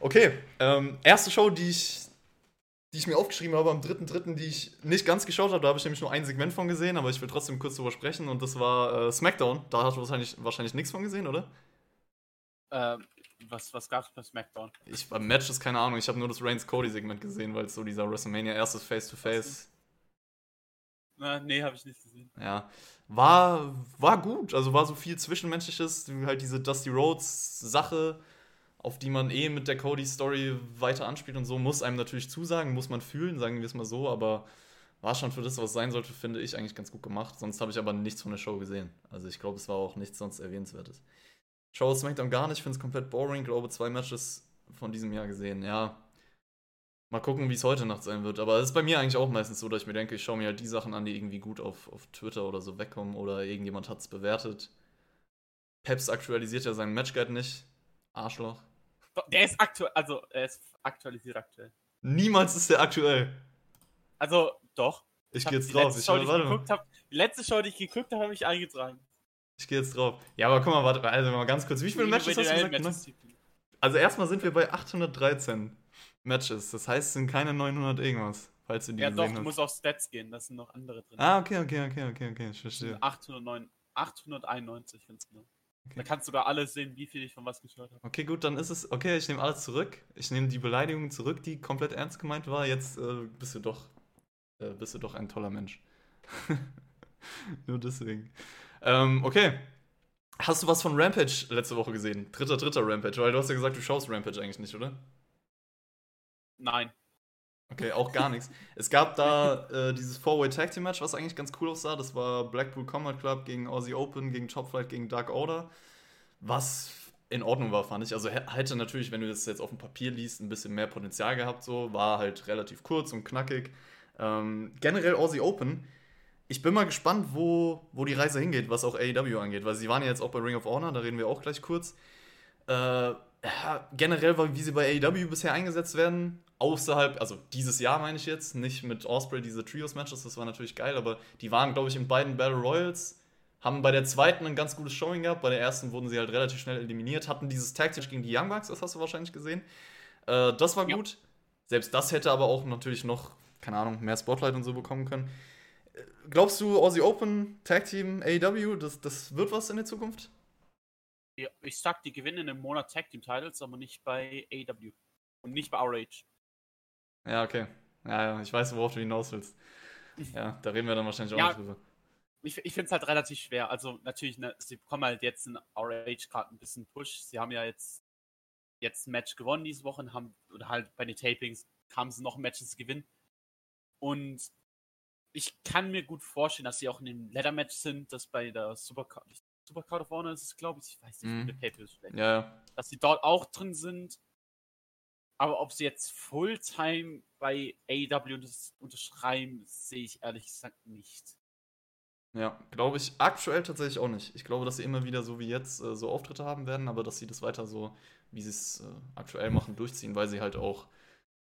Okay, ähm, erste Show, die ich, die ich mir aufgeschrieben habe am 3.3., die ich nicht ganz geschaut habe. Da habe ich nämlich nur ein Segment von gesehen, aber ich will trotzdem kurz drüber sprechen. Und das war äh, SmackDown. Da hast du wahrscheinlich, wahrscheinlich nichts von gesehen, oder? Ähm, was, was gab's bei SmackDown? Ich, beim Match ist keine Ahnung. Ich habe nur das Reigns-Cody-Segment gesehen, weil es so dieser WrestleMania erstes Face-to-Face. Na, nee, habe ich nicht gesehen. Ja. War, war gut. Also war so viel Zwischenmenschliches. Halt diese Dusty Rhodes-Sache, auf die man eh mit der Cody-Story weiter anspielt und so, muss einem natürlich zusagen, muss man fühlen, sagen wir es mal so. Aber war schon für das, was sein sollte, finde ich eigentlich ganz gut gemacht. Sonst habe ich aber nichts von der Show gesehen. Also ich glaube, es war auch nichts sonst Erwähnenswertes. Schaue SmackDown gar nicht, finde es komplett boring. Glaube, zwei Matches von diesem Jahr gesehen. Ja, mal gucken, wie es heute Nacht sein wird. Aber es ist bei mir eigentlich auch meistens so, dass ich mir denke, ich schaue mir halt die Sachen an, die irgendwie gut auf, auf Twitter oder so wegkommen oder irgendjemand hat es bewertet. Peps aktualisiert ja seinen Matchguide nicht. Arschloch. Der ist aktuell, also er ist aktualisiert aktuell. Niemals ist der aktuell. Also, doch. Ich hab gehe jetzt drauf. Ich, Show, die ich warte mal. hab, die letzte Show, die ich geguckt habe, habe ich eingetragen. Ich gehe jetzt drauf. Ja, aber guck mal, warte, also mal ganz kurz. Wie viele Matches hast du gesagt? Ne? Also erstmal sind wir bei 813 Matches. Das heißt, es sind keine 900 irgendwas, falls du die Ja, doch, gesehen du hast. musst auf Stats gehen, da sind noch andere drin. Ah, okay, okay, okay, okay, okay, ich verstehe. 809, 891, ganz genau. Okay. Da kannst du sogar alles sehen, wie viel ich von was gehört habe. Okay, gut, dann ist es. Okay, ich nehme alles zurück. Ich nehme die Beleidigung zurück, die komplett ernst gemeint war. Jetzt äh, bist du doch, äh, bist du doch ein toller Mensch. Nur deswegen. Ähm, okay. Hast du was von Rampage letzte Woche gesehen? Dritter, dritter Rampage, weil du hast ja gesagt, du schaust Rampage eigentlich nicht, oder? Nein. Okay, auch gar nichts. Es gab da äh, dieses Four-Way Tag Team Match, was eigentlich ganz cool aussah. Das war Blackpool Combat Club gegen Aussie Open, gegen Top gegen Dark Order. Was in Ordnung war, fand ich. Also hä- hätte natürlich, wenn du das jetzt auf dem Papier liest, ein bisschen mehr Potenzial gehabt. So war halt relativ kurz und knackig. Ähm, generell Aussie Open. Ich bin mal gespannt, wo, wo die Reise hingeht, was auch AEW angeht, weil sie waren ja jetzt auch bei Ring of Honor, da reden wir auch gleich kurz. Äh, generell, wie sie bei AEW bisher eingesetzt werden, außerhalb, also dieses Jahr meine ich jetzt, nicht mit Osprey diese Trios-Matches, das war natürlich geil, aber die waren, glaube ich, in beiden Battle Royals, haben bei der zweiten ein ganz gutes Showing gehabt, bei der ersten wurden sie halt relativ schnell eliminiert, hatten dieses Tag Match gegen die Young Bucks, das hast du wahrscheinlich gesehen. Äh, das war Ja. gut. Selbst das hätte aber auch natürlich noch, keine Ahnung, mehr Spotlight und so bekommen können. Äh, Glaubst du, Aussie Open, Tag Team, AEW, das, das wird was in der Zukunft? Ja, ich sag, die gewinnen im Monat Tag Team Titles, aber nicht bei AW. Und nicht bei RH. Ja, okay. Ja, ja, ich weiß, worauf du hinaus willst. Ja, da reden wir dann wahrscheinlich auch Ja. nicht drüber. Ich, ich finde es halt relativ schwer. Also natürlich, ne, sie bekommen halt jetzt in RH gerade ein bisschen Push. Sie haben ja jetzt, jetzt ein Match gewonnen diese Woche und haben, oder halt bei den Tapings kamen sie noch Matches gewinnen. Und ich kann mir gut vorstellen, dass sie auch in dem Ladder-Match sind, das bei der Supercard, Supercard of Honor ist es, glaube ich, ich weiß nicht, wie Pay-Per-Views vielleicht. Ja, ja. dass sie dort auch drin sind. Aber ob sie jetzt Fulltime bei unter- unterschreiben, sehe ich ehrlich gesagt nicht. Ja, glaube ich aktuell tatsächlich auch nicht. Ich glaube, dass sie immer wieder so wie jetzt äh, so Auftritte haben werden, aber dass sie das weiter so, wie sie es äh, aktuell machen, durchziehen, weil sie halt auch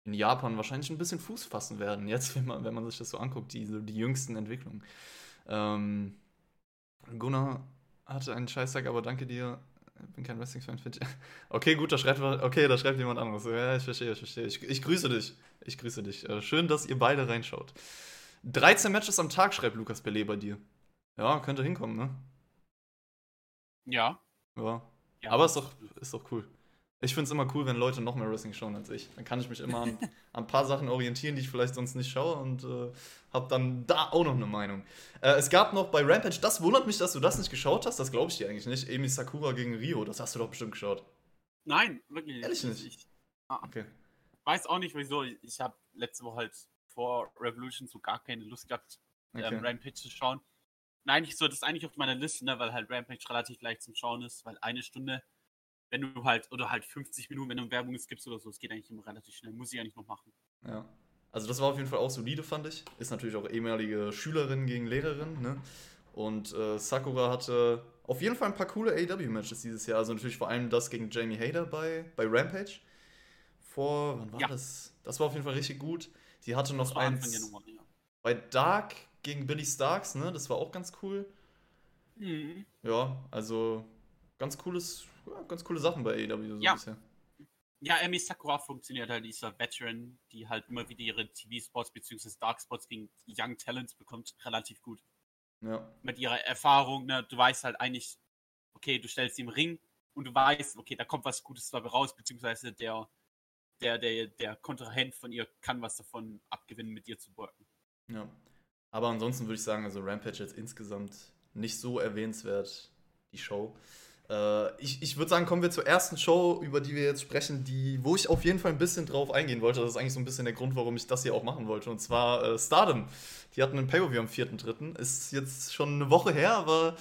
in Japan wahrscheinlich ein bisschen Fuß fassen werden. Jetzt, wenn man, wenn man sich das so anguckt, diese, die jüngsten Entwicklungen. Ähm, Gunnar hatte einen Scheißtag, aber danke dir. Ich bin kein Wrestling-Fan. Okay, gut, da schreibt, okay, da schreibt jemand anderes. Ja, ich verstehe, ich verstehe. Ich, ich grüße dich. Ich grüße dich. Äh, schön, dass ihr beide reinschaut. 13 Matches am Tag, schreibt Lukas Bellet bei dir. Ja, könnte hinkommen, ne? Ja. Ja. ja Aber ist doch, ist doch cool. Ich finde es immer cool, wenn Leute noch mehr Wrestling schauen als ich. Dann kann ich mich immer an, an ein paar Sachen orientieren, die ich vielleicht sonst nicht schaue und äh, habe dann da auch noch eine Meinung. Äh, es gab noch bei Rampage, das wundert mich, dass du das nicht geschaut hast, das glaube ich dir eigentlich nicht. Emi Sakura gegen Rio, das hast du doch bestimmt geschaut. Nein, wirklich Ehrlich nicht? Ich ah, Okay. weiß auch nicht, wieso. Ich habe letzte Woche halt vor Revolution so gar keine Lust gehabt, okay. ähm, Rampage zu schauen. Nein, ich so, das ist eigentlich auf meiner Liste, ne, weil halt Rampage relativ leicht zum Schauen ist, weil eine Stunde, wenn du halt, oder halt 50 Minuten, wenn du Werbung gibst oder so, es geht eigentlich immer relativ schnell, muss ich ja nicht noch machen. Ja. Also das war auf jeden Fall auch solide, fand ich. Ist natürlich auch ehemalige Schülerin gegen Lehrerin, ne? Und äh, Sakura hatte auf jeden Fall ein paar coole AEW-Matches dieses Jahr. Also natürlich vor allem das gegen Jamie Hader bei, bei Rampage. Vor, wann war Ja. das? Das war auf jeden Fall richtig gut. Sie hatte noch eins Januar, ja. bei Dark gegen Billy Starks, ne? Das war auch ganz cool. Mhm. Ja, also ganz cooles, ja, ganz coole Sachen bei AEW so Ja. bisher. Ja, Emi Sakura funktioniert halt dieser Veteran, die halt immer wieder ihre TV-Spots bzw. Dark Spots gegen Young Talents bekommt, relativ gut. Ja. Mit ihrer Erfahrung, ne, du weißt halt eigentlich, okay, du stellst sie im Ring und du weißt, okay, da kommt was Gutes dabei raus, beziehungsweise der, der, der, der Kontrahent von ihr kann was davon abgewinnen, mit ihr zu worken. Ja. Aber ansonsten würde ich sagen, also Rampage jetzt insgesamt nicht so erwähnenswert, die Show. Äh, ich ich würde sagen, kommen wir zur ersten Show, über die wir jetzt sprechen, die, wo ich auf jeden Fall ein bisschen drauf eingehen wollte. Das ist eigentlich so ein bisschen der Grund, warum ich das hier auch machen wollte. Und zwar äh, Stardom. Die hatten einen Pay-Per-View am 4.3. Ist jetzt schon eine Woche her, aber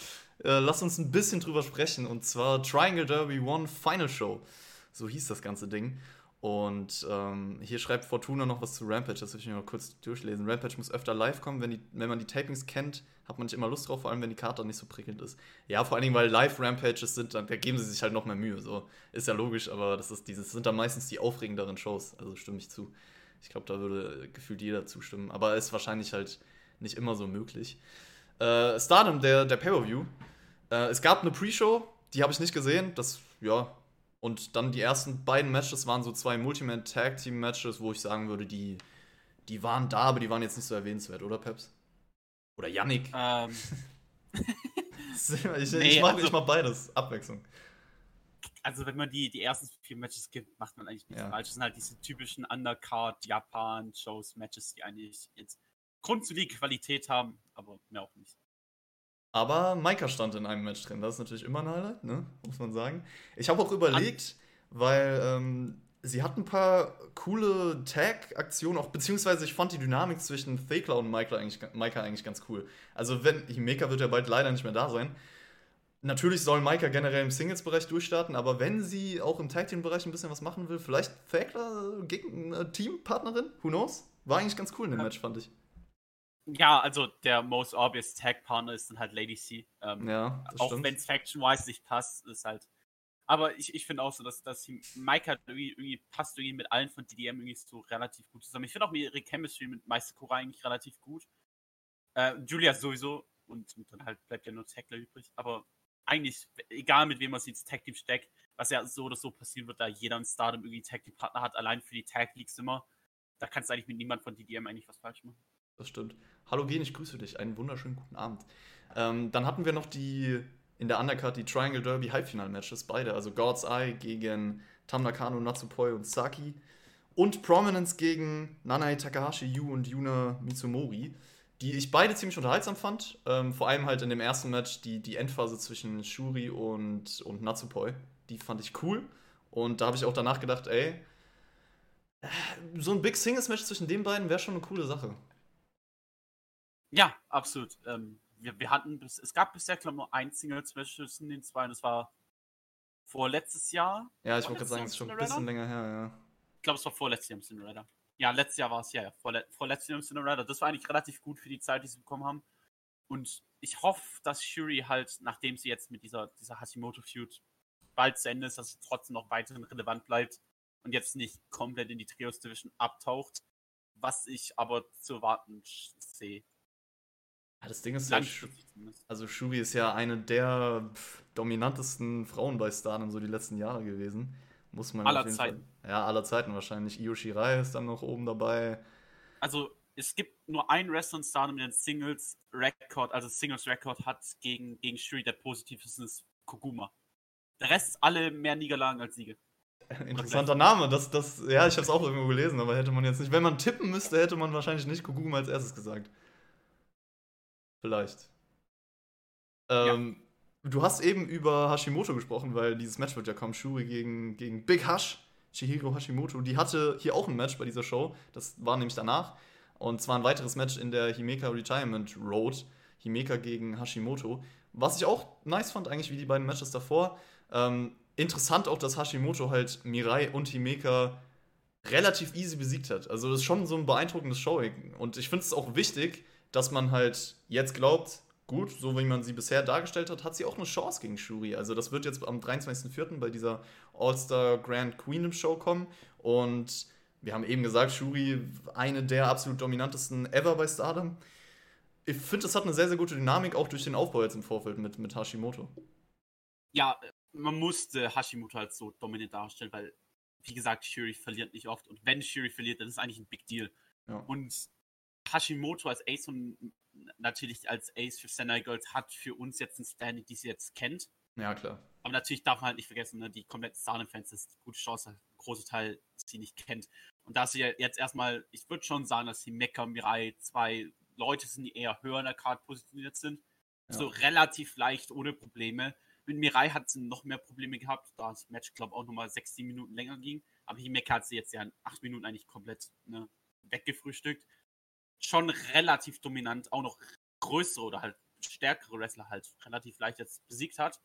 äh, lass uns ein bisschen drüber sprechen. Und zwar Triangle Derby One Final Show. So hieß das ganze Ding. Und ähm, hier schreibt Fortuna noch was zu Rampage, das will ich mir mal kurz durchlesen. Rampage muss öfter live kommen, wenn, die, wenn man die Tapings kennt, hat man nicht immer Lust drauf, vor allem wenn die Karte nicht so prickelnd ist. Ja, vor allen Dingen, weil Live-Rampages sind, da geben sie sich halt noch mehr Mühe. So. Ist ja logisch, aber das ist dieses, sind dann meistens die aufregenderen Shows, also stimme ich zu. Ich glaube, da würde gefühlt jeder zustimmen, aber ist wahrscheinlich halt nicht immer so möglich. Äh, Stardom, der, der Pay-Per-View. Äh, es gab eine Pre-Show, die habe ich nicht gesehen. Das, ja, und dann die ersten beiden Matches waren so zwei Multiman Tag Team Matches, wo ich sagen würde, die, die waren da, aber die waren jetzt nicht so erwähnenswert, oder Peps? Oder Yannick? Ähm. ich, nee, ich mache also, mach beides, Abwechslung. Also wenn man die, die ersten vier Matches gibt, macht man eigentlich nichts ja. falsch. Das sind halt diese typischen Undercard, Japan, Shows, Matches, die eigentlich jetzt grundsolide Qualität haben, aber mehr auch nicht. Aber Maika stand in einem Match drin. Das ist natürlich immer ein Highlight, ne? muss man sagen. Ich habe auch überlegt, An weil ähm, sie hat ein paar coole Tag-Aktionen, auch beziehungsweise ich fand die Dynamik zwischen Thekla und Maika eigentlich, eigentlich ganz cool. Also wenn, Himeka wird ja bald leider nicht mehr da sein. Natürlich soll Maika generell im Singles-Bereich durchstarten, aber wenn sie auch im Tag-Team-Bereich ein bisschen was machen will, vielleicht Thekla gegen eine Teampartnerin, who knows? War eigentlich ganz cool in dem Match, fand ich. Ja, also der most obvious Tag-Partner ist dann halt Lady C. Ähm, ja, auch wenn es faction-wise nicht passt, ist halt. Aber ich, ich finde auch so, dass, dass hat irgendwie, irgendwie passt irgendwie mit allen von DDM irgendwie so relativ gut zusammen. Ich finde auch ihre Chemistry mit Meister Kura eigentlich relativ gut. Äh, Julia sowieso und, und, dann halt bleibt ja nur Tackler übrig. Aber eigentlich, egal mit wem man sich ins Tag Team steckt, was ja so oder so passieren wird, da jeder ein Stardom irgendwie Tag Team Partner hat, allein für die Tag Leagues immer, da kannst du eigentlich mit niemand von DDM eigentlich was falsch machen. Das stimmt. Hallo Gen, ich grüße dich. Einen wunderschönen guten Abend. Ähm, dann hatten wir noch die in der Undercard die Triangle Derby Halbfinal-Matches, beide. Also God's Eye gegen Tam Nakano, Natsupoi und Saki. Und Prominence gegen Nanae Takahashi, Yu und Yuna Mitsumori, die ich beide ziemlich unterhaltsam fand. Ähm, vor allem halt in dem ersten Match die, die Endphase zwischen Shuri und, und Natsupoi. Die fand ich cool. Und da habe ich auch danach gedacht, ey, so ein Big Singles-Match zwischen den beiden wäre schon eine coole Sache. Ja, absolut. Ähm, wir, wir hatten bis, es gab bisher, glaube ich, nur ein Single zwischen den zwei und das war vorletztes Jahr. Ja, ich wollte gerade sagen, es ist schon ein bisschen länger her, ja. Ich glaube, es war vorletztes Jahr im Cinderella. Ja, letztes Jahr war es, ja, ja. Vorle vorletztes Jahr im Cinderella. Das war eigentlich relativ gut für die Zeit, die sie bekommen haben. Und ich hoffe, dass Shuri halt, nachdem sie jetzt mit dieser, dieser Hashimoto-Feud bald zu Ende ist, dass sie trotzdem noch weiterhin relevant bleibt und jetzt nicht komplett in die Trios Division abtaucht. Was ich aber zu warten sehe. Ja, das Ding ist ja, also Shuri ist ja eine der pff, dominantesten Frauen bei Stardom so die letzten Jahre gewesen. Muss man aller Zeiten. Fall, ja, aller Zeiten wahrscheinlich. Io Shirai ist dann noch oben dabei. Also es gibt nur einen Wrestler in Stardom, der einen Singles Record, also Singles Record hat gegen, gegen Shuri, der positiv ist, ist Koguma. Der Rest alle mehr Niederlagen als Siege. Interessanter Name, das, das, ja, ich habe es auch irgendwo gelesen, aber hätte man jetzt nicht, wenn man tippen müsste, hätte man wahrscheinlich nicht Koguma als erstes gesagt. Vielleicht. Ähm, ja. Du hast eben über Hashimoto gesprochen, weil dieses Match wird ja kommen. Shuri gegen, gegen Big Hash, Chihiro Hashimoto. Die hatte hier auch ein Match bei dieser Show. Das war nämlich danach. Und zwar ein weiteres Match in der Himeka Retirement Road. Himeka gegen Hashimoto. Was ich auch nice fand, eigentlich wie die beiden Matches davor. Ähm, interessant auch, dass Hashimoto halt Mirai und Himeka relativ easy besiegt hat. Also das ist schon so ein beeindruckendes Showing. Und ich finde es auch wichtig, dass man halt jetzt glaubt, gut, so wie man sie bisher dargestellt hat, hat sie auch eine Chance gegen Shuri. Also das wird jetzt am 23.04. bei dieser All-Star Grand Queendom Show kommen und wir haben eben gesagt, Shuri eine der absolut dominantesten ever bei Stardom. Ich finde, es hat eine sehr, sehr gute Dynamik, auch durch den Aufbau jetzt im Vorfeld mit, mit Hashimoto. Ja, man musste Hashimoto halt so dominant darstellen, weil wie gesagt, Shuri verliert nicht oft. Und wenn Shuri verliert, dann ist es eigentlich ein Big Deal. Ja. Und Hashimoto als Ace und natürlich als Ace für Senai Girls hat für uns jetzt ein Standing, die sie jetzt kennt. Ja, klar. Aber natürlich darf man halt nicht vergessen, ne, die kompletten Stardom-Fans ist gute Chance, ein großer Teil sie nicht kennt. Und da sie ja jetzt erstmal, ich würde schon sagen, dass die Mecca und Mirai zwei Leute sind, die eher höher in der Karte positioniert sind. Ja. So relativ leicht, ohne Probleme. Mit Mirai hat sie noch mehr Probleme gehabt, da das Match, glaube ich, auch nochmal 6, 7 Minuten länger ging. Aber Himeka hat sie jetzt ja in 8 Minuten eigentlich komplett ne, weggefrühstückt. Schon relativ dominant, auch noch größere oder halt stärkere Wrestler halt relativ leicht jetzt besiegt hat.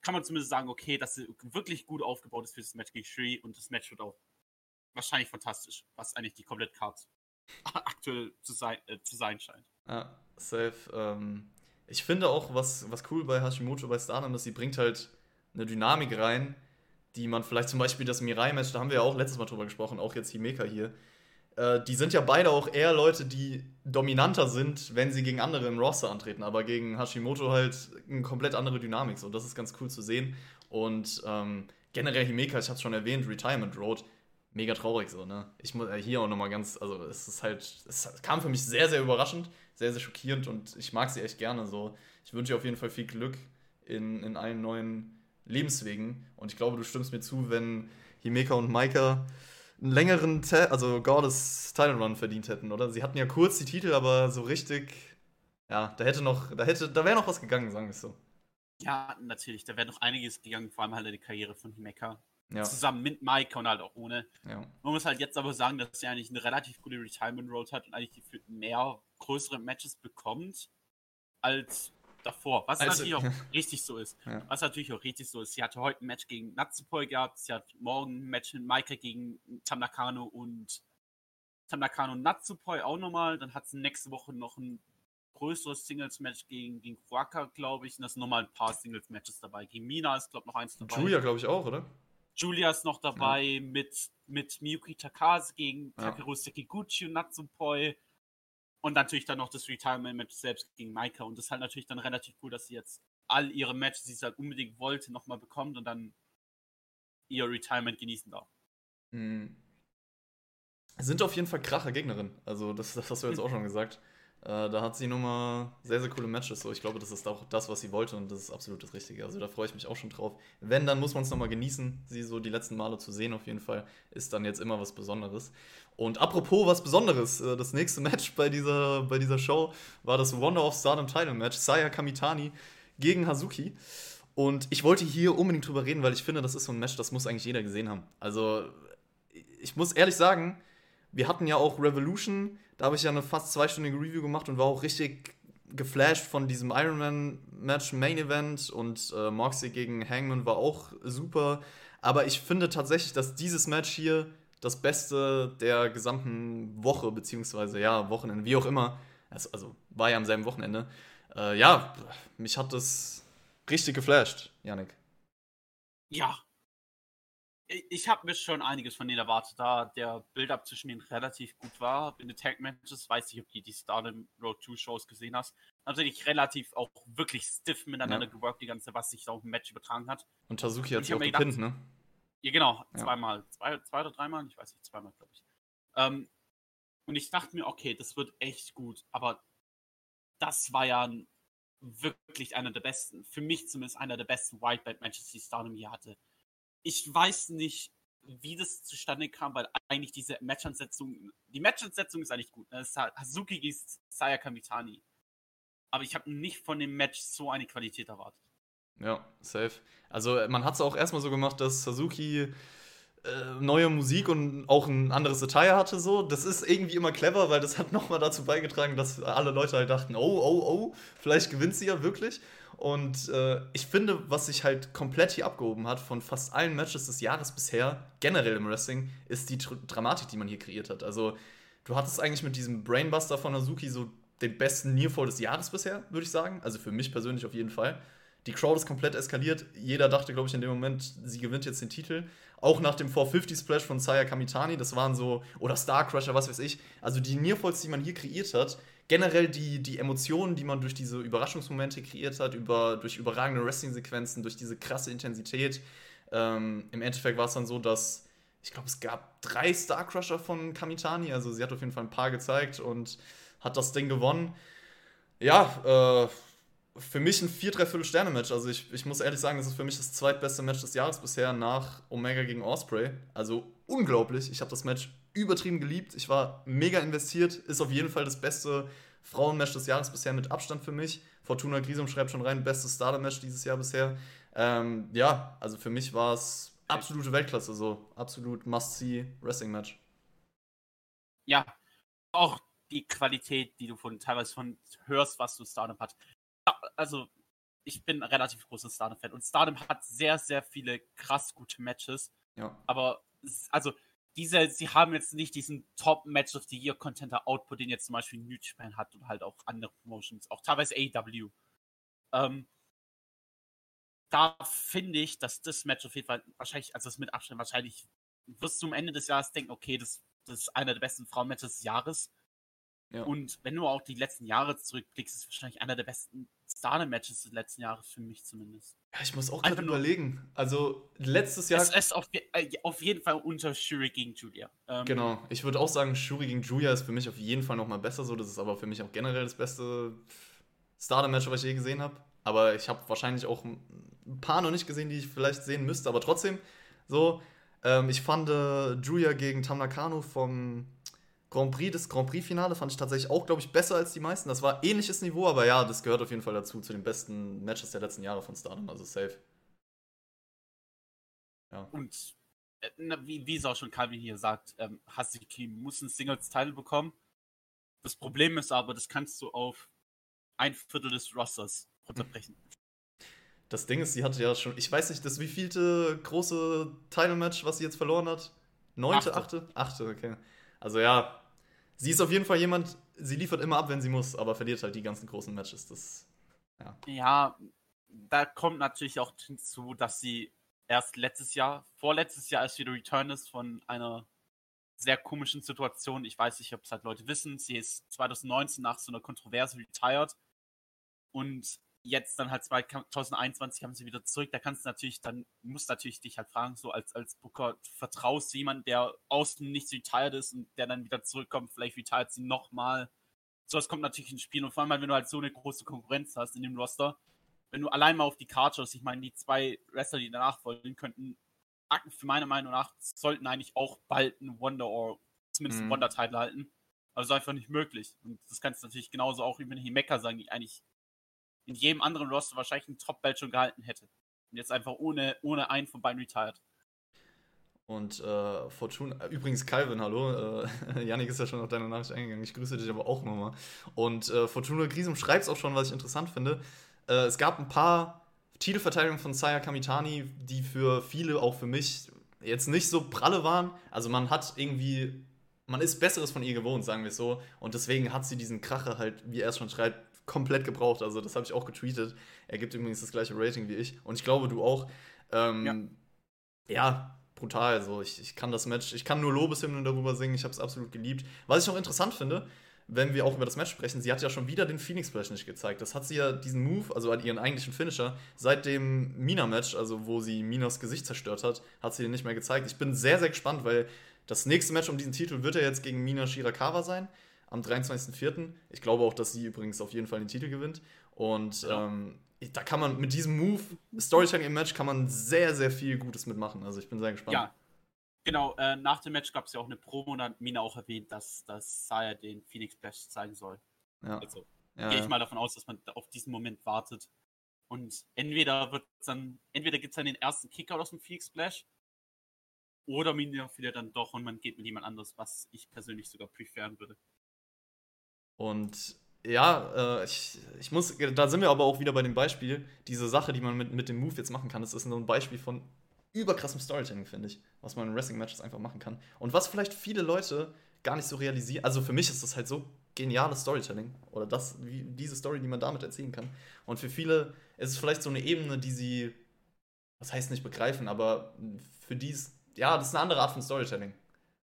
Kann man zumindest sagen, okay, dass sie wirklich gut aufgebaut ist für das Match gegen Shuri und das Match wird auch wahrscheinlich fantastisch, was eigentlich die komplette Card aktuell zu sein, äh, zu sein scheint. Ja, safe. Ähm, ich finde auch, was, was cool bei Hashimoto bei Stardom ist, sie bringt halt eine Dynamik rein, die man vielleicht zum Beispiel das Mirai-Match, da haben wir ja auch letztes Mal drüber gesprochen, auch jetzt Himeka hier. Äh, die sind ja beide auch eher Leute, die dominanter sind, wenn sie gegen andere im Roster antreten, aber gegen Hashimoto halt eine komplett andere Dynamik. So, das ist ganz cool zu sehen. Und ähm, generell Himeka, ich es schon erwähnt, Retirement Road, mega traurig so, ne? Ich muss äh, hier auch nochmal ganz, also es ist halt, es kam für mich sehr, sehr überraschend, sehr, sehr schockierend und ich mag sie echt gerne so. Ich wünsche ihr auf jeden Fall viel Glück in, in allen neuen Lebenswegen und ich glaube, du stimmst mir zu, wenn Himeka und Maika einen längeren, Te also Goddess Title Run verdient hätten, oder? Sie hatten ja kurz die Titel, aber so richtig, ja, da hätte noch, da hätte, da wäre noch was gegangen, sagen wir es so. Ja, natürlich, da wäre noch einiges gegangen, vor allem halt die Karriere von Himeka. Ja. Zusammen mit Mike und halt auch ohne. Ja. Man muss halt jetzt aber sagen, dass sie eigentlich eine relativ gute Retirement Road hat und eigentlich mehr größere Matches bekommt als davor. Was also, natürlich auch richtig so ist. Ja. Was natürlich auch richtig so ist. Sie hatte heute ein Match gegen Natsupoi gehabt, sie hat morgen ein Match mit Maika gegen Tamnakano und Tamnakano und Natsupoi auch nochmal. Dann hat sie nächste Woche noch ein größeres Singles-Match gegen, gegen Kuaka, glaube ich. Und da sind nochmal ein paar Singles-Matches dabei. Gegen Mina ist, glaube ich, noch eins dabei. Julia, glaube ich, auch, oder? Julia ist noch dabei ja. mit, mit Miyuki Takase gegen ja. Takeru Sekiguchi und Natsupoi. Und natürlich dann noch das Retirement-Match selbst gegen Maika. Und das ist halt natürlich dann relativ cool, dass sie jetzt all ihre Matches, die sie halt unbedingt wollte, nochmal bekommt und dann ihr Retirement genießen darf. Mhm. Sind auf jeden Fall kracher Gegnerin. Also, das, das hast du jetzt auch schon gesagt. Äh, da hat sie nochmal sehr, sehr coole Matches. So, ich glaube, das ist auch das, was sie wollte und das ist absolut das Richtige. Also da freue ich mich auch schon drauf. Wenn, dann muss man es nochmal genießen, sie so die letzten Male zu sehen auf jeden Fall. Ist dann jetzt immer was Besonderes. Und apropos was Besonderes, äh, das nächste Match bei dieser, bei dieser Show war das Wonder of Stardom Title Match. Saya Kamitani gegen Hazuki. Und ich wollte hier unbedingt drüber reden, weil ich finde, das ist so ein Match, das muss eigentlich jeder gesehen haben. Also, ich muss ehrlich sagen, wir hatten ja auch Revolution, da habe ich ja eine fast zweistündige Review gemacht und war auch richtig geflasht von diesem Ironman-Match Main Event und äh, Moxley gegen Hangman war auch super. Aber ich finde tatsächlich, dass dieses Match hier das Beste der gesamten Woche, beziehungsweise ja, Wochenende, wie auch immer, also, also war ja am selben Wochenende. Äh, ja, mich hat das richtig geflasht, Yannick. Ja, ich habe mir schon einiges von denen erwartet, da der Build-Up zwischen denen relativ gut war. In den Tag-Matches, weiß ich, ob du die Stardom Road 2 Shows gesehen hast. Natürlich relativ auch wirklich stiff miteinander ja. geworkt, die ganze, was sich da auf dem Match übertragen hat. Und Tazuki hat sich auch gepinnt, ne? Ja, genau, ja. zweimal. Zwei, zwei oder dreimal? Ich weiß nicht, zweimal, glaube ich. Ähm, und ich dachte mir, okay, das wird echt gut, aber das war ja wirklich einer der besten, für mich zumindest einer der besten Whitebelt-Matches, die Stardom hier hatte ich weiß nicht, wie das zustande kam, weil eigentlich diese Matchansetzung, die Matchansetzung ist eigentlich gut. Ne? Das ist Hazuki gegen Saya Kamitani. Aber ich habe nicht von dem Match so eine Qualität erwartet. Ja, safe. Also man hat es auch erstmal so gemacht, dass Hazuki äh, neue Musik und auch ein anderes Attire hatte so. Das ist irgendwie immer clever, weil das hat nochmal dazu beigetragen, dass alle Leute halt dachten, oh, oh, oh, vielleicht gewinnt sie ja wirklich. Und äh, ich finde, was sich halt komplett hier abgehoben hat von fast allen Matches des Jahres bisher, generell im Wrestling, ist die Tr Dramatik, die man hier kreiert hat. Also, du hattest eigentlich mit diesem Brainbuster von Azuki so den besten Nearfall des Jahres bisher, würde ich sagen. Also für mich persönlich auf jeden Fall. Die Crowd ist komplett eskaliert. Jeder dachte, glaube ich, in dem Moment, sie gewinnt jetzt den Titel. Auch nach dem 450 Splash von Saya Kamitani, das waren so, oder Star Crusher, was weiß ich. Also die Nearfalls, die man hier kreiert hat, generell die, die Emotionen, die man durch diese Überraschungsmomente kreiert hat, über, durch überragende Wrestling-Sequenzen, durch diese krasse Intensität. Ähm, Im Endeffekt war es dann so, dass ich glaube, es gab drei Star Crusher von Kamitani. Also sie hat auf jeden Fall ein paar gezeigt und hat das Ding gewonnen. Ja, äh, für mich ein 4-3-Viertel-Sterne-Match. Also ich, ich muss ehrlich sagen, das ist für mich das zweitbeste Match des Jahres bisher nach Omega gegen Osprey. Also unglaublich. Ich habe das Match übertrieben geliebt. Ich war mega investiert. Ist auf jeden Fall das beste Frauenmatch des Jahres bisher mit Abstand für mich. Fortuna Grisum schreibt schon rein, bestes Starter-Match dieses Jahr bisher. Ähm, ja, also für mich war es absolute Weltklasse, so absolut Must-See-Wrestling-Match. Ja, auch die Qualität, die du von teilweise von hörst, was du Stardom hat. Also, ich bin ein relativ großer Stardom-Fan und Stardom hat sehr, sehr viele krass gute Matches. Ja. Aber, also, diese, sie haben jetzt nicht diesen Top-Match of the Year Contender Output, den jetzt zum Beispiel New Japan hat und halt auch andere Promotions, auch teilweise AEW. Ähm, da finde ich, dass das Match auf jeden Fall wahrscheinlich, also das mit Abstand wahrscheinlich, wirst du am Ende des Jahres denken, okay, das, das ist einer der besten Frauenmatches des Jahres. Ja. Und wenn du auch die letzten Jahre zurückblickst, ist es wahrscheinlich einer der besten Stardom-Matches des letzten Jahres, für mich zumindest. Ja, ich muss auch gerade überlegen. Also, letztes Jahr. Es ist auf, äh, auf jeden Fall unter Shuri gegen Julia. Ähm, genau. Ich würde auch sagen, Shuri gegen Julia ist für mich auf jeden Fall nochmal besser so. Das ist aber für mich auch generell das beste Stardom-Match, was ich je gesehen habe. Aber ich habe wahrscheinlich auch ein paar noch nicht gesehen, die ich vielleicht sehen müsste. Aber trotzdem, so, ähm, ich fand äh, Julia gegen Tam Nakano vom Grand Prix, das Grand Prix-Finale fand ich tatsächlich auch, glaube ich, besser als die meisten. Das war ähnliches Niveau, aber ja, das gehört auf jeden Fall dazu, zu den besten Matches der letzten Jahre von Stardom, also safe. Ja. Und äh, wie, wie es auch schon Calvin hier sagt, ähm, Hasiki muss ein Singles-Title bekommen. Das Problem ist aber, das kannst du auf ein Viertel des Rosters runterbrechen. Das Ding ist, sie hatte ja schon, ich weiß nicht, das wievielte große Title-Match, was sie jetzt verloren hat? Neunte, achte? Achte, okay. Also ja, sie ist auf jeden Fall jemand, sie liefert immer ab, wenn sie muss, aber verliert halt die ganzen großen Matches. Das, ja. Ja, da kommt natürlich auch hinzu, dass sie erst letztes Jahr, vorletztes Jahr erst wieder Return ist von einer sehr komischen Situation. Ich weiß nicht, ob es halt Leute wissen. Sie ist 2019 nach so einer Kontroverse retired und jetzt dann halt 2021 haben sie wieder zurück. Da kannst du natürlich, dann musst natürlich dich halt fragen, so als, als Booker, vertraust du jemanden, der außen nicht retired ist und der dann wieder zurückkommt, vielleicht retired sie nochmal. So, das kommt natürlich ins Spiel und vor allem, wenn du halt so eine große Konkurrenz hast in dem Roster, wenn du allein mal auf die Karte schaust, ich meine, die zwei Wrestler, die danach folgen, könnten, für meine Meinung nach, sollten eigentlich auch bald ein Wonder or zumindest mhm. ein Wonder-Title halten. Also einfach nicht möglich. Und das kannst du natürlich genauso auch über Himeka sagen, die eigentlich in jedem anderen Roster wahrscheinlich ein Top-Belt schon gehalten hätte. Und jetzt einfach ohne, ohne einen von beiden retired. Und äh, Fortuna, übrigens Calvin, hallo. Äh, Janik ist ja schon auf deine Nachricht eingegangen. Ich grüße dich aber auch nochmal. Und äh, Fortuna Grisum schreibt es auch schon, was ich interessant finde. Äh, es gab ein paar Titelverteidigungen von Saya Kamitani, die für viele, auch für mich, jetzt nicht so pralle waren. Also man hat irgendwie, man ist Besseres von ihr gewohnt, sagen wir es so. Und deswegen hat sie diesen Kracher halt, wie er es schon schreibt, komplett gebraucht. Also das habe ich auch getweetet. Er gibt übrigens das gleiche Rating wie ich. Und ich glaube, du auch. Ähm, ja. ja. brutal. Also ich, ich kann das Match, ich kann nur Lobeshymnen darüber singen. Ich habe es absolut geliebt. Was ich noch interessant finde, wenn wir auch über das Match sprechen, sie hat ja schon wieder den Phoenix Splash nicht gezeigt. Das hat sie ja diesen Move, also ihren eigentlichen Finisher, seit dem Mina-Match, also wo sie Minas Gesicht zerstört hat, hat sie den nicht mehr gezeigt. Ich bin sehr, sehr gespannt, weil das nächste Match um diesen Titel wird ja jetzt gegen Mina Shirakawa sein am 23.04. Ich glaube auch, dass sie übrigens auf jeden Fall den Titel gewinnt. Und ja. ähm, da kann man mit diesem Move, Storytelling im Match, kann man sehr, sehr viel Gutes mitmachen. Also ich bin sehr gespannt. Ja, genau. Äh, nach dem Match gab es ja auch eine Promo und hat Mina auch erwähnt, dass, dass Saya den Phoenix Splash zeigen soll. Ja. Also ja, gehe ich mal davon aus, dass man auf diesen Moment wartet. Und entweder wird dann, entweder gibt es dann den ersten Kicker aus dem Phoenix Splash oder Mina verliert dann doch und man geht mit jemand anderes, was ich persönlich sogar preferen würde. Und ja, äh, ich, ich muss, da sind wir aber auch wieder bei dem Beispiel, diese Sache, die man mit, mit dem Move jetzt machen kann, das ist so ein Beispiel von überkrassem Storytelling, finde ich, was man in Wrestling-Matches einfach machen kann. Und was vielleicht viele Leute gar nicht so realisieren, also für mich ist das halt so geniales Storytelling oder das, wie, diese Story, die man damit erzählen kann. Und für viele ist es vielleicht so eine Ebene, die sie, was heißt nicht begreifen, aber für die ist, ja, das ist eine andere Art von Storytelling.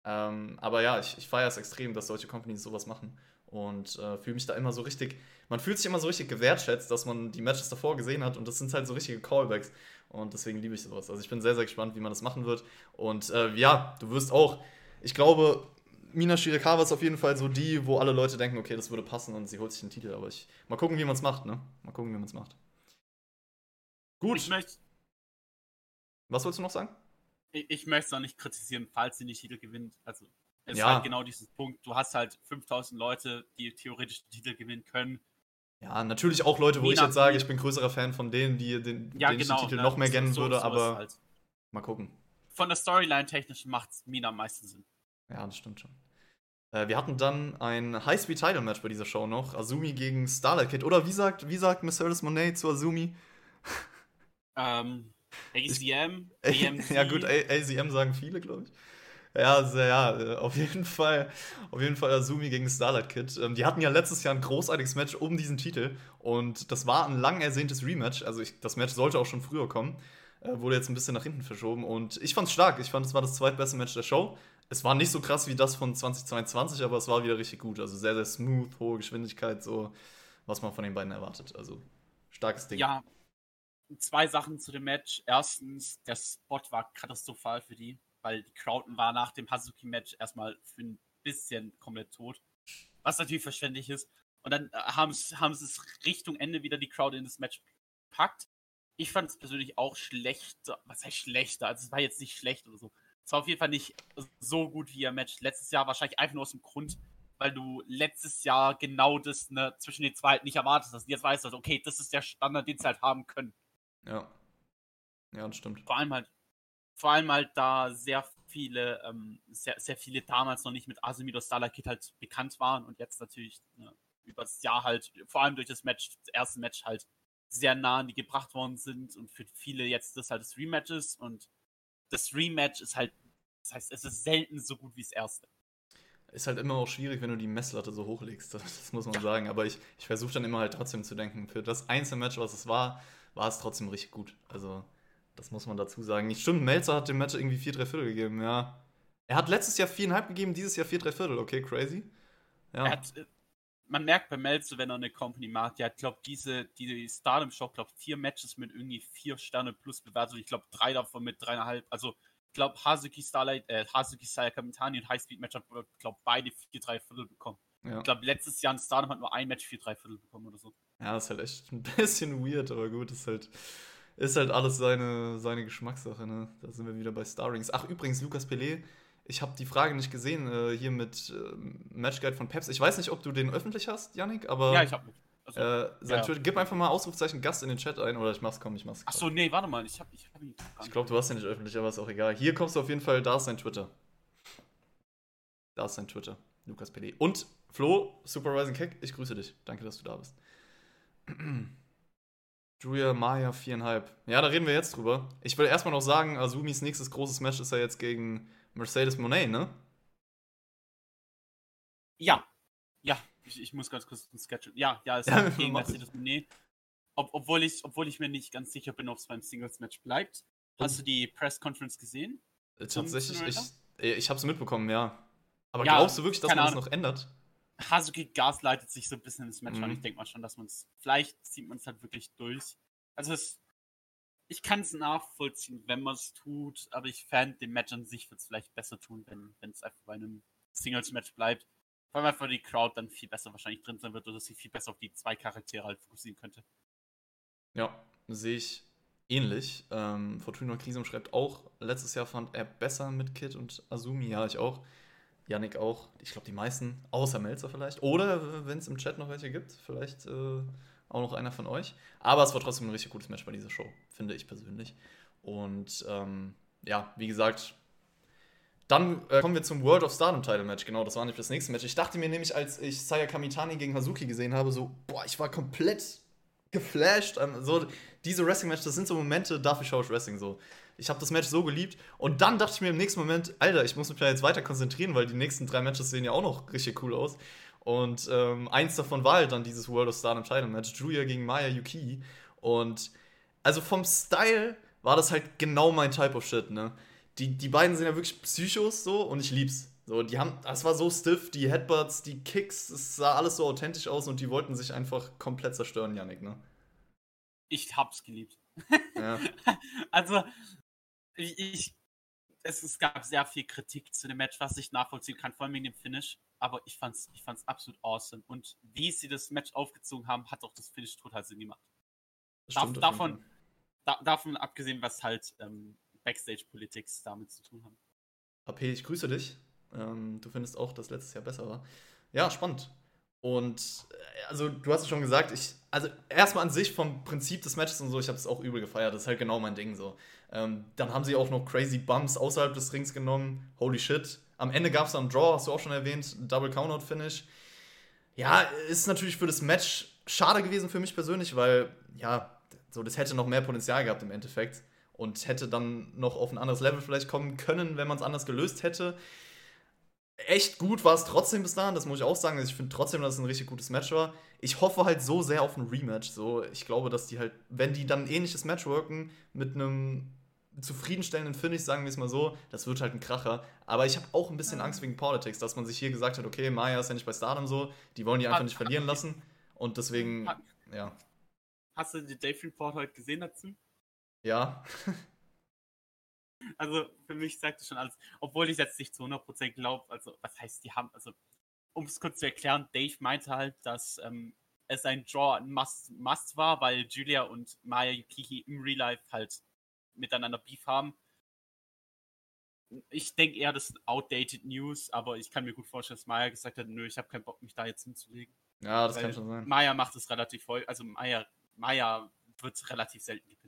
Ähm, aber ja, ich, ich feiere es extrem, dass solche Companies sowas machen. Und äh, fühle mich da immer so richtig, man fühlt sich immer so richtig gewertschätzt, dass man die Matches davor gesehen hat und das sind halt so richtige Callbacks und deswegen liebe ich sowas. Also ich bin sehr, sehr gespannt, wie man das machen wird und äh, ja, du wirst auch, ich glaube, Mina Shirakawa ist auf jeden Fall so die, wo alle Leute denken, okay, das würde passen und sie holt sich den Titel, aber ich, mal gucken, wie man es macht, ne? Mal gucken, wie man es macht. Gut. Ich möchte. Was wolltest du noch sagen? Ich, ich möchte es auch nicht kritisieren, falls sie den Titel gewinnt. Also, es Ja. ist halt genau dieses Punkt. Du hast halt 5000 Leute, die theoretisch den Titel gewinnen können. Ja, natürlich auch Leute, wo ich Mina- jetzt sage, ich bin größerer Fan von denen, die den, Ja, denen genau. ich den Titel ne? noch mehr gönnen so- würde, so ist aber Halt. mal gucken. Von der Storyline technisch macht Mina am meisten Sinn. Ja, das stimmt schon. Äh, wir hatten dann ein High-Speed-Title-Match bei dieser Show noch. Azumi gegen Starlight Kid. Oder wie sagt, wie sagt Mercedes Monet zu Azumi? Ähm, ACM, Ey, AMC. ja gut, A- ACM sagen viele, glaube ich. Ja, also, ja, äh, auf jeden Fall, auf jeden Fall Azumi gegen Starlight Kid. Ähm, die hatten ja letztes Jahr ein großartiges Match um diesen Titel und das war ein lang ersehntes Rematch. Also ich, das Match sollte auch schon früher kommen, äh, wurde jetzt ein bisschen nach hinten verschoben und ich fand's stark. Ich fand, es war das zweitbeste Match der Show. Es war nicht so krass wie das von 2022, aber es war wieder richtig gut. Also sehr, sehr smooth, hohe Geschwindigkeit, so was man von den beiden erwartet. Also starkes Ding. Ja, zwei Sachen zu dem Match. Erstens, der Spot war katastrophal für die, weil die Crowd war nach dem Hazuki-Match erstmal für ein bisschen komplett tot. Was natürlich verständlich ist. Und dann äh, haben sie haben es Richtung Ende wieder die Crowd in das Match gepackt. Ich fand es persönlich auch schlechter. Was heißt schlechter? Also es war jetzt nicht schlecht oder so. Es war auf jeden Fall nicht so gut wie ihr Match letztes Jahr. Wahrscheinlich einfach nur aus dem Grund, weil du letztes Jahr genau das ne, zwischen den zwei nicht erwartet hast. Und jetzt weißt du, halt, okay, das ist der Standard, den sie halt haben können. Ja, ja das stimmt. Vor allem halt, vor allem halt da sehr viele, ähm, sehr, sehr viele damals noch nicht mit Starlight Kid halt bekannt waren und jetzt natürlich ne, über das Jahr halt, vor allem durch das Match, das erste Match halt sehr nah an die gebracht worden sind und für viele jetzt das halt das Rematch ist und das Rematch ist halt, das heißt, es ist selten so gut wie das erste. Ist halt immer auch schwierig, wenn du die Messlatte so hochlegst. Das, muss man sagen. Aber ich, ich versuche dann immer halt trotzdem zu denken. Für das Einzelmatch, was es war, war es trotzdem richtig gut. Also, das muss man dazu sagen. Stimmt, Melzer hat dem Match irgendwie 4 3 Viertel gegeben, ja. Er hat letztes Jahr 4,5 gegeben, dieses Jahr 4 3 Viertel. Okay, crazy. Ja. Hat, äh, man merkt bei Melzer, wenn er eine Company macht, der hat, glaube diese, die Stardom Show, glaube vier Matches mit irgendwie vier Sterne plus bewertet. Ich glaube, drei davon mit dreieinhalb. Also, ich glaube, Hazuki Starlight, äh, Hazuki Sayaka Mitani und Highspeed Match hat, glaube beide vier, drei Viertel bekommen. ja. Ich glaube, letztes Jahr in Stardom hat nur ein Match vier, drei Viertel bekommen oder so. ja, ist halt echt ein bisschen weird, aber gut, ist halt, ist halt alles seine, seine Geschmackssache, ne? Da sind wir wieder bei Starrings. Ach, übrigens, Lukas Pelé, ich habe die Frage nicht gesehen, äh, hier mit äh, Matchguide von Peps. Ich weiß nicht, ob du den öffentlich hast, Yannick, aber. ja, ich habe. Also, Äh, sein Ja. Twitter, gib einfach mal Ausrufzeichen Gast in den Chat ein oder ich mach's, komm, ich mach's. ach so, nee, warte mal, ich habe ich hab ihn Ich nicht. glaube, du hast den nicht öffentlich, aber ist auch egal. Hier kommst du auf jeden Fall, da ist sein Twitter. Da ist sein Twitter, Lukas PD. Und Flo, Supervising Keck, ich grüße dich. Danke, dass du da bist. Julia Maya, viereinhalb. Ja, da reden wir jetzt drüber. Ich will erstmal noch sagen, Azumis nächstes großes Match ist ja jetzt gegen Mercedes Monet, ne? Ja, ja, ich, ich muss ganz kurz ein Sketch. Ja, ja, es Ja, ist gegen Mercedes Monet. Ob, obwohl, ich, obwohl ich mir nicht ganz sicher bin, ob es beim Singles-Match bleibt. Hast du die Press Conference gesehen? Äh, Tatsächlich, ich, äh, ich hab's mitbekommen, ja. Aber Ja, glaubst du wirklich, dass man das noch ändert? Hazuki Gas leitet sich so ein bisschen ins Match Mhm. an. Ich denke mal schon, dass man es. Vielleicht zieht man es halt wirklich durch. Also es. Ich kann es nachvollziehen, wenn man es tut, aber ich fände, dem Match an sich wird es vielleicht besser tun, wenn es einfach bei einem Singles-Match bleibt. Weil man einfach die Crowd dann viel besser wahrscheinlich drin sein wird oder sich viel besser auf die zwei Charaktere halt fokussieren könnte. Ja, sehe ich ähnlich. Ähm, Fortuna Krisum schreibt auch, letztes Jahr fand er besser mit Kid und Azumi. Ja, ich auch. Yannick auch. Ich glaube, die meisten, außer Melzer vielleicht. Oder wenn es im Chat noch welche gibt, vielleicht äh, auch noch einer von euch. Aber es war trotzdem ein richtig gutes Match bei dieser Show, finde ich persönlich. Und ähm, ja, wie gesagt, dann äh, kommen wir zum World of Stardom Title Match. Genau, das war nicht das nächste Match. Ich dachte mir nämlich, als ich Saya Kamitani gegen Hazuki gesehen habe, so, boah, ich war komplett geflasht. Ähm, so, diese Wrestling-Match, das sind so Momente, dafür schaue ich Wrestling so. Ich habe das Match so geliebt und dann dachte ich mir im nächsten Moment, Alter, ich muss mich da jetzt weiter konzentrieren, weil die nächsten drei Matches sehen ja auch noch richtig cool aus. Und ähm, eins davon war halt dann dieses World of Stardom Title Match, Julia gegen Maya Yuki. Und also vom Style war das halt genau mein Type of Shit, ne? Die, die beiden sind ja wirklich Psychos so und ich lieb's. So, die haben, das war so stiff, die Headbutts, die Kicks, es sah alles so authentisch aus und die wollten sich einfach komplett zerstören, Yannick, ne? Ich hab's geliebt. Ja. also, ich, ich es, es, gab sehr viel Kritik zu dem Match, was ich nachvollziehen kann, vor allem wegen dem Finish. Aber ich fand's, ich fand's absolut awesome. Und wie sie das Match aufgezogen haben, hat auch das Finish total Sinn gemacht. Stimmt, davon, da, davon abgesehen, was halt ähm, Backstage-Politik damit zu tun haben. AP, ich grüße dich. Ähm, du findest auch, dass letztes Jahr besser war. Ja, spannend. Und äh, also, du hast es schon gesagt, ich, also erstmal an sich vom Prinzip des Matches und so, ich habe es auch übel gefeiert. Das ist halt genau mein Ding so. Ähm, dann haben sie auch noch crazy Bumps außerhalb des Rings genommen. Holy shit. Am Ende gab es dann Draw, hast du auch schon erwähnt. Double Countout Finish. Ja, ist natürlich für das Match schade gewesen für mich persönlich, weil, ja, so, das hätte noch mehr Potenzial gehabt im Endeffekt. Und hätte dann noch auf ein anderes Level vielleicht kommen können, wenn man es anders gelöst hätte echt gut war es trotzdem bis dahin, das muss ich auch sagen. Also ich finde trotzdem, dass es ein richtig gutes Match war. Ich hoffe halt so sehr auf ein Rematch. So, ich glaube, dass die halt, wenn die dann ein ähnliches Match worken, mit einem zufriedenstellenden Finish, sagen wir es mal so, das wird halt ein Kracher. Aber ich habe auch ein bisschen Angst wegen Politics, dass man sich hier gesagt hat, okay, Maya ist ja nicht bei Stardom so, die wollen die einfach nicht verlieren lassen. Und deswegen, ja. Hast du die Dave Report heute gesehen dazu? Ja. Also für mich sagt es schon alles. Obwohl ich jetzt nicht zu 100% glaube, also was heißt, die haben, also um es kurz zu erklären, Dave meinte halt, dass ähm, es ein Draw ein Must, Must war, weil Julia und Maya Yukiki im Real Life halt miteinander Beef haben. Ich denke eher, das ist outdated News, aber ich kann mir gut vorstellen, dass Maya gesagt hat, nö, ich habe keinen Bock, mich da jetzt hinzulegen. Ja, das weil kann schon sein. Maya macht es relativ häufig, also Maya, Maya wird relativ selten gepinnt.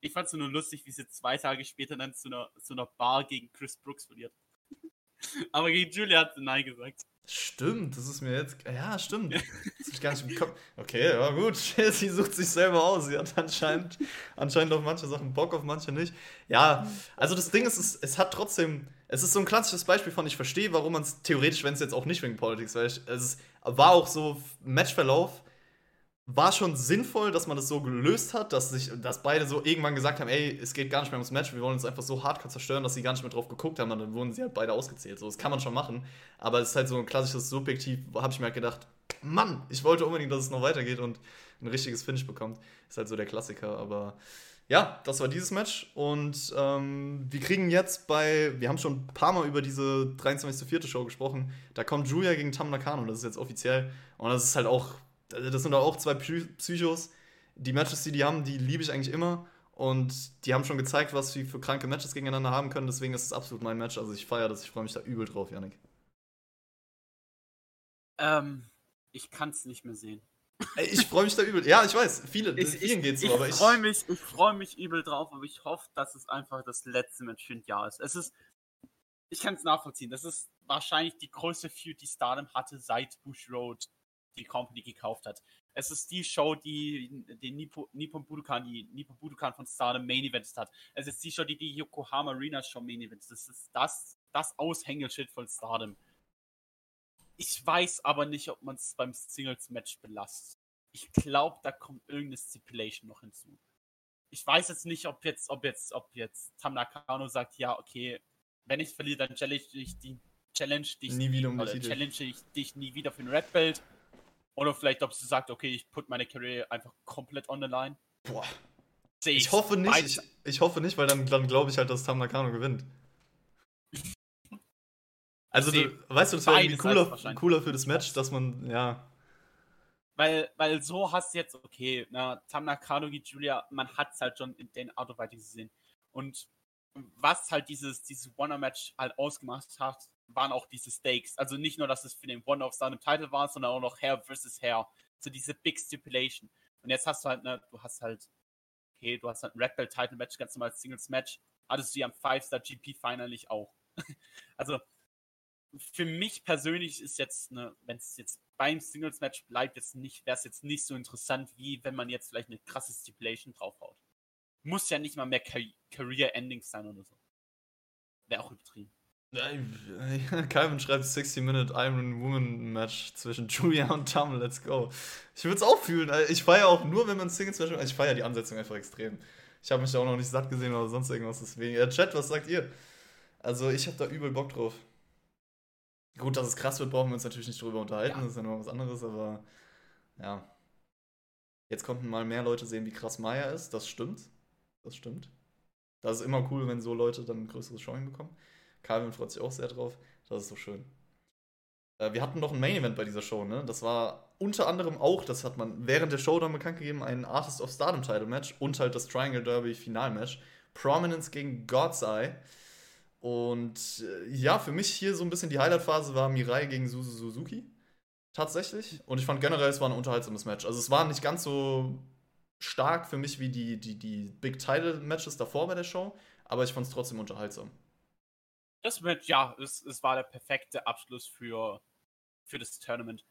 Ich fand es nur lustig, wie sie zwei Tage später dann zu einer, zu einer Bar gegen Chris Brooks verliert. Aber gegen Julia hat sie Nein gesagt. Stimmt, das ist mir jetzt. Ja, stimmt. Das ist gar nicht im Kopf. Okay, ja gut. Sie sucht sich selber aus. Sie hat anscheinend, anscheinend auf manche Sachen Bock, auf manche nicht. Ja, also das Ding ist, es, es hat trotzdem. Es ist so ein klassisches Beispiel von, ich verstehe, warum man es theoretisch, wenn es jetzt auch nicht wegen Politics wäre. Es war auch so Matchverlauf war schon sinnvoll, dass man das so gelöst hat, dass sich, dass beide so irgendwann gesagt haben, ey, es geht gar nicht mehr ums Match, wir wollen uns einfach so hardcore zerstören, dass sie gar nicht mehr drauf geguckt haben, und dann wurden sie halt beide ausgezählt. So, das kann man schon machen, aber es ist halt so ein klassisches Subjektiv, habe ich mir halt gedacht, Mann, ich wollte unbedingt, dass es noch weitergeht und ein richtiges Finish bekommt. Ist halt so der Klassiker, aber ja, das war dieses Match und ähm, wir kriegen jetzt bei, wir haben schon ein paar Mal über diese 23.4. Show gesprochen, da kommt Julia gegen Tam Nakano, das ist jetzt offiziell und das ist halt auch das sind auch zwei Psychos. Die Matches, die die haben, die liebe ich eigentlich immer. Und die haben schon gezeigt, was sie für kranke Matches gegeneinander haben können. Deswegen ist es absolut mein Match. Also ich feiere das. Ich freue mich da übel drauf, Janik. Ähm, ich kann es nicht mehr sehen. Ich freue mich da übel. Ja, ich weiß, viele, ich, vielen geht's so, ich aber ich. Freu mich, ich freue mich übel drauf, aber ich hoffe, dass es einfach das letzte Match für ein Jahr ist. Es ist. Ich kann es nachvollziehen. Das ist wahrscheinlich die größte Feud, die Stardom hatte seit Bush Road die Company gekauft hat. Es ist die Show, die den Nippon, Nippon Budokan, die Nippon Budokan von Stardom Main Evented hat. Es ist die Show, die die Yokohama Arena Show Main Evented. Das ist das, das Aushängeschild von Stardom. Ich weiß aber nicht, ob man es beim Singles Match belastet. Ich glaube, da kommt irgendeine Stipulation noch hinzu. Ich weiß jetzt nicht, ob jetzt, ob jetzt, ob jetzt Tam Nakano sagt, ja, okay, wenn ich verliere, dann challenge ich die Challenge dich nie wieder um challenge ich dich nie wieder für ein Red Belt. Oder vielleicht, ob sie sagt, okay, ich put meine Karriere einfach komplett on the line. Boah. Ich, ich hoffe nicht, ich, ich, hoffe nicht, weil dann, dann glaube ich halt, dass Tam Nakano gewinnt. Also, du, weißt du, das wäre irgendwie cooler, cooler für das Match, dass man, ja. Weil, weil so hast du jetzt, okay, na, Tam Nakano gegen Julia, man hat es halt schon in den Art und Weise gesehen. Und was halt dieses, dieses One-Match halt ausgemacht hat, waren auch diese Stakes. Also nicht nur, dass es für den One of seinem Title war, sondern auch noch Hair versus Hair. So diese Big Stipulation. Und jetzt hast du halt, ne, du hast halt, okay, du hast halt ein Red Belt Title Match, ganz normal Singles Match. Hattest du ja am Five-Star GP Final auch. also, für mich persönlich ist jetzt, ne, wenn es jetzt beim Singles Match bleibt, jetzt nicht, wäre es jetzt nicht so interessant, wie wenn man jetzt vielleicht eine krasse Stipulation draufhaut. Muss ja nicht mal mehr Career Endings sein oder so. Wäre auch übertrieben. Calvin schreibt 60-Minute Iron Woman Match zwischen Julia und Tam, let's go. Ich würde es auch fühlen. Ich feiere auch nur, wenn man Singles Match Ich feiere die Ansetzung einfach extrem. Ich habe mich da auch noch nicht satt gesehen oder sonst irgendwas. Deswegen, ja, Chat, was sagt ihr? Also, ich habe da übel Bock drauf. Gut, dass es krass wird, brauchen wir uns natürlich nicht drüber unterhalten. Ja. Das ist ja nur was anderes, aber ja. Jetzt konnten mal mehr Leute sehen, wie krass Maya ist. Das stimmt. Das stimmt. Das ist immer cool, wenn so Leute dann ein größeres Showing bekommen. Calvin freut sich auch sehr drauf. Das ist so schön. Äh, wir hatten noch ein Main Event bei dieser Show, ne? Das war unter anderem auch, das hat man während der Show dann bekannt gegeben, ein Artist of Stardom Title Match und halt das Triangle Derby Finalmatch. Prominence gegen God's Eye. Und äh, ja, für mich hier so ein bisschen die Highlight-Phase war Mirai gegen Suzu Suzuki. Tatsächlich. Und ich fand generell, es war ein unterhaltsames Match. Also es war nicht ganz so stark für mich wie die, die, die Big Title Matches davor bei der Show, aber ich fand es trotzdem unterhaltsam. Das Match, ja, es, es war der perfekte Abschluss für, für das Tournament.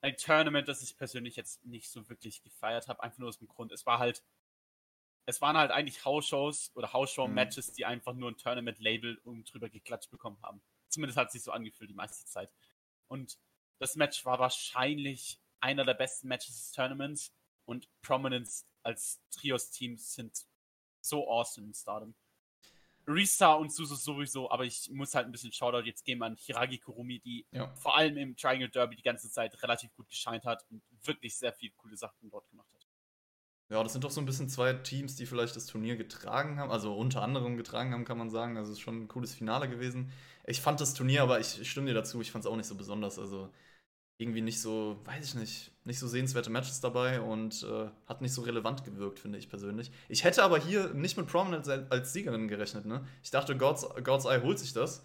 Ein Tournament, das ich persönlich jetzt nicht so wirklich gefeiert habe, einfach nur aus dem Grund, es war halt, es waren halt eigentlich House-Shows oder House-Show-Matches, mhm. die einfach nur ein Tournament-Label um drüber geklatscht bekommen haben. Zumindest hat es sich so angefühlt die meiste Zeit. Und das Match war wahrscheinlich einer der besten Matches des Tournaments und Prominence als Trios-Team sind so awesome in Stardom. Risa und Susu sowieso, aber ich muss halt ein bisschen Shoutout jetzt geben an Hiragi Kurumi, die ja. vor allem im Triangle Derby die ganze Zeit relativ gut gescheint hat und wirklich sehr viele coole Sachen dort gemacht hat. Ja, das sind doch so ein bisschen zwei Teams, die vielleicht das Turnier getragen haben, also unter anderem getragen haben, kann man sagen. Also es ist schon ein cooles Finale gewesen. Ich fand das Turnier, aber ich, ich stimme dir dazu, ich fand es auch nicht so besonders. Also irgendwie nicht so, weiß ich nicht, nicht so sehenswerte Matches dabei und äh, hat nicht so relevant gewirkt, finde ich persönlich. Ich hätte aber hier nicht mit Prominence als Siegerin gerechnet, ne? Ich dachte, God's, God's Eye holt sich das.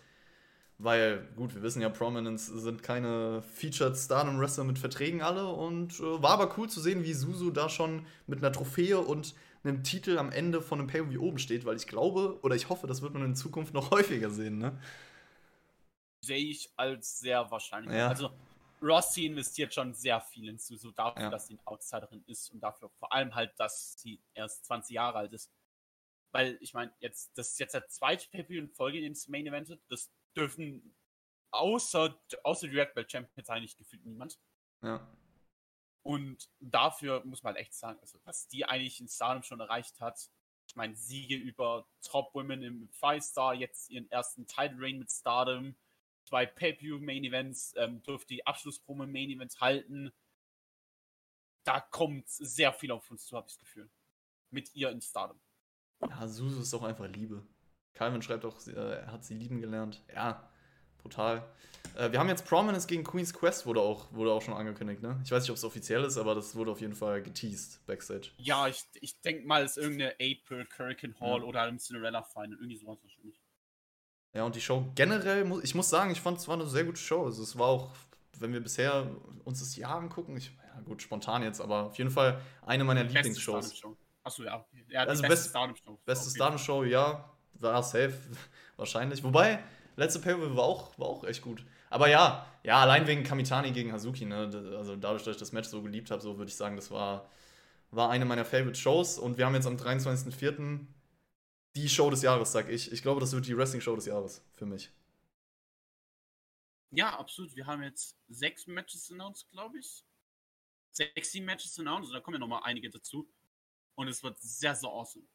Weil, gut, wir wissen ja, Prominence sind keine Featured Stardom Wrestler mit Verträgen alle und äh, war aber cool zu sehen, wie Suzu da schon mit einer Trophäe und einem Titel am Ende von einem Pay-Per-View oben steht, weil ich glaube oder ich hoffe, das wird man in Zukunft noch häufiger sehen, ne? Sehe ich als sehr wahrscheinlich. Ja. Also, Rossi investiert schon sehr viel in Suzu dafür, ja. dass sie eine Outsiderin ist und dafür vor allem halt, dass sie erst 20 Jahre alt ist. Weil, ich meine, jetzt, das ist jetzt der zweite Pay-Per-View in Folge, es Main Eventet. Das dürfen außer, außer die Red Belt Champions eigentlich gefühlt niemand. Ja. Und dafür muss man echt sagen, also, was die eigentlich in Stardom schon erreicht hat. Ich meine, Siege über Top Women im Five Star, jetzt ihren ersten Title Reign mit Stardom zwei Pay-Per-View-Main-Events, ähm, durfte die Abschlusspromo Main-Events halten. Da kommt sehr viel auf uns zu, habe ich das Gefühl. Mit ihr in Stardom. Ja, Susu ist doch einfach Liebe. Calvin schreibt auch, äh, er hat sie lieben gelernt. Ja, brutal. Äh, wir haben jetzt Prominence gegen Queen's Quest, wurde auch, wurde auch schon angekündigt, ne? Ich weiß nicht, ob es offiziell ist, aber das wurde auf jeden Fall geteased, Backstage. Ja, ich, ich denke mal, es ist irgendeine April Hurricane Hall ja. oder im Cinderella Final, irgendwie sowas wahrscheinlich. Ja, und die Show generell, ich muss sagen, ich fand es war eine sehr gute Show. Also es war auch, wenn wir bisher uns das Jahr angucken, ich, ja gut, spontan jetzt, aber auf jeden Fall eine meiner Lieblingsshows. Achso, ja. ja also beste Stardom-Show. Beste Stardom-Show, ja, war safe, wahrscheinlich. Wobei, letzte pay war auch, war auch echt gut. Aber ja, ja, allein wegen Kamitani gegen Hazuki, ne? Also dadurch, dass ich das Match so geliebt habe, so würde ich sagen, das war, war eine meiner Favorite Shows. Und wir haben jetzt am 23.04 die Show des Jahres, sag ich. Ich glaube, das wird die Wrestling-Show des Jahres für mich. Ja, absolut. Wir haben jetzt sechs Matches announced, glaube ich. Sechs, Matches announced. Da kommen ja nochmal einige dazu. Und es wird sehr, sehr awesome.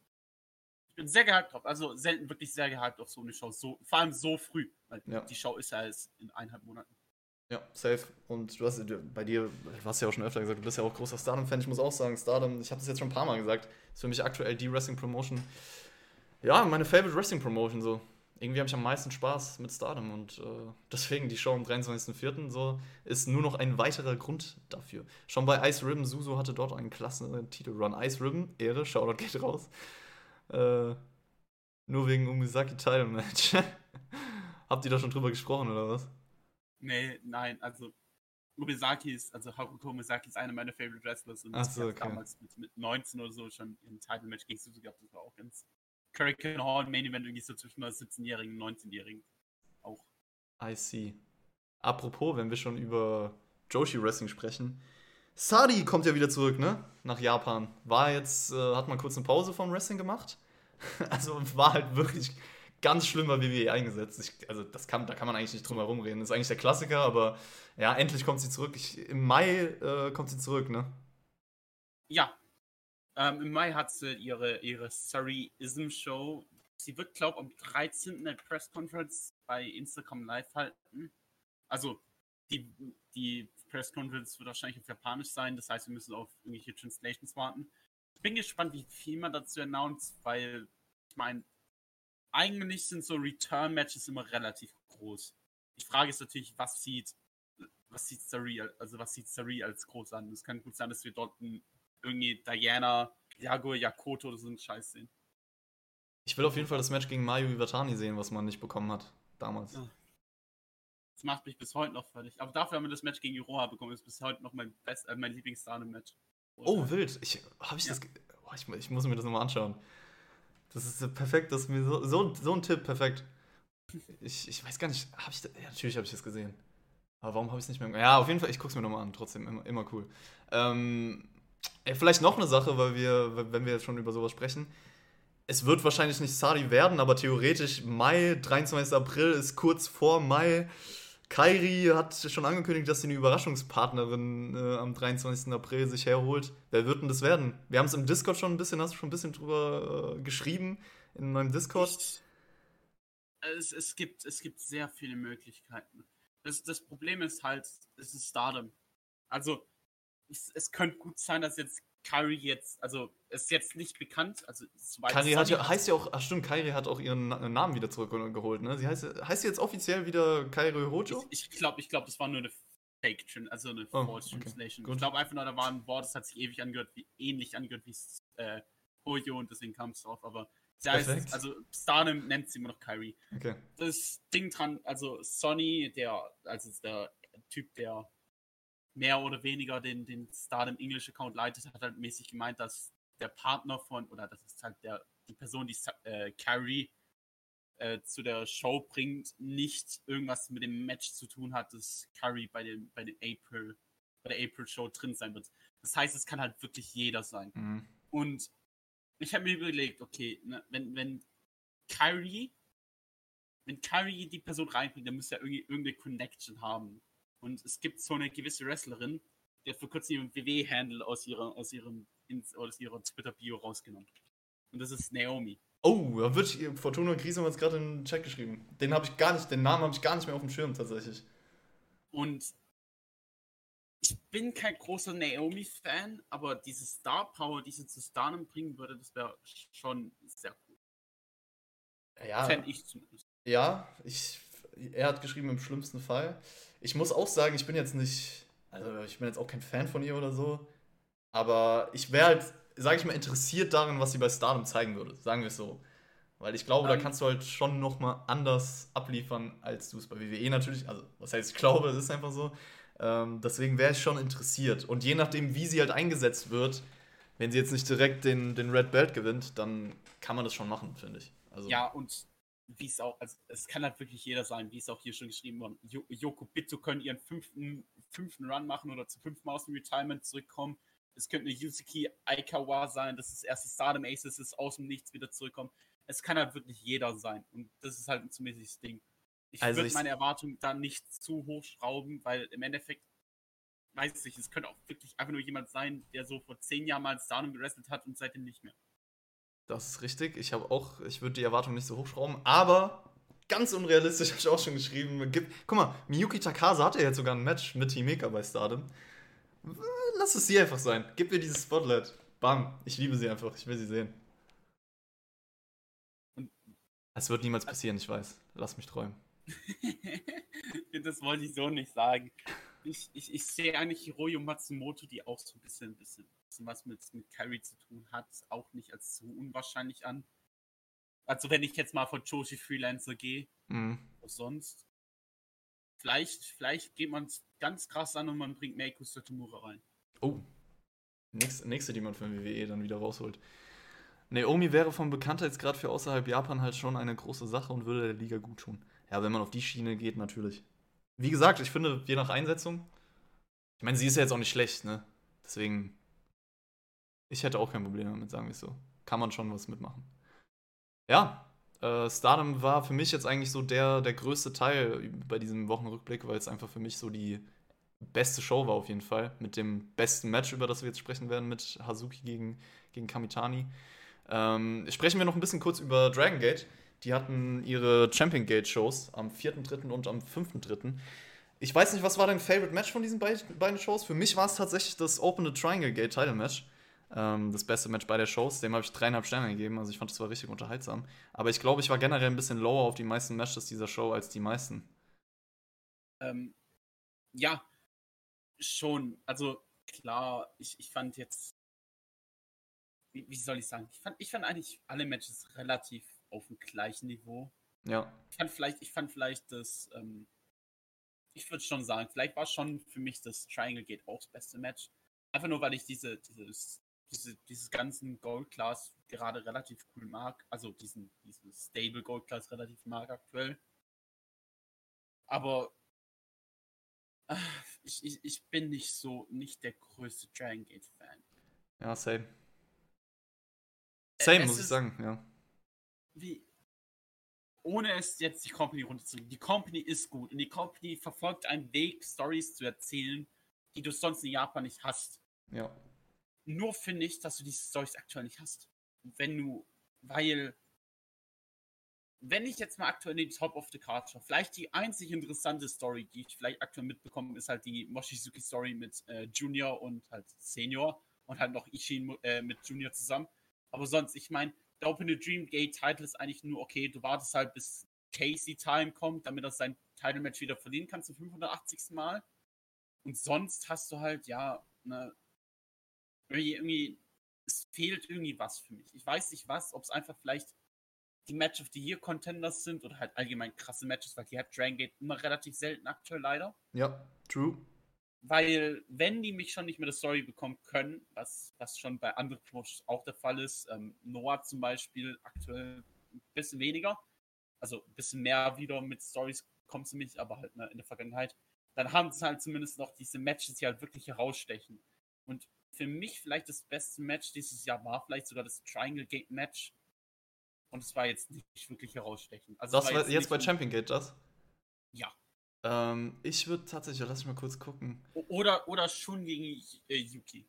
Ich bin sehr gehypt drauf. Also selten wirklich sehr gehypt auf so eine Show. So, vor allem so früh. Weil ja. die Show ist ja erst in eineinhalb Monaten. Ja, safe. Und du hast bei dir, du hast ja auch schon öfter gesagt, du bist ja auch großer Stardom-Fan. Ich muss auch sagen, Stardom, ich habe das jetzt schon ein paar Mal gesagt, ist für mich aktuell die Wrestling-Promotion, ja, meine Favorite Wrestling Promotion so. Irgendwie habe ich am meisten Spaß mit Stardom und äh, deswegen die Show am 23.04. so ist nur noch ein weiterer Grund dafür. Schon bei Ice Ribbon, Suzu hatte dort einen klassen Titelrun. Ice Ribbon, Ehre, Shoutout geht raus. Äh, nur wegen Umisaki Title Match. Habt ihr da schon drüber gesprochen oder was? Nee, nein, also Umisaki ist, also Haruko Umisaki ist einer meiner Favorite Wrestlers und so, okay. damals mit, mit 19 oder so schon ein Title Match gegen Suzu gehabt, das war auch ganz Hurricane Hall Main Event irgendwie so zwischen 17-Jährigen und 19-Jährigen. Auch. I see. Apropos, wenn wir schon über Joshi Wrestling sprechen. Sadi kommt ja wieder zurück, ne? Nach Japan. War jetzt, äh, hat mal kurz eine Pause vom Wrestling gemacht. also war halt wirklich ganz schlimmer WWE eingesetzt. Ich, also das kann, da kann man eigentlich nicht drum herum reden. Das ist eigentlich der Klassiker, aber ja, endlich kommt sie zurück. Ich, Im Mai äh, kommt sie zurück, ne? Ja, ähm, Im Mai hat sie ihre, ihre Surrey-Ism-Show. Sie wird, glaube ich, am 13. eine Press Conference bei Instagram Live halten. Also, die, die Press Conference wird wahrscheinlich auf Japanisch sein, das heißt, wir müssen auf irgendwelche Translations warten. Ich bin gespannt, wie viel man dazu announced, weil ich meine, eigentlich sind so Return-Matches immer relativ groß. Die Frage ist natürlich, was sieht, was sieht Sari, also was sieht Sari als groß an? Es kann gut sein, dass wir dort irgendwie Diana, Yago, Yakoto oder so einen Scheiß sehen. Ich will auf jeden Fall das Match gegen Mayu Iwatani sehen, was man nicht bekommen hat damals. Ja. Das macht mich bis heute noch fertig. Aber dafür haben wir das Match gegen Iroha bekommen. Das ist bis heute noch mein, Best, äh, mein Lieblingsstar im Match. Oh, wild. Ich, hab ich, ja. das, oh, ich, ich muss mir das nochmal anschauen. Das ist perfekt, das ist mir so, so, so ein Tipp, perfekt. Ich, ich weiß gar nicht, habe ich das, ja, natürlich habe ich das gesehen. Aber warum habe ich es nicht mehr? Ja, auf jeden Fall, ich gucke es mir nochmal an, trotzdem immer, immer cool. Ähm, ey, vielleicht noch eine Sache, weil wir, wenn wir jetzt schon über sowas sprechen. Es wird wahrscheinlich nicht Sadi werden, aber theoretisch Mai, 23. April ist kurz vor Mai. Kairi hat schon angekündigt, dass sie eine Überraschungspartnerin äh, am 23. April sich herholt. Wer wird denn das werden? Wir haben es im Discord schon ein bisschen, hast du schon ein bisschen drüber äh, geschrieben in meinem Discord? Es, es, gibt, es gibt sehr viele Möglichkeiten. Das, das Problem ist halt, es ist Stardom. Also, es, es könnte gut sein, dass jetzt Kyrie jetzt, also ist jetzt nicht bekannt. Also Kyrie hat ja, heißt ja auch, ach stimmt, Kyrie hat auch ihren Namen wieder zurückgeholt, ne? Sie heißt, heißt sie jetzt offiziell wieder Kyrie Hojo? Ich, ich glaube, ich glaub, das war nur eine Fake, also eine oh, False okay. Translation. Gut. Ich glaube einfach nur, da war ein Wort, das hat sich ewig angehört, wie ähnlich angehört wie äh, Hojo und deswegen kam es drauf, aber sie heißt, also Stardom nennt sie immer noch Kyrie. Okay. Das Ding dran, also Sonny, der, also der Typ, der mehr oder weniger den, den Stardom English Account leitet, hat halt mäßig gemeint, dass der Partner von, oder das ist halt der, die Person, die äh, Carrie äh, zu der Show bringt, nicht irgendwas mit dem Match zu tun hat, dass Carrie bei dem, bei dem April, bei der April Show drin sein wird. Das heißt, es kann halt wirklich jeder sein. Mhm. Und ich habe mir überlegt, okay, ne, wenn, wenn Kyrie, wenn Kyrie die Person reinbringt, dann müsste er irgendwie irgendeine Connection haben. Und es gibt so eine gewisse Wrestlerin, die hat vor kurzem ihren WW-Handle aus, ihrer, aus, ihrem, aus ihrer Twitter-Bio rausgenommen. Und das ist Naomi. Oh, da wird Fortuna Krise es gerade in den Chat geschrieben. Den habe ich gar nicht, den Namen habe ich gar nicht mehr auf dem Schirm tatsächlich. Und ich bin kein großer Naomi-Fan, aber diese Star Power, die sie zu Stardom bringen würde, das wäre schon sehr cool. Ja. Fände ich zumindest. Ja, ich, er hat geschrieben im schlimmsten Fall. Ich muss auch sagen, ich bin jetzt nicht, also ich bin jetzt auch kein Fan von ihr oder so, aber ich wäre halt, sage ich mal, interessiert darin, was sie bei Stardom zeigen würde, sagen wir es so. Weil ich glaube, um, da ähm. kannst du halt schon nochmal anders abliefern, als du es bei WWE natürlich, also was heißt, ich glaube, es ist einfach so. Ähm, deswegen wäre ich schon interessiert. Und je nachdem, wie sie halt eingesetzt wird, wenn sie jetzt nicht direkt den, den Red Belt gewinnt, dann kann man das schon machen, finde ich. Also, ja, und wie es auch, also es kann halt wirklich jeder sein, wie es auch hier schon geschrieben wurde. Yoko Bitto können ihren fünften, fünften Run machen oder zu fünften aus dem Retirement zurückkommen. Es könnte eine Yusuki Aikawa sein, dass das erste Stardom Aces ist, aus dem Nichts wieder zurückkommen. Es kann halt wirklich jeder sein. Und das ist halt ein ziemliches Ding. Ich also würde meine Erwartungen da nicht zu hoch schrauben, weil im Endeffekt, weiß ich nicht, es könnte auch wirklich einfach nur jemand sein, der so vor zehn Jahren mal Stardom gewrestelt hat und seitdem nicht mehr. Das ist richtig. Ich habe auch, ich würde die Erwartung nicht so hochschrauben, aber ganz unrealistisch habe ich auch schon geschrieben. Guck mal, Miyuki Takase hatte jetzt sogar ein Match mit Himeka bei Stardom. Lass es sie einfach sein. Gib mir dieses Spotlight. Bam. Ich liebe sie einfach. Ich will sie sehen. Es wird niemals passieren, ich weiß. Lass mich träumen. das wollte ich so nicht sagen. Ich, ich, ich sehe eigentlich Hiroyo Matsumoto, die auch so ein bisschen, ein bisschen was mit, mit Carrie zu tun hat, auch nicht als zu unwahrscheinlich an. Also wenn ich jetzt mal von Joshi Freelancer gehe, mhm. sonst. Vielleicht, vielleicht geht man es ganz krass an und man bringt Meiko Satomura rein. Oh. Nächste, nächste, die man von WWE dann wieder rausholt. Naomi wäre vom Bekanntheitsgrad für außerhalb Japan halt schon eine große Sache und würde der Liga gut tun. Ja, wenn man auf die Schiene geht, natürlich. Wie gesagt, ich finde, je nach Einsetzung. Ich meine, sie ist ja jetzt auch nicht schlecht, ne? Deswegen ich hätte auch kein Problem damit, sagen wir es so. Kann man schon was mitmachen. Ja, äh, Stardom war für mich jetzt eigentlich so der, der größte Teil bei diesem Wochenrückblick, weil es einfach für mich so die beste Show war auf jeden Fall. Mit dem besten Match, über das wir jetzt sprechen werden, mit Hazuki gegen, gegen Kamitani. Ähm, sprechen wir noch ein bisschen kurz über Dragon Gate. Die hatten ihre Champion Gate Shows am 4.3. und am 5.3. Ich weiß nicht, was war dein Favorite Match von diesen beiden Shows? Für mich war es tatsächlich das Open the Triangle Gate Title Match. Ähm, das beste Match bei der Shows. Dem habe ich dreieinhalb Sterne gegeben. Also ich fand, das war richtig unterhaltsam. Aber ich glaube, ich war generell ein bisschen lower auf die meisten Matches dieser Show als die meisten. Ähm, ja, schon. Also klar, ich, ich fand jetzt. Wie, wie soll ich sagen? Ich fand, ich fand eigentlich alle Matches relativ auf dem gleichen Niveau. Ja. Ich fand vielleicht, ich fand vielleicht das, ähm, ich würde schon sagen, vielleicht war schon für mich das Triangle Gate auch das beste Match. Einfach nur, weil ich diese, dieses diese, dieses ganzen Gold Class gerade relativ cool mag. Also diesen, diesen Stable Gold Class relativ mag aktuell. Aber äh, ich, ich, ich bin nicht so, nicht der größte Dragon Gate Fan. Ja, same. Same, es muss ich sagen, ja. Wie, ohne es jetzt die Company runterzulegen. Die Company ist gut und die Company verfolgt einen Weg, Stories zu erzählen, die du sonst in Japan nicht hast. Ja. Nur finde ich, dass du diese Storys aktuell nicht hast. Wenn du, weil, wenn ich jetzt mal aktuell in die Top of the Card schaue, vielleicht die einzig interessante Story, die ich vielleicht aktuell mitbekomme, ist halt die Mochizuki Story mit äh, Junior und halt Senior und halt noch Ishin äh, mit Junior zusammen. Aber sonst, ich meine, der Open the Dream Gate Title ist eigentlich nur, okay, du wartest halt bis Casey Time kommt, damit er sein Title Match wieder verlieren kann zum 580. Mal. Und sonst hast du halt, ja, ne, irgendwie, irgendwie, es fehlt irgendwie was für mich. Ich weiß nicht was, ob es einfach vielleicht die Match of the Year Contenders sind oder halt allgemein krasse Matches, weil die hat Dragon Gate immer relativ selten aktuell leider. Ja, true. Weil, wenn die mich schon nicht mehr der Story bekommen können, was, was schon bei anderen Promotions auch der Fall ist, ähm, Noah zum Beispiel aktuell ein bisschen weniger, also ein bisschen mehr wieder mit Stories kommt sie mich, aber halt ne, in der Vergangenheit, dann haben sie halt zumindest noch diese Matches, die halt wirklich herausstechen. Und für mich vielleicht das beste Match dieses Jahr war, vielleicht sogar das Triangle Gate Match. Und es war jetzt nicht wirklich herausstechend. Also das war jetzt, jetzt bei Champion Gate, das? Ja. Ähm, ich würde tatsächlich, lass mich mal kurz gucken. Oder, oder schon gegen äh, Yuki.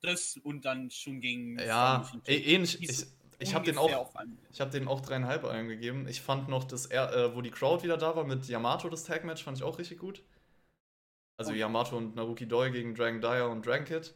Das und dann schon gegen. Ja, eh, ähnlich. Ich, ich habe den auch, ich habe den auch dreieinhalb eingegeben. Ich fand noch das, äh, wo die Crowd wieder da war mit Yamato, das Tag Match fand ich auch richtig gut. Also Yamato und Naruki Doi gegen Dragon Dyer und Dragon Kid.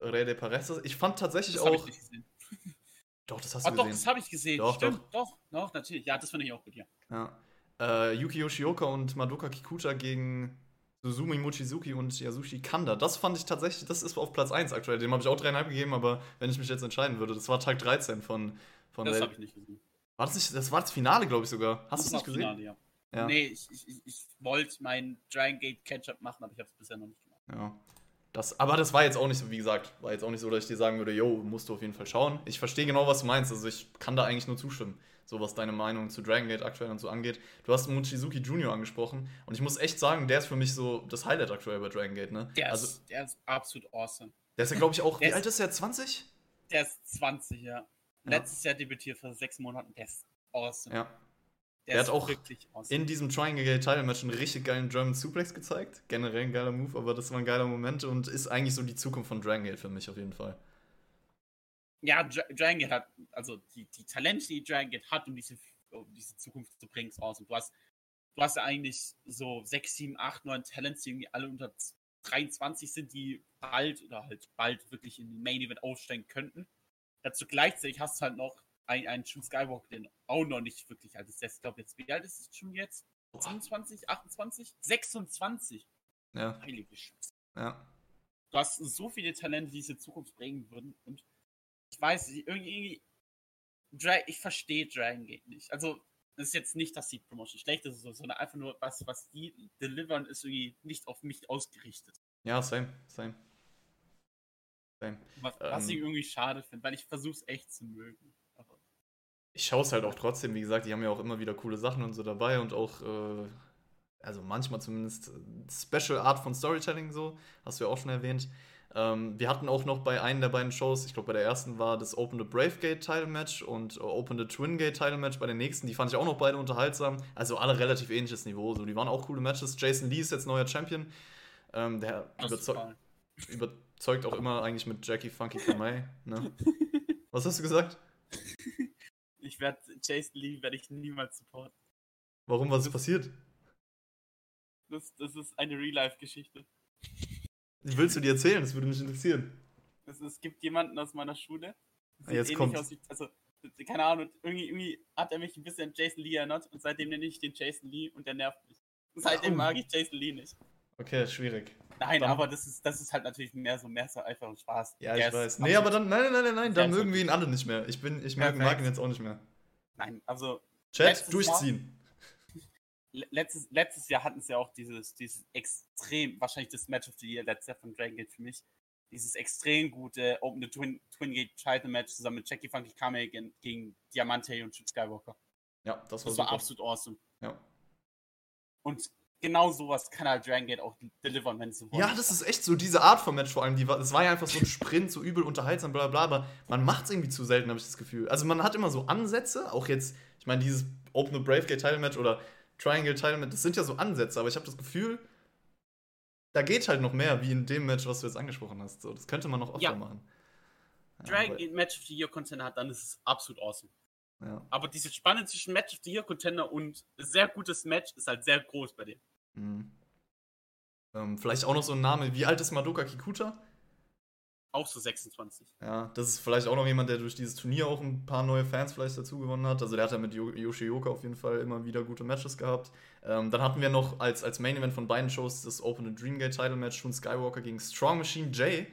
Rede Paredes. Ich fand tatsächlich das auch. Doch, das hast du oh, gesehen. Doch, das habe ich gesehen. Doch, Stimmt, doch. doch, doch, natürlich. Ja, das fand ich auch gut, ja. ja. Äh, Yuki Yoshioka und Madoka Kikuta gegen Suzumi Mochizuki und Yasushi Kanda. Das fand ich tatsächlich, das ist auf Platz 1 aktuell. Dem habe ich auch dreieinhalb gegeben, aber wenn ich mich jetzt entscheiden würde, das war Tag 13 von. von das habe ich nicht gesehen. War das nicht, das war das Finale, glaube ich sogar. Hast du es nicht gesehen? Finale, ja. Ja. Nee, ich, ich, ich wollte meinen Dragon Gate Ketchup machen, aber ich habe es bisher noch nicht gemacht. Ja. Das, aber das war jetzt auch nicht so, wie gesagt, war jetzt auch nicht so, dass ich dir sagen würde, yo, musst du auf jeden Fall schauen. Ich verstehe genau, was du meinst. Also ich kann da eigentlich nur zustimmen, so was deine Meinung zu Dragon Gate aktuell und so angeht. Du hast Mochizuki Junior angesprochen und ich muss echt sagen, der ist für mich so das Highlight aktuell bei Dragon Gate, ne? Der, also, ist, der ist absolut awesome. Der ist ja, glaube ich, auch, der wie alt ist der? 20? Der ist 20, ja. ja. Letztes Jahr debütiert vor sechs Monaten. Der ist awesome. Ja. Der, der hat auch in diesem Triangle Title Match einen richtig geilen German Suplex gezeigt. Generell ein geiler Move, aber das war ein geiler Moment und ist eigentlich so die Zukunft von Dragon Gate für mich auf jeden Fall. Ja, Dragon Gate hat, also die, die Talente, die Dragon Gate hat, um diese, um diese Zukunft zu bringen, ist awesome. Du hast, du hast ja eigentlich so 6, 7, 8, 9 Talents, die irgendwie alle unter 23 sind, die bald oder halt bald wirklich in den Main Event aufsteigen könnten. Dazu gleichzeitig hast du halt noch ein, ein Schuh Skywalker, den auch noch nicht wirklich alt ist. Ich glaube jetzt, wie alt ist es schon jetzt? 27, 28, 26. Ja. Heilige Scheiße. Ja. Du hast so viele Talente, die diese Zukunft bringen würden. Und ich weiß, irgendwie, ich verstehe Dragon Gate nicht. Also, es ist jetzt nicht, dass die Promotion schlecht ist, sondern einfach nur, was, was die delivern, ist irgendwie nicht auf mich ausgerichtet. Ja, same, same. same. Was, was ähm, ich irgendwie schade finde, weil ich versuche es echt zu mögen ich schaue es halt auch trotzdem, wie gesagt, die haben ja auch immer wieder coole Sachen und so dabei und auch, äh, also manchmal zumindest äh, Special Art von Storytelling so, hast du ja auch schon erwähnt. Ähm, wir hatten auch noch bei einem der beiden Shows, ich glaube bei der ersten war das Open the Brave Gate Title Match und äh, Open the Twin Gate Title Match bei den nächsten, die fand ich auch noch beide unterhaltsam. Also alle relativ ähnliches Niveau, so die waren auch coole Matches. Jason Lee ist jetzt neuer Champion. Ähm, der überzeug überzeugt auch immer eigentlich mit Jackie Funky Kamei. Ne? Was hast du gesagt? Ich werde Jason Lee werde ich niemals supporten. Warum? Was ist passiert? Das, das ist eine Real-Life-Geschichte. Willst du die erzählen? Das würde mich interessieren. Es, es gibt jemanden aus meiner Schule. Ah, jetzt kommt. Aus, also, keine Ahnung, irgendwie, irgendwie hat er mich ein bisschen an Jason Lee erinnert und seitdem nenne ich den Jason Lee und der nervt mich. Seitdem mag ich Jason Lee nicht. Okay, schwierig. Nein, dann, aber das ist, das ist halt natürlich mehr so, mehr so einfach ein Spaß. Ja, ich weiß. Nee, aber dann, nein, nein, nein, nein, dann mögen wir ihn alle nicht mehr. Ich bin, ich mag, mag ihn jetzt auch nicht mehr. Nein, also. Chat, durchziehen. Jahr, letztes, letztes Jahr hatten sie ja auch dieses, dieses extrem, wahrscheinlich das Match of the Year letztes Jahr von Dragon Gate für mich. Dieses extrem gute Open the Twin, Twin Gate Title Match zusammen mit Jackie Funky Kame gegen, gegen Diamante und Skywalker. Ja, das war, das war absolut awesome. Ja. Und genau sowas kann halt Dragon Gate auch delivern, wenn sie wollen. Ja, das ist echt so, diese Art von Match vor allem, die war, das war ja einfach so ein Sprint, so übel unterhaltsam, bla bla, aber man macht es irgendwie zu selten, habe ich das Gefühl. Also man hat immer so Ansätze, auch jetzt, ich meine, dieses Open the Brave Gate Title Match oder Triangle Title Match, das sind ja so Ansätze, aber ich habe das Gefühl, da geht halt noch mehr, wie in dem Match, was du jetzt angesprochen hast. So, das könnte man noch öfter ja. machen. Ja, Dragon Gate Match of the Year Contender hat, dann ist es absolut awesome. Ja. Aber diese Spanne zwischen Match of the Year Contender und sehr gutes Match ist halt sehr groß bei dir. Mhm. Ähm, vielleicht auch noch so ein Name. Wie alt ist Madoka Kikuta? Auch so 26. Ja, das ist vielleicht auch noch jemand, der durch dieses Turnier auch ein paar neue Fans vielleicht dazu gewonnen hat. Also der hat ja mit Yoshioka auf jeden Fall immer wieder gute Matches gehabt. Ähm, dann hatten wir noch als, als Main Event von beiden Shows das Open the Dreamgate Title Match von Skywalker gegen Strong Machine Jay.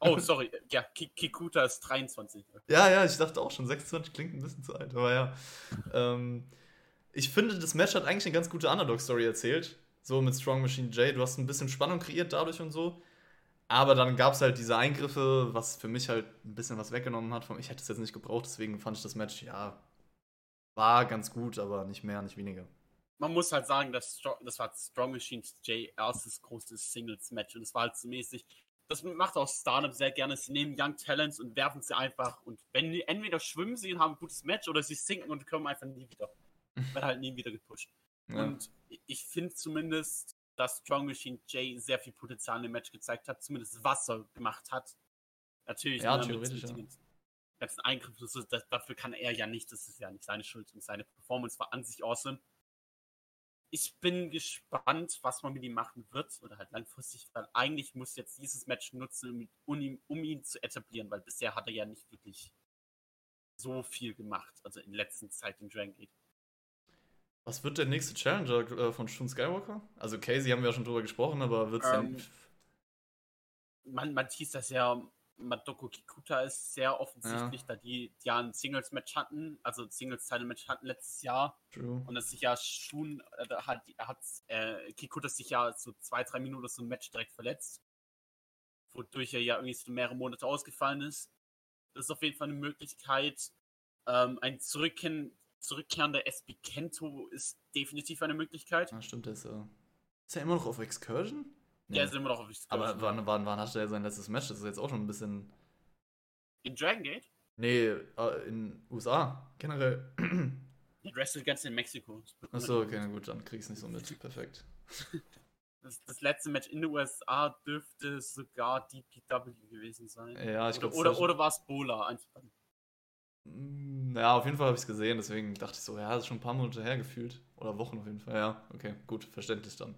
Oh, sorry. Ja, Kikuta ist 23. Ja, ja, ich dachte auch schon, 26 klingt ein bisschen zu alt, aber ja. Ähm, ich finde, das Match hat eigentlich eine ganz gute Underdog-Story erzählt. So mit Strong Machine J. Du hast ein bisschen Spannung kreiert dadurch und so. Aber dann gab es halt diese Eingriffe, was für mich halt ein bisschen was weggenommen hat. Ich hätte es jetzt nicht gebraucht, deswegen fand ich das Match, ja, war ganz gut, aber nicht mehr, nicht weniger. Man muss halt sagen, Strong, das war Strong Machine J erstes großes Singles-Match und es war halt so mäßig. Das macht auch Stardom sehr gerne. Sie nehmen Young Talents und werfen sie einfach. Und wenn entweder schwimmen sie und haben ein gutes Match oder sie sinken und kommen einfach nie wieder. wird halt nie wieder gepusht. Ja. Und ich finde zumindest, dass Strong Machine J sehr viel Potenzial im Match gezeigt hat, zumindest was er gemacht hat. Natürlich, ja, theoretisch, mit, ja. ganzen Eingriff, das das, dafür kann er ja nicht, das ist ja nicht seine Schuld und seine Performance war an sich awesome. Ich bin gespannt, was man mit ihm machen wird oder halt langfristig, weil eigentlich muss jetzt dieses Match nutzen, um ihn, um ihn zu etablieren, weil bisher hat er ja nicht wirklich so viel gemacht, also in letzter Zeit in Dragon Gate. Was wird der nächste Challenger äh, von Shun Skywalker? Also Casey haben wir ja schon drüber gesprochen, aber wird es ähm, denn. Man, man hieß das ja, Madoko Kikuta ist sehr offensichtlich, ja. da die, die ja ein Singles-Match hatten, also Singles-Title-Match hatten letztes Jahr. True. Und dass sich ja Shun, äh, hat, hat äh, Kikuta sich ja so zwei, drei Minuten so ein Match direkt verletzt. Wodurch er ja irgendwie so mehrere Monate ausgefallen ist. Das ist auf jeden Fall eine Möglichkeit. Ähm, ein Zurückkehren zurückkehrender SB Kento ist definitiv eine Möglichkeit. Ja, stimmt, der ist, äh, ist er immer noch auf Excursion? Nee. Der ist immer noch auf Excursion. Aber wann, wann, wann hatte er sein letztes Match? Das ist jetzt auch schon ein bisschen. In Dragon Gate? Nee, äh, in USA, generell. Der wrestelt ganz in Mexiko. Achso, okay, na gut, dann krieg's nicht so mit. Perfekt. Das, das, letzte Match in den USA dürfte sogar DPW gewesen sein. Ja, ich glaube. Oder, oder, oder war es Bola? Eins von ja, auf jeden Fall habe ich es gesehen, deswegen dachte ich so, ja, das ist schon ein paar Monate her gefühlt. Oder Wochen auf jeden Fall. Ja, okay, gut, verständlich dann.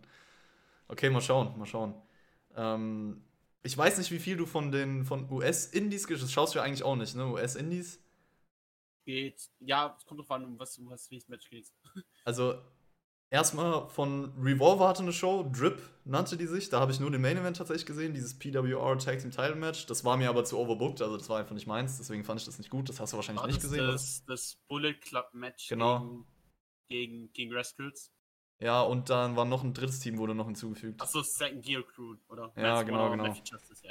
Okay, mal schauen, mal schauen. Ähm, ich weiß nicht, wie viel du von den von US-Indies das schaust du ja eigentlich auch nicht, ne? US-Indies? Geht. Ja, es kommt drauf an, um was, um was welches Match geht. Also, Erstmal von Revolver hatte eine Show, Drip nannte die sich. Da habe ich nur den Main Event tatsächlich gesehen, dieses PWR Tag Team Title Match. Das war mir aber zu overbooked, also das war einfach nicht meins, deswegen fand ich das nicht gut. Das hast du wahrscheinlich war nicht gesehen. Das, das Bullet Club Match genau. gegen, gegen, gegen Rascals. Ja, und dann war noch ein drittes Team, wurde noch hinzugefügt. Achso, Second Gear Crew, oder? Ja, genau, genau.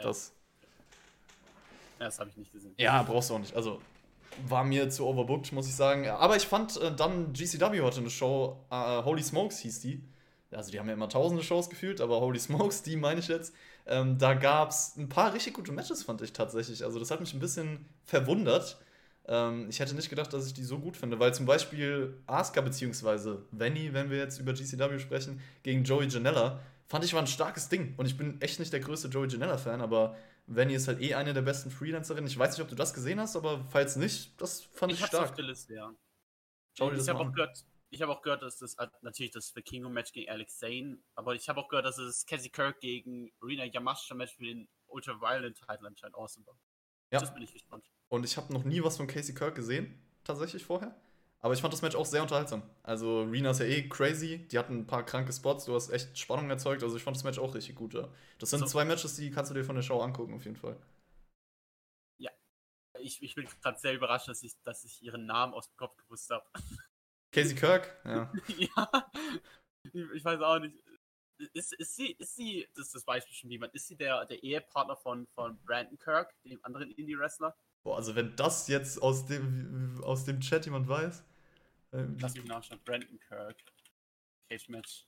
Das. Ja, das habe ich nicht gesehen. Ja, brauchst du auch nicht. Also, war mir zu overbooked, muss ich sagen. Aber ich fand äh, dann GCW hatte eine Show, äh, Holy Smokes hieß die. Also die haben ja immer tausende Shows gefühlt, aber Holy Smokes, die meine ich jetzt. Ähm, da gab es ein paar richtig gute Matches, fand ich tatsächlich. Also das hat mich ein bisschen verwundert. Ähm, ich hätte nicht gedacht, dass ich die so gut finde, weil zum Beispiel Asuka bzw. Venny, wenn wir jetzt über GCW sprechen, gegen Joey Janella, fand ich war ein starkes Ding. Und ich bin echt nicht der größte Joey Janella-Fan, aber Venny ist halt eh eine der besten Freelancerinnen. Ich weiß nicht, ob du das gesehen hast, aber falls nicht, das fand ich, ich stark. Auf der Liste, ja. Schau dir ich das habe auch gehört, Ich habe auch gehört, dass das äh, natürlich das Vikingo-Match gegen Alex Zane, aber ich habe auch gehört, dass es Cassie Kirk gegen Rina Yamashita-Match für den Ultra-Violent-Title anscheinend awesome war. Ja. Das bin ich gespannt. Und ich habe noch nie was von Casey Kirk gesehen, tatsächlich vorher. Aber ich fand das Match auch sehr unterhaltsam. Also, Rina ist ja eh crazy. Die hatten ein paar kranke Spots. Du hast echt Spannung erzeugt. Also, ich fand das Match auch richtig gut. Ja. Das sind So. zwei Matches, die kannst du dir von der Show angucken, auf jeden Fall. Ich, ich bin gerade sehr überrascht, dass ich, dass ich ihren Namen aus dem Kopf gewusst habe. Casey Kirk, ja. ja. Ich, weiß auch nicht. Ist, ist sie, ist sie, das, das weiß bestimmt niemand, ist sie der, der Ehepartner von, von Brandon Kirk, dem anderen Indie-Wrestler? Boah, also, wenn das jetzt aus dem, aus dem Chat jemand weiß. ähm, Lass mich nachschauen. Brandon Kirk. Cage Match.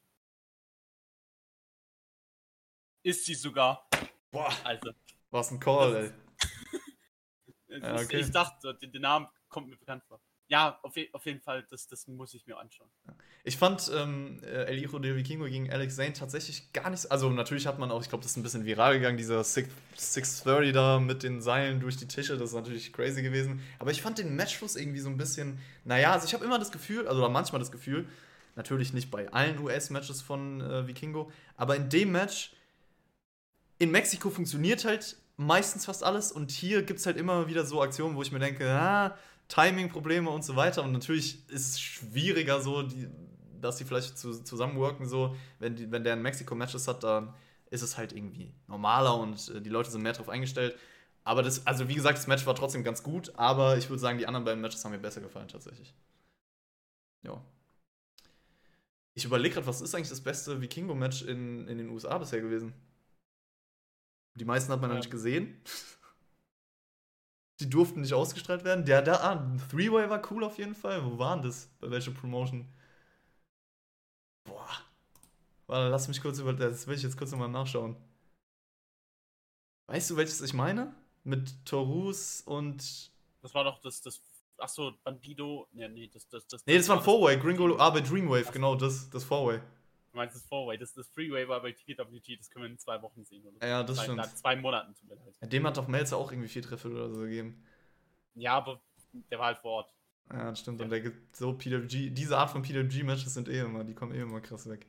Ist sie sogar. boah, Also, was ein Call, Das ey. Ja, okay. ich dachte, der Name kommt mir bekannt vor. Ja, auf, auf jeden Fall, das, das muss ich mir anschauen. Ich fand ähm, äh, El Hijo de Vikingo gegen Alex Zane tatsächlich gar nicht. Also, natürlich hat man auch, ich glaube, das ist ein bisschen viral gegangen, dieser Six- 630 da mit den Seilen durch die Tische. Das ist natürlich crazy gewesen. Aber ich fand den Matchfluss irgendwie so ein bisschen. Naja, also ich habe immer das Gefühl, also oder manchmal das Gefühl, natürlich nicht bei allen US-Matches von äh, Vikingo, aber in dem Match in Mexiko funktioniert halt meistens fast alles und hier gibt es halt immer wieder so Aktionen, wo ich mir denke, ah, Timing-Probleme und so weiter. Und natürlich ist es schwieriger, so, die, dass die vielleicht zu, zusammenworken, so, wenn, die, wenn der in Mexiko Matches hat, dann ist es halt irgendwie normaler und äh, die Leute sind mehr drauf eingestellt. Aber das, also wie gesagt, das Match war trotzdem ganz gut, aber ich würde sagen, die anderen beiden Matches haben mir besser gefallen, tatsächlich. Ja. Ich überlege gerade, was ist eigentlich das beste Vikingo-Match in, in den USA bisher gewesen? Die meisten hat man noch Ähm. nicht gesehen. Die durften nicht ausgestrahlt werden. Der da, ah, Three-Way war cool auf jeden Fall. Wo waren das? Bei welcher Promotion? Boah. Warte, lass mich kurz über. Das will ich jetzt kurz nochmal nachschauen. Weißt du, welches ich meine? Mit Torus und. Das war doch das, das, achso, Bandido, nee, nee, das, das, das. Nee, das war ein das- Four-Way. Gringo. Ah, bei Dreamwave, genau, das, das Four-Way. Meinst das Four-Way, das, das Freeway war bei TWG, das können wir in zwei Wochen sehen. Oder. Ja, das zwei, stimmt. na, zwei Monaten tut mir leid. Dem hat doch Melzer auch irgendwie vier Treffer oder so gegeben. Ja, aber der war halt vor Ort. Ja, das stimmt. Ja. Und der gibt so PWG, diese Art von PWG-Matches sind eh immer, die kommen eh immer krass weg.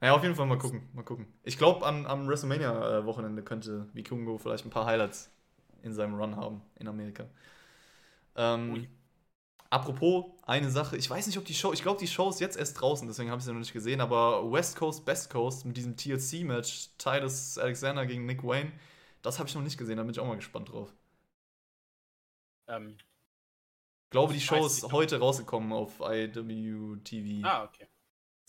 Naja, auf jeden Fall mal gucken, mal gucken. Ich glaube, am, am WrestleMania-Wochenende könnte Vikungo vielleicht ein paar Highlights in seinem Run haben in Amerika. Ähm, Ui. Apropos, eine Sache, ich weiß nicht, ob die Show, ich glaube, die Show ist jetzt erst draußen, deswegen habe ich sie noch nicht gesehen, aber West Coast, Best Coast mit diesem TLC-Match, Titus Alexander gegen Nick Wayne, das habe ich noch nicht gesehen, da bin ich auch mal gespannt drauf. Ähm, Ich glaube, die Ich Show ist heute rausgekommen auf IWTV. ah, okay.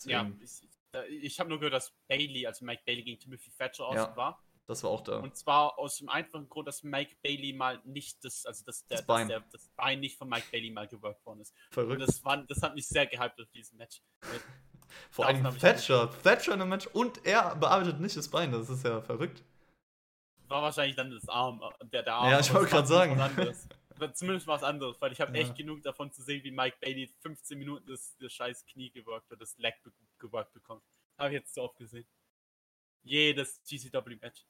Ja, Deswegen, ich, da- ich habe nur gehört, dass Bailey, also Mike Bailey gegen Timothy Thatcher aus Ja. war. Das war auch da. Und zwar aus dem einfachen Grund, dass Mike Bailey mal nicht das, also das, der, Das Bein. Dass der, das Bein nicht von Mike Bailey mal geworkt worden ist. Und Verrückt. das, war, das hat mich sehr gehypt auf diesem Match. Vor allem Thatcher. Thatcher in einem Match und er bearbeitet nicht das Bein. Das ist ja verrückt. War wahrscheinlich dann das Arm, der, der Arm. Ja, ich wollte war sagen. Zumindest was anderes, weil ich habe Ja. echt genug davon zu sehen, wie Mike Bailey 15 Minuten das, das scheiß Knie gewirkt oder das Leg be- gewirkt bekommt. Habe ich jetzt so oft gesehen. Jedes GCW-Match.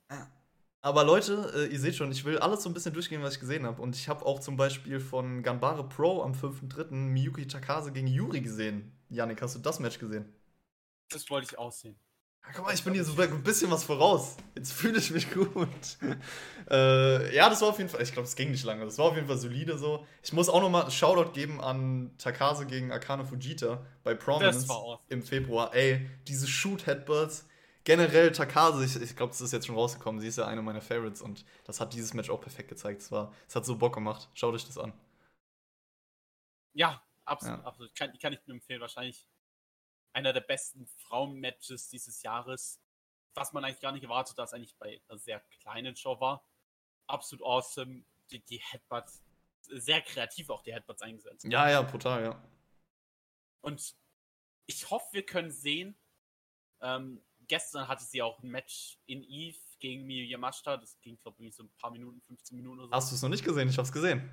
Aber Leute, äh, ihr seht schon, ich will alles so ein bisschen durchgehen, was ich gesehen habe. Und ich habe auch zum Beispiel von Ganbare Pro am 5.3. Miyuki Takase gegen Yuri gesehen. Janik, hast du das Match gesehen? Das wollte ich aussehen. Ja, guck mal, ich bin hier so ein bisschen was voraus. Jetzt fühle ich mich gut. äh, ja, das war auf jeden Fall, ich glaube, es ging nicht lange. Das war auf jeden Fall solide so. Ich muss auch nochmal Shoutout geben an Takase gegen Akane Fujita bei Prominence im Februar. Ey, diese Shoot-Headbutts. Generell Takase, ich, ich glaube, das ist jetzt schon rausgekommen. Sie ist ja eine meiner Favorites und das hat dieses Match auch perfekt gezeigt. Es, war, es hat so Bock gemacht. Schaut euch das an. Ja, absolut, Ja. absolut. Kann, kann ich nur empfehlen. Wahrscheinlich einer der besten Frauen-Matches dieses Jahres. Was man eigentlich gar nicht erwartet, dass eigentlich bei einer sehr kleinen Show war. Absolut awesome. Die, die Headbutts, sehr kreativ auch die Headbutts eingesetzt. Ja, ja, brutal, ja. Und ich hoffe, wir können sehen. Ähm, gestern hatte sie auch ein Match in Eve gegen Miyu Yamashita. Das ging, glaube ich, so ein paar Minuten, 15 Minuten oder so. Hast du es noch nicht gesehen? Ich hab's gesehen.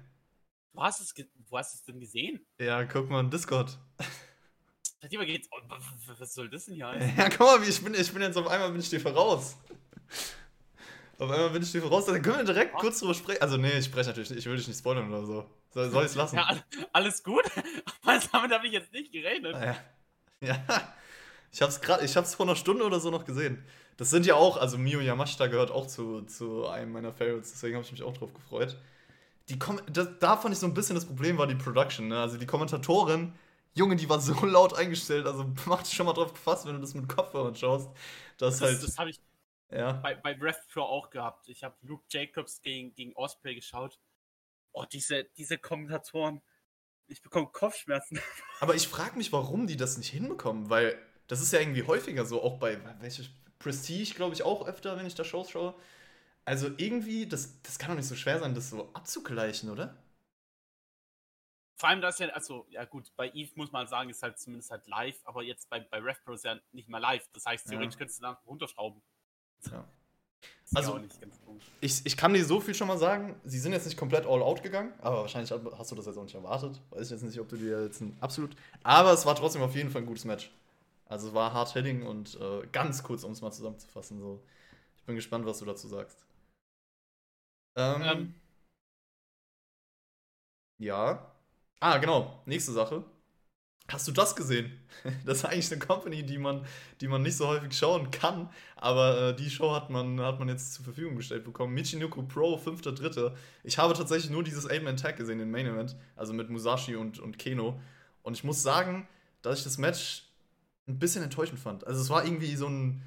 Wo hast du es, wo hast du es denn gesehen? Ja, guck mal in Discord. Jemand geht's? Oh, was soll das denn hier heißen? Ja, guck mal, ich bin, ich bin jetzt auf einmal bin ich dir voraus. Auf einmal bin ich dir voraus, dann können wir direkt kurz drüber sprechen. Also, nee, ich spreche natürlich nicht, ich will dich nicht spoilern oder so. Soll, soll ich es lassen? Ja, alles gut. Aber damit habe ich jetzt nicht gerechnet. Ah, ja. ja. Ich hab's gerade, ich hab's vor einer Stunde oder so noch gesehen. Das sind ja auch, also Mio Yamashita gehört auch zu, zu einem meiner Favorites, deswegen habe ich mich auch drauf gefreut. Die Kom das, da fand ich so ein bisschen das Problem war die Production, ne? Also die Kommentatorin, Junge, die war so laut eingestellt, also mach dich schon mal drauf gefasst, wenn du das mit Kopfhörern schaust. Das, Das, halt, das habe ich ja. bei, bei Rev Pro auch gehabt. Ich habe Luke Jacobs gegen, gegen Osprey geschaut. Oh, diese, diese Kommentatoren. Ich bekomme Kopfschmerzen. Aber ich frage mich, warum die das nicht hinbekommen, weil das ist ja irgendwie häufiger so, auch bei welche Prestige, glaube ich, auch öfter, wenn ich da Shows schaue. Also irgendwie, das, das kann doch nicht so schwer sein, das so abzugleichen, oder? Vor allem, das ja, also, ja gut, bei Eve muss man sagen, ist halt zumindest halt live, aber jetzt bei, bei RevPro ist ja nicht mal live. Das heißt, theoretisch Ja. könntest du da runterschrauben. Ja. Ist Also-. Ich, ich kann dir so viel schon mal sagen, sie sind jetzt nicht komplett all out gegangen, aber wahrscheinlich hast du das jetzt auch nicht erwartet. Weiß ich jetzt nicht, ob du dir jetzt ein absolut. Aber es war trotzdem auf jeden Fall ein gutes Match. Also es war hard hitting und äh, ganz kurz, um es mal zusammenzufassen. So. Ich bin gespannt, was du dazu sagst. Ähm, Ähm. Ja. Ah, genau. Nächste Sache. Hast du das gesehen? Das ist eigentlich eine Company, die man, die man nicht so häufig schauen kann, aber äh, die Show hat man, hat man jetzt zur Verfügung gestellt bekommen. Michinoku Pro, 5.3. Ich habe tatsächlich nur dieses Eight-Man-Tag gesehen, den Main Event, also mit Musashi und, und Keno. Und ich muss sagen, dass ich das Match ein bisschen enttäuschend fand. Also es war irgendwie so ein,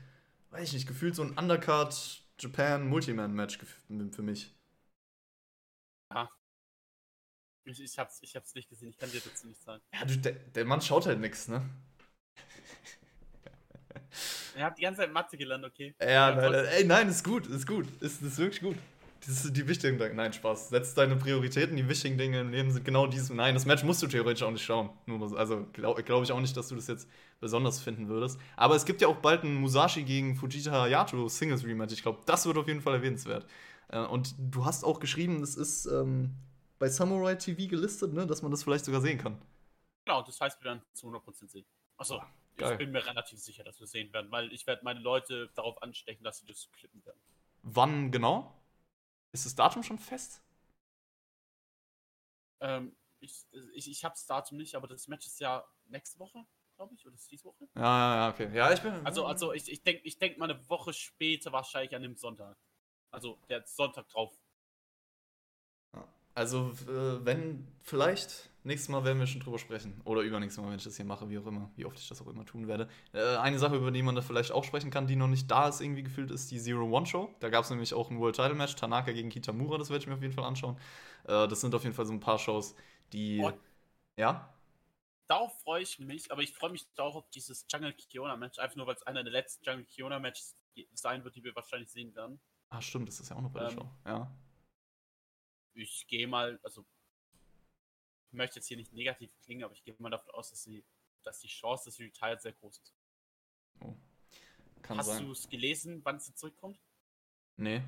weiß ich nicht, gefühlt so ein Undercard Japan Multiman-Match für mich. Ich, ich, hab's, ich hab's nicht gesehen, ich kann dir dazu nicht sagen. Ja, du, der, der Mann schaut halt nix, ne? Er hat die ganze Zeit Mathe gelernt, okay? Ja, Aber nein, ey, nein, ist gut, ist gut. Ist, ist wirklich gut. Das sind die wichtigen Dinge. Nein, Spaß. Setz deine Prioritäten, die wichtigen Dinge im Leben sind genau dies. Nein, das Match musst du theoretisch auch nicht schauen. Also glaube glaub ich auch nicht, dass du das jetzt besonders finden würdest. Aber es gibt ja auch bald ein Musashi gegen Fujita Hayato Singles Rematch. Ich glaube, das wird auf jeden Fall erwähnenswert. Äh, Und du hast auch geschrieben, das ist ähm, bei Samurai TV gelistet, ne, dass man das vielleicht sogar sehen kann. Genau, das heißt, wir werden zu 100% sehen. Achso, geil. ich bin mir relativ sicher, dass wir sehen werden, weil ich werde meine Leute darauf anstechen, dass sie das klippen werden. Wann genau? Ist das Datum schon fest? Ähm, ich ich, ich habe das Datum nicht, aber das Match ist ja nächste Woche, glaube ich, oder ist diese Woche? Ja, ja, ja, okay. Ja, ich bin. Also, also ich, ich denke ich denk mal eine Woche später wahrscheinlich an dem Sonntag. Also der Sonntag drauf. Also, äh, wenn, vielleicht, nächstes Mal werden wir schon drüber sprechen. Oder übernächstes Mal, wenn ich das hier mache, wie auch immer, wie oft ich das auch immer tun werde. Äh, eine Sache, über die man da vielleicht auch sprechen kann, die noch nicht da ist, irgendwie gefühlt, ist die Zero-One-Show. Da gab es nämlich auch ein World Title Match, Tanaka gegen Kitamura, das werde ich mir auf jeden Fall anschauen. Äh, das sind auf jeden Fall so ein paar Shows, die. Oh. Ja? Darauf freue ich mich, aber ich freue mich auch auf dieses Jungle Kiona Match, einfach nur weil es einer der letzten Jungle Kiona Matches sein wird, die wir wahrscheinlich sehen werden. Ah, stimmt, das ist ja auch noch bei der Ähm. Show. Ja. Ich gehe mal, also ich möchte jetzt hier nicht negativ klingen, aber ich gehe mal davon aus, dass, sie, dass die Chance, dass sie retired, sehr groß ist. Oh. Kann Hast du es gelesen, wann sie zurückkommt? Nee.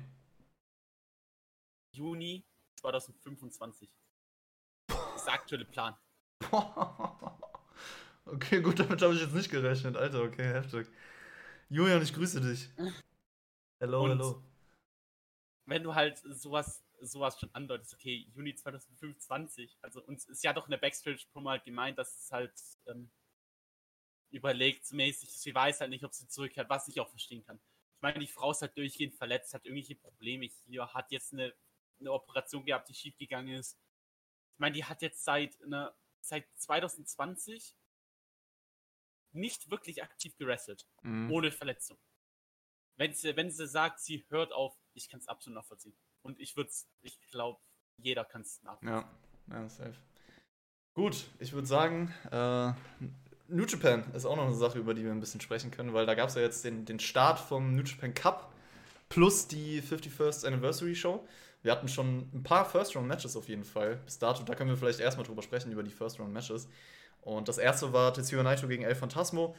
Juni 2025. Das ist der aktuelle Plan. okay, gut, damit habe ich jetzt nicht gerechnet. Alter, okay, heftig. Julian, ich grüße dich. Hello, Und- hello. Wenn du halt sowas, sowas schon andeutest, okay, Juni 2025, also uns ist ja doch in der Backstage-Promo halt gemeint, dass es halt ähm, überlegt mäßig, sie weiß halt nicht, ob sie zurückkehrt, was ich auch verstehen kann. Ich meine, die Frau ist halt durchgehend verletzt, hat irgendwelche Probleme hier, hat jetzt eine, eine Operation gehabt, die schiefgegangen ist. Ich meine, die hat jetzt seit, ne, seit 2020 nicht wirklich aktiv gewrestelt, Mhm. ohne Verletzung. Wenn sie, wenn sie sagt, sie hört auf, ich kann es absolut nachvollziehen. Und ich würde ich glaube, jeder kann es nachvollziehen. Ja, ja, safe. Gut, ich würde sagen, äh, New Japan ist auch noch eine Sache, über die wir ein bisschen sprechen können, weil da gab es ja jetzt den, den Start vom New Japan Cup plus die 51st Anniversary Show. Wir hatten schon ein paar First-Round-Matches auf jeden Fall bis dato. Da können wir vielleicht erstmal drüber sprechen, über die First-Round-Matches. Und das erste war Tetsuya Naito gegen El Phantasmo.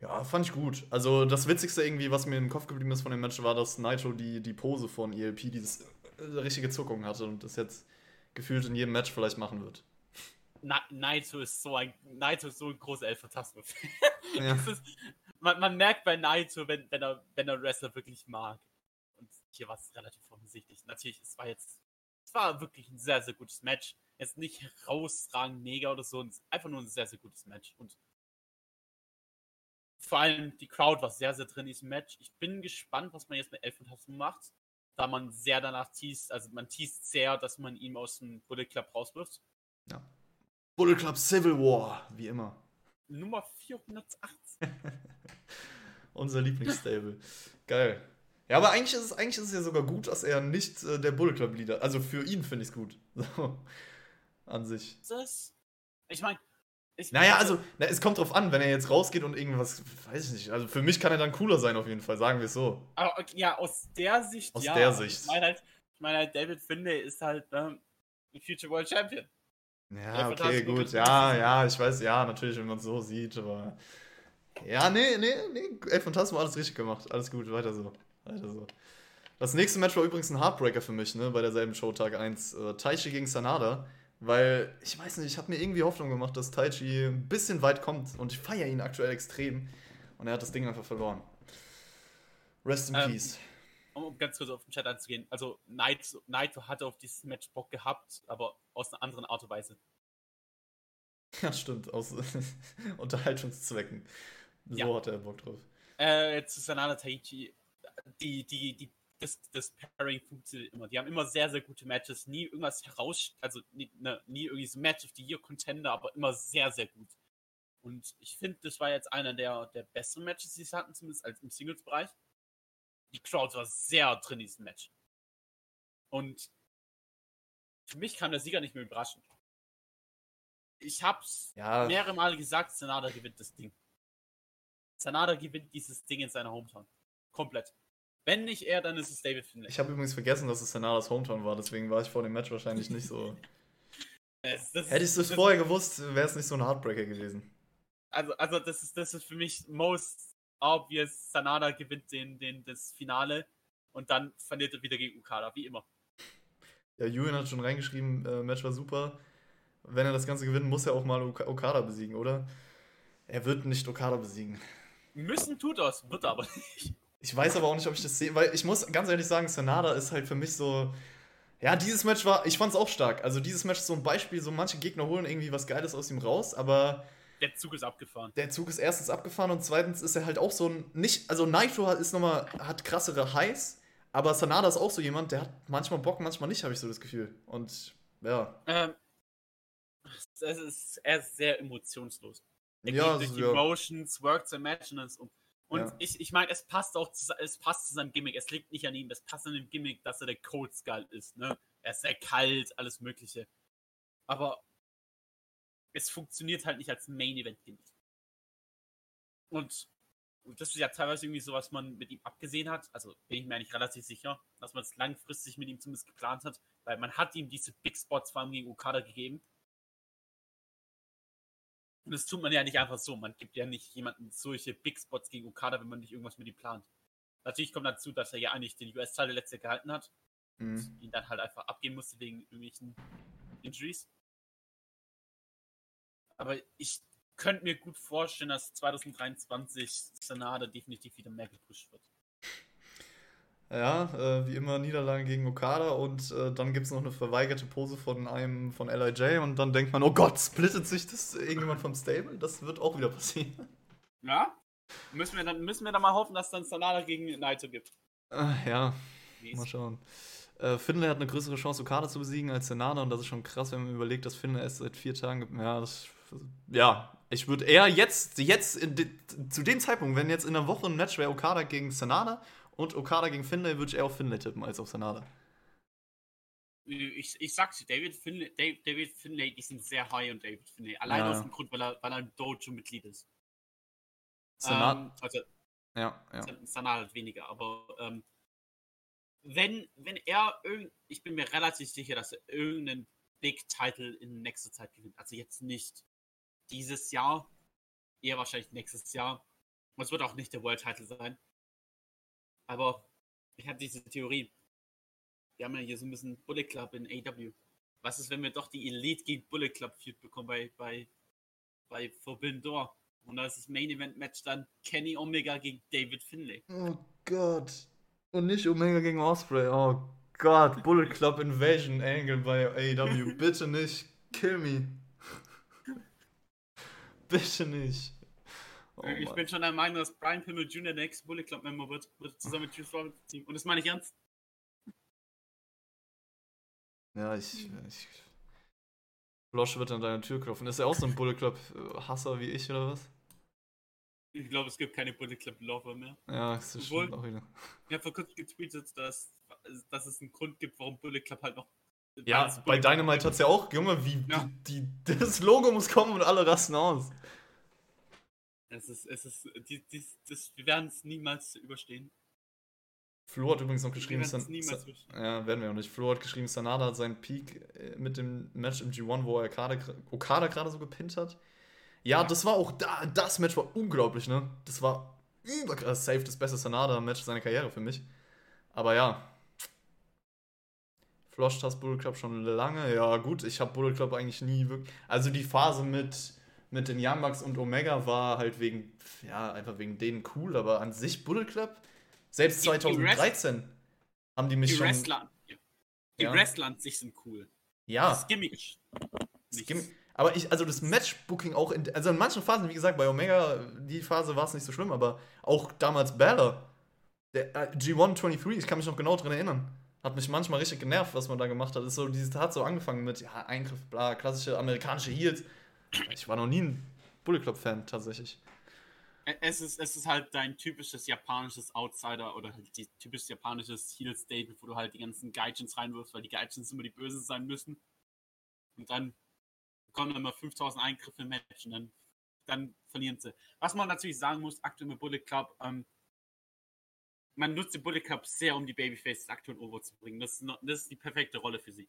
Ja, fand ich gut. Also das Witzigste irgendwie, was mir im Kopf geblieben ist von dem Match, war, dass Naito die, die Pose von ELP, dieses richtige Zuckung hatte und das jetzt gefühlt in jedem Match vielleicht machen wird. Na, Naito ist so ein, Naito ist so ein großer El Phantasmo. Ja. Ist, man, man merkt bei Naito, wenn, wenn, er, wenn er Wrestler wirklich mag. Und hier war es relativ offensichtlich. Natürlich, es war jetzt, es war wirklich ein sehr, sehr gutes Match. Jetzt nicht herausragend mega oder so, einfach nur ein sehr, sehr gutes Match. Und vor allem die Crowd war sehr, sehr drin in diesem Match. Ich bin gespannt, was man jetzt mit Elf und Hudson macht, da man sehr danach teast, also man teast sehr, dass man ihn aus dem Bullet Club rauswirft. Ja. Bullet Club Civil War, wie immer. Nummer 418. Unser Lieblingsstable. Geil. Ja, aber eigentlich ist, es, eigentlich ist es ja sogar gut, dass er nicht äh, der Bullet Club Leader. Also für ihn finde ich es gut. So. An sich. Das, ich meine. Ich naja, also, na, es kommt drauf an, wenn er jetzt rausgeht und irgendwas, weiß ich nicht. Also für mich kann er dann cooler sein, auf jeden Fall, sagen wir es so. Aber ja, aus der Sicht, aus ja. der Sicht. Ich meine halt, ich mein halt, David Finlay ist halt ähm, ein Future World Champion. Ja, okay, gut. Ja, ja, ich weiß, ja, natürlich, wenn man es so sieht, aber. Ja, nee, nee, nee. Ey, Phantasmo alles richtig gemacht. Alles gut, weiter so. Weiter so. Das nächste Match war übrigens ein Heartbreaker für mich, ne, bei derselben Show Tag 1. Äh, Taichi gegen Sanada. Weil, ich weiß nicht, ich habe mir irgendwie Hoffnung gemacht, dass Taichi ein bisschen weit kommt und ich feiere ihn aktuell extrem. Und er hat das Ding einfach verloren. Rest in ähm, Peace. Um ganz kurz auf den Chat einzugehen. Also, Naito, Naito hatte auf dieses Match Bock gehabt, aber aus einer anderen Art und Weise. Ja, stimmt, aus Unterhaltungszwecken. So ja. hat er Bock drauf. Äh, zu Sanada Taichi, die, die, die das, das Pairing funktioniert immer. Die haben immer sehr, sehr gute Matches. Nie irgendwas heraus, also nie, ne, nie irgendwie so Match of the Year Contender, aber immer sehr, sehr gut. Und ich finde, das war jetzt einer der, der besseren Matches, die sie hatten, zumindest als im Singles-Bereich. Die Crowd war sehr drin in diesem Match. Und für mich kam der Sieger nicht mehr überraschend. Ich hab's ja. mehrere Male gesagt, Sanada gewinnt das Ding. Sanada gewinnt dieses Ding in seiner Hometown. Komplett. Wenn nicht er, dann ist es David Finlay. Ich habe übrigens vergessen, dass es Sanadas Hometown war, deswegen war ich vor dem Match wahrscheinlich nicht so. das, das, Hätte ich das, vorher gewusst, wäre es nicht so ein Heartbreaker gewesen. Also, also das, ist, das ist für mich most obvious. Sanada gewinnt den, den, das Finale und dann verliert er wieder gegen Okada, wie immer. Ja, Julian hat schon reingeschrieben, äh, Match war super. Wenn er das Ganze gewinnt, muss er auch mal Okada besiegen, oder? Er wird nicht Okada besiegen. Müssen tut das, wird er aber nicht. Ich weiß aber auch nicht, ob ich das sehe, weil ich muss ganz ehrlich sagen, Sanada ist halt für mich so. Ja, dieses Match war, ich fand es auch stark. Also dieses Match ist so ein Beispiel, so manche Gegner holen irgendwie was Geiles aus ihm raus, aber der Zug ist abgefahren. Der Zug ist erstens abgefahren und zweitens ist er halt auch so ein nicht, also Nitro ist noch mal hat krassere Highs, aber Sanada ist auch so jemand, der hat manchmal Bock, manchmal nicht, habe ich so das Gefühl. Und ja. Ähm, es ist, er ist sehr emotionslos. Er ja, geht durch die ja. Motions, works and matches und und ja. ich, ich meine, es passt auch zu, es passt zu seinem Gimmick. Es liegt nicht an ihm, es passt an dem Gimmick, dass er der Cold Skull ist. Ne? Er ist sehr kalt, alles Mögliche. Aber es funktioniert halt nicht als Main Event Gimmick. Und, und das ist ja teilweise irgendwie so, was man mit ihm abgesehen hat. Also bin ich mir eigentlich relativ sicher, dass man es langfristig mit ihm zumindest geplant hat, weil man hat ihm diese Big Spots vor allem gegen Okada gegeben und das tut man ja nicht einfach so. Man gibt ja nicht jemanden solche Big Spots gegen Okada, wenn man nicht irgendwas mit ihm plant. Natürlich kommt dazu, dass er ja eigentlich den US-Teil letzte gehalten hat. Mhm. Und ihn dann halt einfach abgeben musste wegen irgendwelchen Injuries. Aber ich könnte mir gut vorstellen, dass 2023 Sanada definitiv wieder mehr gepusht wird. Ja, äh, wie immer Niederlage gegen Okada und äh, dann gibt es noch eine verweigerte Pose von einem von LIJ und dann denkt man, oh Gott, splittet sich das irgendjemand vom Stable? Das wird auch wieder passieren. Ja, müssen wir dann, müssen wir dann mal hoffen, dass es dann Sanada gegen Naito gibt. Äh, ja, mal schauen. Äh, Finlay hat eine größere Chance, Okada zu besiegen als Sanada und das ist schon krass, wenn man überlegt, dass Finlay erst seit vier Tagen gibt. Ja, das, ja, ich würde eher jetzt, jetzt zu dem Zeitpunkt, wenn jetzt in der Woche ein Match wäre Okada gegen Sanada und Okada gegen Finlay würde ich eher auf Finlay tippen als auf Sanada. Ich, ich sag's dir, David Finlay, David Finlay, die sind sehr high und David Finlay. Allein ja. aus dem Grund, weil er, weil er ein Dojo-Mitglied ist. Sanada. Ähm, also, ja, ja. Sanada halt weniger, aber ähm, wenn, wenn er irgend, ich bin mir relativ sicher, dass er irgendeinen Big Title in nächster Zeit gewinnt. Also jetzt nicht dieses Jahr, eher wahrscheinlich nächstes Jahr. Und es wird auch nicht der World Title sein. Aber ich habe diese Theorie. Wir haben ja hier so ein bisschen Bullet Club in AW. Was ist, wenn wir doch die Elite gegen Bullet Club Feud bekommen bei, bei, bei Forbidden Door? Und da ist das Main Event Match dann Kenny Omega gegen David Finlay. Oh Gott. Und nicht Omega gegen Osprey. Oh Gott, Bullet Club Invasion Angle bei AEW. Bitte nicht. Kill me. Bitte nicht. Oh, ich Mann. bin schon der Meinung, dass Brian Pimmel Jr. der nächste Bullet Club Member wird, wird zusammen mit Juice Robinson Team. Und das meine ich ernst. Ja, ich. ich Flosch wird an deiner Tür klopfen. Ist er auch so ein Bullet Club Hasser wie ich oder was? Ich glaube, es gibt keine Bullet Club Lover mehr. Ja, das ist schon auch wieder. Ich habe vor kurzem getweetet, dass, dass es einen Grund gibt, warum Bullet Club halt noch. Ja, bei Dynamite hat es ja auch, Junge, wie ja. die, die, das Logo muss kommen und alle rasten aus. Es ist, es ist, die, die, das, wir werden es niemals überstehen. Flo hat übrigens noch geschrieben, San, ja, werden wir auch nicht. Flo hat geschrieben, Sanada hat seinen Peak äh, mit dem Match im G1, wo er Okada gerade so gepinnt hat. Ja, das war auch da, das Match war unglaublich, ne? Das war überkrass safe das beste Sanada-Match seiner Karriere für mich. Aber ja. Flosch das Bullet Club schon lange. Ja, gut, ich habe Bullet Club eigentlich nie wirklich. Also die Phase mit mit den Bucks und Omega war halt wegen, ja, einfach wegen denen cool, aber an sich Bullet Club, selbst 2013 die haben die mich die schon. Wrestler, die ja. Wrestler an sich sind cool. Ja. Das Gimmick. Das Gimmick. Aber ich, also das Matchbooking auch, in, also in manchen Phasen, wie gesagt, bei Omega, die Phase war es nicht so schlimm, aber auch damals Balor, der äh, G123, ich kann mich noch genau dran erinnern, hat mich manchmal richtig genervt, was man da gemacht hat. Ist so, dieses hat so angefangen mit, ja, Eingriff, bla, klassische amerikanische Heels. Ich war noch nie ein Bullet Club-Fan tatsächlich. Es ist, es ist halt dein typisches japanisches Outsider oder halt die typisches japanisches Heel-Stable, wo du halt die ganzen Gaijins reinwirfst, weil die Gaijins immer die Bösen sein müssen. Und dann kommen immer 5000 Eingriffe im Match und dann, dann verlieren sie. Was man natürlich sagen muss, aktuell mit Bullet Club, ähm, man nutzt den Bullet Club sehr, um die Babyfaces aktuell over zu bringen. Das ist, das ist die perfekte Rolle für sie.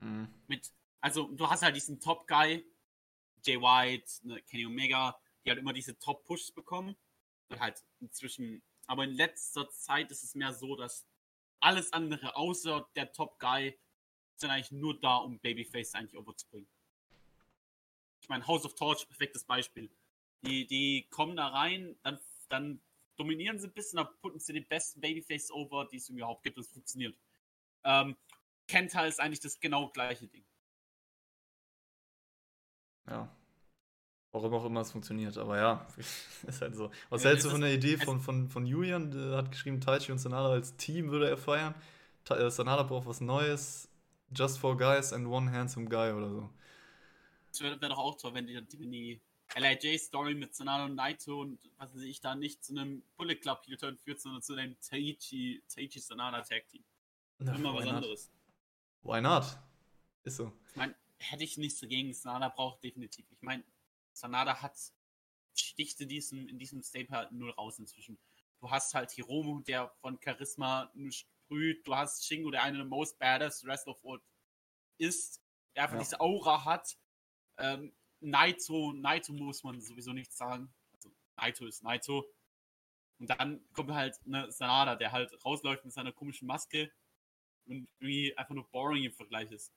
Mhm. Mit also du hast halt diesen Top-Guy, Jay White, ne, Kenny Omega, die halt immer diese Top-Pushs bekommen. Und halt inzwischen, aber in letzter Zeit ist es mehr so, dass alles andere außer der Top-Guy sind eigentlich nur da, um Babyface eigentlich overzubringen. Ich meine, House of Torch, perfektes Beispiel. Die, die kommen da rein, dann, dann dominieren sie ein bisschen, dann putten sie den besten Babyface over, die es überhaupt gibt. Das funktioniert. Ähm, Kenta ist eigentlich das genau gleiche Ding. Ja. Warum auch immer es funktioniert, aber ja, ist halt so. Was ja, hältst du von der Idee von, von, von Julian? Der hat geschrieben, Taichi und Sanada als Team würde er feiern. Äh, Sanada braucht was Neues. Just for Guys and One Handsome Guy oder so. Das wäre wär doch auch toll, wenn die, wenn die LIJ-Story mit Sanada und Naito und was weiß ich da nicht zu einem Bullet Club Heel-Turn führt, sondern zu einem Taichi, Taichi Sanada Tag Team. Immer was not? anderes. Why not? Ist so. Ich meine, hätte ich nichts dagegen. Sanada braucht definitiv. Ich meine, Sanada hat stichte diesem, in diesem Staple halt null raus inzwischen. Du hast halt Hiromu, der von Charisma nur sprüht. Du hast Shingo, der eine der most badass Rest of World ist, der einfach ja. diese Aura hat. Ähm, Naito, Naito muss man sowieso nicht sagen. Also Naito ist Naito. Und dann kommt halt eine Sanada, der halt rausläuft mit seiner komischen Maske und irgendwie einfach nur boring im Vergleich ist.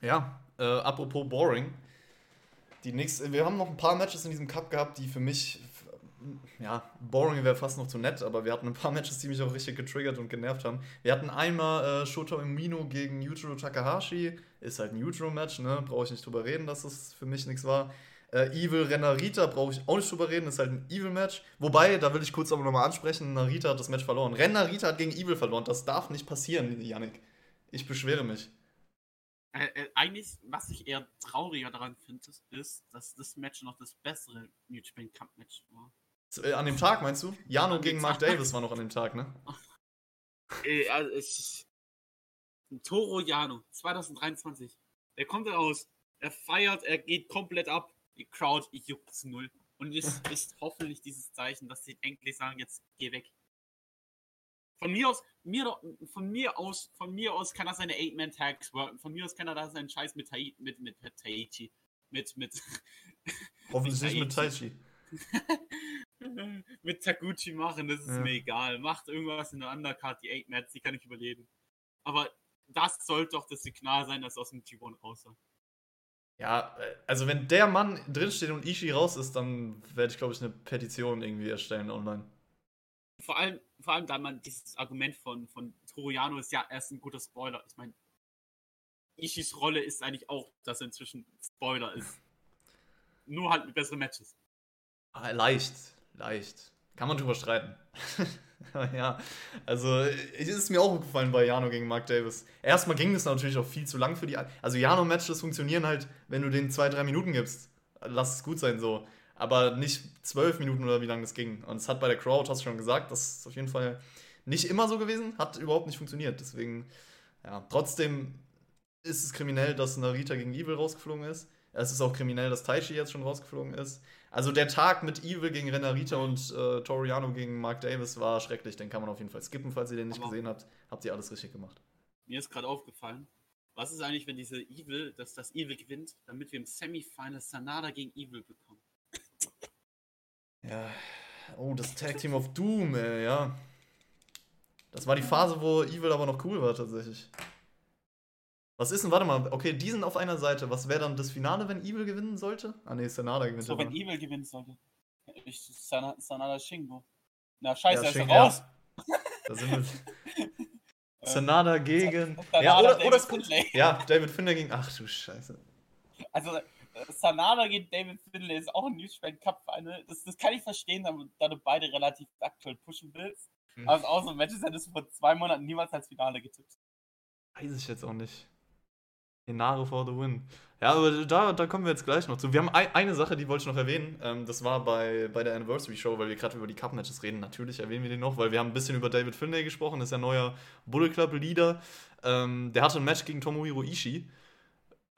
Ja, äh, apropos boring. Die nächste, wir haben noch ein paar Matches in diesem Cup gehabt, die für mich, ja, boring wäre fast noch zu nett, aber wir hatten ein paar Matches, die mich auch richtig getriggert und genervt haben. Wir hatten einmal äh, Shota Umino gegen Yujiro Takahashi. Ist halt ein Yujiro-Match, ne? Brauche ich nicht drüber reden, dass das für mich nichts war. Äh, Evil Renarita brauche ich auch nicht drüber reden, ist halt ein Evil-Match. Wobei, da will ich kurz aber nochmal ansprechen, Narita hat das Match verloren. Renarita hat gegen Evil verloren. Das darf nicht passieren, Yannick. Ich beschwere mich. Äh, äh, eigentlich, was ich eher trauriger daran finde, ist, dass das Match noch das bessere New Japan Cup Match war. Äh, an dem Tag meinst du? Jano gegen Mark Davis war noch an dem Tag, ne? Äh, also ich, Toro Jano, 2023. Der kommt raus, er feiert, er geht komplett ab, die Crowd juckt es null. Und es ist hoffentlich dieses Zeichen, dass sie endlich sagen, jetzt geh weg. Von mir aus, mir, von mir aus, von mir aus kann er seine Eight-Man-Tags worken. Von mir aus kann er da seinen Scheiß mit, Tai, mit, mit, mit Taichi. Mit, mit. Hoffentlich nicht mit Taichi. mit Taguchi machen, das ist ja. mir egal. Macht irgendwas in der Undercard, die Eight Mats, die kann ich überleben. Aber das sollte doch das Signal sein, dass aus dem G1 raus Ja, äh, also wenn der Mann drinsteht und Ishii raus ist, dann werde ich, glaube ich, eine Petition irgendwie erstellen online. Vor allem, vor allem, da man dieses Argument von, von Toriano ist ja erst ein guter Spoiler. Ich meine, Ishis Rolle ist eigentlich auch, dass er inzwischen Spoiler ist. Nur halt mit besseren Matches. Ah, leicht, leicht. Kann man drüber streiten. ja, also es ist mir auch aufgefallen bei Jano gegen Mark Davis. Erstmal ging es natürlich auch viel zu lang für die. Also Jano-Matches funktionieren halt, wenn du denen zwei, drei Minuten gibst. Lass es gut sein so. Aber nicht zwölf Minuten oder wie lange das ging. Und es hat bei der Crowd, hast du schon gesagt, das ist auf jeden Fall nicht immer so gewesen, hat überhaupt nicht funktioniert. Deswegen, ja, trotzdem ist es kriminell, dass Narita gegen Evil rausgeflogen ist. Es ist auch kriminell, dass Taichi jetzt schon rausgeflogen ist. Also der Tag mit Evil gegen Renarita und äh, Toriano gegen Mark Davis war schrecklich. Den kann man auf jeden Fall skippen, falls ihr den nicht Aber gesehen habt. Habt ihr alles richtig gemacht. Mir ist gerade aufgefallen, was ist eigentlich, wenn diese Evil, dass das Evil gewinnt, damit wir im Semifinal Sanada gegen Evil bekommen? Ja. Oh, das Tag Team of Doom, ey, ja. Das war die Phase, wo Evil aber noch cool war, tatsächlich. Was ist denn, warte mal, okay, die sind auf einer Seite. Was wäre dann das Finale, wenn Evil gewinnen sollte? Ah, ne, Sanada gewinnt. So, wenn Evil gewinnen sollte. Ich, Sanada, Sanada Shingo. Na, scheiße, ja, er ist raus. Ja. Da sind wir. Sanada gegen. Sanada, ja, oder, oder Finlay. Ja, David Finlay gegen. Ach du Scheiße. Also, äh, Sanada gegen David Finlay ist auch ein New Japan Cup Final. Das, das kann ich verstehen, da du beide relativ aktuell pushen willst. Hm. Aber auch so Matches hättest du vor zwei Monaten niemals als Finale getippt. Weiß ich jetzt auch nicht. Inare for the win. Ja, aber da, da kommen wir jetzt gleich noch zu. Wir haben ein, eine Sache, die wollte ich noch erwähnen. Ähm, das war bei, bei der Anniversary Show, weil wir gerade über die Cup-Matches reden. Natürlich erwähnen wir den noch, weil wir haben ein bisschen über David Finlay gesprochen. Das ist ja neuer Bullet Club-Leader. Ähm, der hatte ein Match gegen Tomohiro Ishii.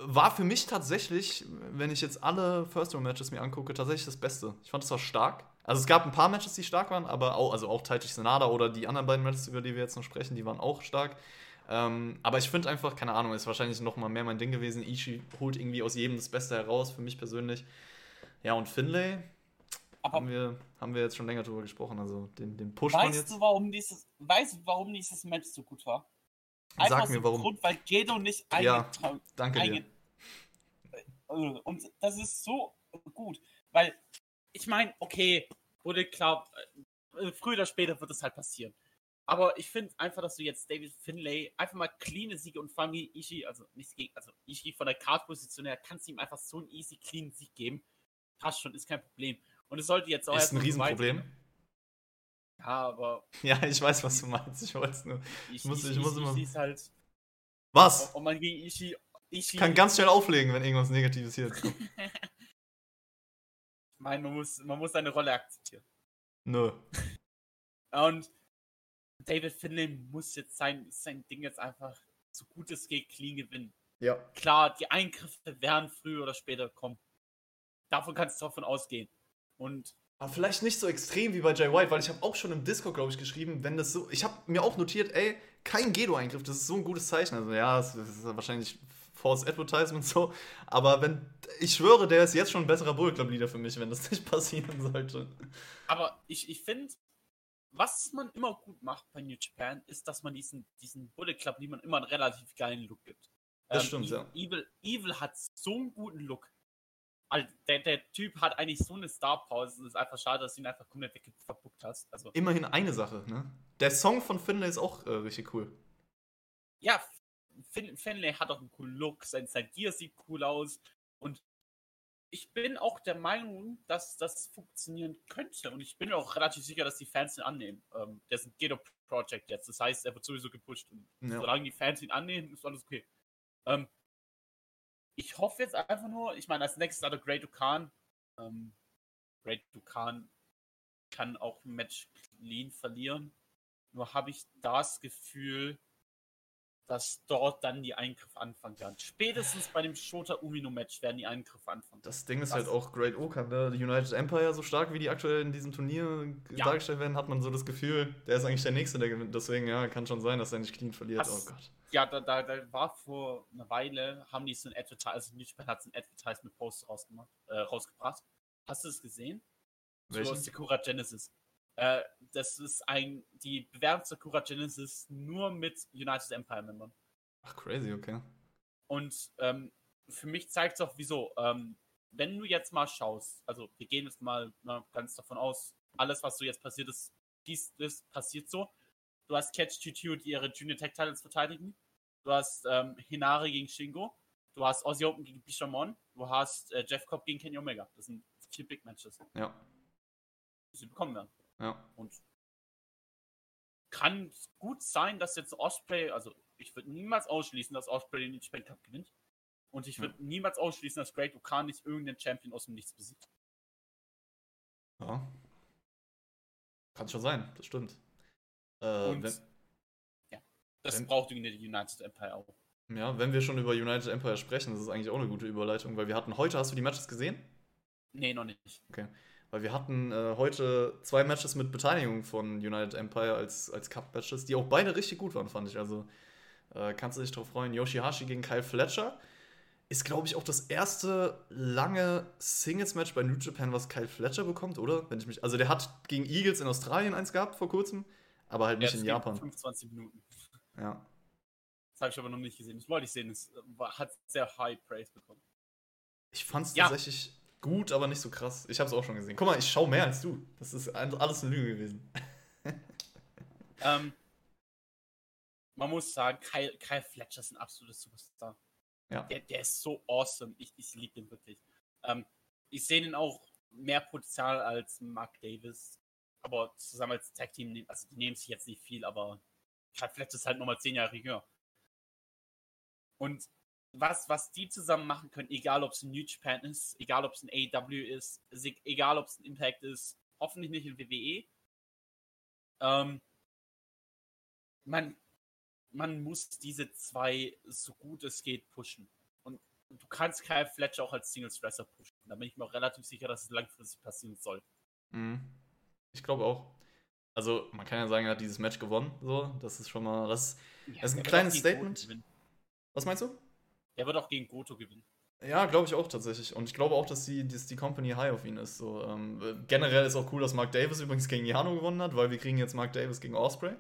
War für mich tatsächlich, wenn ich jetzt alle First-Round-Matches mir angucke, tatsächlich das Beste. Ich fand, das war stark. Also es gab ein paar Matches, die stark waren, aber auch, also auch Taichi Senada oder die anderen beiden Matches, über die wir jetzt noch sprechen, die waren auch stark. Ähm, aber ich finde einfach, keine Ahnung, ist wahrscheinlich noch mal mehr mein Ding gewesen. Ichi holt irgendwie aus jedem das Beste heraus, für mich persönlich. Ja, und Finlay aber haben wir, haben wir jetzt schon länger drüber gesprochen. Also den, den Push weißt jetzt. Du, warum dieses, weißt du, warum dieses Match so gut war? Einfach Sag mir warum. Grund, weil Gedo nicht eingetragen ja, Danke dir. Und das ist so gut, weil ich meine, okay, wurde klar, äh, früher oder später wird es halt passieren. Aber ich finde einfach, dass du jetzt David Finlay einfach mal clean Siege und vor allem Ishii, also nicht gegen, also Ishii von der Card-Position her, kannst du ihm einfach so einen easy, clean Sieg geben. Passt schon, ist kein Problem. Und es sollte jetzt auch Ist ein Riesenproblem. Ja, aber. Ja, ich weiß, was du meinst. Ich wollte es nur. Ich, muss, ich, ich muss immer. Halt, was? Und man gegen Ishii. Ishii kann ganz schnell auflegen, wenn irgendwas Negatives hier kommt. ich meine, man muss, man muss seine Rolle akzeptieren. Nö. Und David Finlay muss jetzt sein, sein Ding jetzt einfach so gut es geht clean gewinnen. Ja. Klar, die Eingriffe werden früher oder später kommen. Davon kannst du davon ausgehen. Und aber vielleicht nicht so extrem wie bei Jay White, weil ich habe auch schon im Discord, glaube ich, geschrieben, wenn das so. Ich habe mir auch notiert, ey, kein Gedo-Eingriff, das ist so ein gutes Zeichen. Also ja, das ist wahrscheinlich False Advertisement so. Aber wenn. Ich schwöre, der ist jetzt schon ein besserer Bullet Club-Leader für mich, wenn das nicht passieren sollte. Aber ich, ich finde, was man immer gut macht bei New Japan, ist, dass man diesen, diesen Bullet Club, die man immer einen relativ geilen Look gibt. Das ähm, stimmt, ja. Evil, Evil hat so einen guten Look. Also der, der Typ hat eigentlich so eine Star-Pause. Es ist einfach schade, dass du ihn einfach komplett verbuckt hast. Also, Immerhin eine Sache, ne? Der Song von Finlay ist auch äh, richtig cool. Ja, fin Finlay hat auch einen coolen Look. Sein, sein Gear sieht cool aus. Und ich bin auch der Meinung, dass das funktionieren könnte. Und ich bin auch relativ sicher, dass die Fans ihn annehmen. Ähm, der ist ein Ghetto Project jetzt. Das heißt, er wird sowieso gepusht. Und ja. solange die Fans ihn annehmen, ist alles okay. Ähm, ich hoffe jetzt einfach nur, ich meine, als nächstes hat er Great Dukan. Ähm, Great Dukan kann auch Match clean verlieren. Nur habe ich das Gefühl, dass dort dann die Eingriffe anfangen werden. Spätestens bei dem Shota Umino Match werden die Eingriffe anfangen. Das Ding ist das halt auch Great Okan, ne? Die United Empire, so stark wie die aktuell in diesem Turnier ja. dargestellt werden, hat man so das Gefühl, der ist eigentlich der Nächste, der gewinnt. Deswegen, ja, kann schon sein, dass er nicht clean verliert. Das, oh Gott. Ja, da, da, da, war vor einer Weile, haben die so ein Advertisement, also New Japan hat so ein Advertisement-Post rausgemacht, äh, rausgebracht. Hast du es gesehen? Welchen? So Sakura Genesis. Äh, das ist ein, die Bewerbung Sakura Genesis nur mit United Empire-Membern. Ach, crazy, okay. Und ähm, für mich zeigt es auch, wieso. Ähm, wenn du jetzt mal schaust, also wir gehen jetzt mal na, ganz davon aus, alles, was so jetzt passiert ist, dies, das passiert so. Du hast Catch Tutu, die ihre Junior Tech Titles verteidigen. Du hast ähm, Hinari gegen Shingo. Du hast Aussie Open gegen Bishamon. Du hast äh, Jeff Cobb gegen Kenny Omega. Das sind vier Big Matches. Ja. Die sie bekommen werden. Ja. Und kann gut sein, dass jetzt Osprey, also ich würde niemals ausschließen, dass Osprey den Japan Cup gewinnt. Und ich würde ja. niemals ausschließen, dass Great Okan nicht irgendeinen Champion aus dem Nichts besiegt. Ja. Kann schon sein, das stimmt. Äh, Und, wenn, ja, das wenn, braucht irgendwie die United Empire auch. Ja, wenn wir schon über United Empire sprechen, das ist eigentlich auch eine gute Überleitung, weil wir hatten heute, hast du die Matches gesehen? Nee, noch nicht. Okay. Weil wir hatten äh, heute zwei Matches mit Beteiligung von United Empire als, als Cup-Matches, die auch beide richtig gut waren, fand ich. Also äh, kannst du dich drauf freuen. Yoshihashi gegen Kyle Fletcher ist, glaube ich, auch das erste lange Singles-Match bei New Japan, was Kyle Fletcher bekommt, oder? Wenn ich mich, also der hat gegen Eagles in Australien eins gehabt vor kurzem, aber halt nicht ja, in Japan. 25 Minuten. Ja. Das habe ich aber noch nicht gesehen. Das wollte ich sehen. Es hat sehr high praise bekommen. Ich fand es ja. tatsächlich gut, aber nicht so krass. Ich habe es auch schon gesehen. Guck mal, ich schaue mehr als du. Das ist alles eine Lüge gewesen. ähm, man muss sagen, Kyle, Kyle Fletcher ist ein absolutes Superstar. Ja. Der, der ist so awesome. Ich, ich liebe den wirklich. Ähm, ich sehe ihn auch mehr Potenzial als Mark Davis. Aber zusammen als Tag-Team, also die nehmen sich jetzt nicht viel, aber Kyle Fletcher ist halt nochmal zehn Jahre jünger. Und was, was die zusammen machen können, egal ob es ein New Japan ist, egal ob es ein AEW ist, egal ob es ein Impact ist, hoffentlich nicht in WWE. Ähm, man, man muss diese zwei so gut es geht pushen. Und du kannst Kyle Fletcher auch als Single Stresser pushen. Da bin ich mir auch relativ sicher, dass es langfristig passieren soll. Mhm. Ich glaube auch. Also, man kann ja sagen, er hat dieses Match gewonnen. So, das ist schon mal. Das, ja, das ist ein kleines Statement. Was meinst du? Er wird auch gegen Goto gewinnen. Ja, glaube ich auch tatsächlich. Und ich glaube auch, dass die, dass die Company high auf ihn ist. So, ähm, generell ist auch cool, dass Mark Davis übrigens gegen Jano gewonnen hat, weil wir kriegen jetzt Mark Davis gegen Osprey.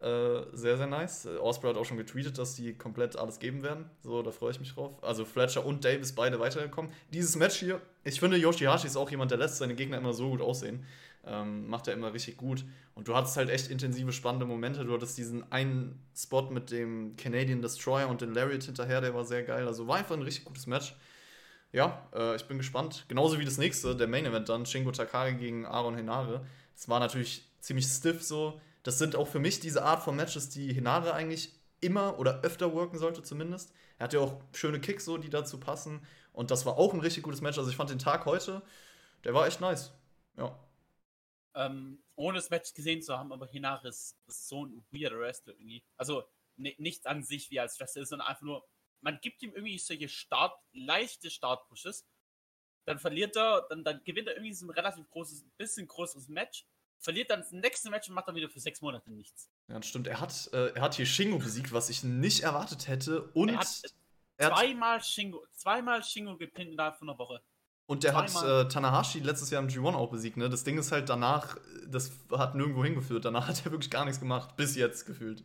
Äh, sehr, sehr nice. Osprey hat auch schon getweetet, dass die komplett alles geben werden. So, da freue ich mich drauf. Also Fletcher und Davis beide weitergekommen. Dieses Match hier, ich finde, Yoshihashi ist auch jemand, der lässt seine Gegner immer so gut aussehen. Ähm, macht er immer richtig gut. Und du hattest halt echt intensive, spannende Momente. Du hattest diesen einen Spot mit dem Canadian Destroyer und den Lariat hinterher, der war sehr geil. Also war einfach ein richtig gutes Match. Ja, äh, ich bin gespannt. Genauso wie das nächste, der Main Event dann, Shingo Takari gegen Aaron Henare. Es war natürlich ziemlich stiff so das sind auch für mich diese Art von Matches, die Hinare eigentlich immer oder öfter worken sollte zumindest. Er hat ja auch schöne Kicks so, die dazu passen. Und das war auch ein richtig gutes Match. Also ich fand den Tag heute, der war echt nice. Ja. Ähm, ohne das Match gesehen zu haben, aber Hinare ist, ist so ein weirder Wrestler irgendwie. Also nicht an sich, wie er als Wrestler ist, sondern einfach nur, man gibt ihm irgendwie solche Start, leichte Startpushes. Dann verliert er, dann, dann gewinnt er irgendwie so ein relativ großes, bisschen größeres Match verliert dann das nächste Match und macht dann wieder für sechs Monate nichts. Ja, das stimmt. Er hat, äh, er hat hier Shingo besiegt, was ich nicht erwartet hätte. Und er hat, er zweimal, Shingo, zweimal Shingo gepinnt innerhalb von einer Woche. Und der hat äh, Tanahashi letztes Jahr im G1 auch besiegt. Ne? Das Ding ist halt danach, das hat nirgendwo hingeführt. Danach hat er wirklich gar nichts gemacht. Bis jetzt gefühlt.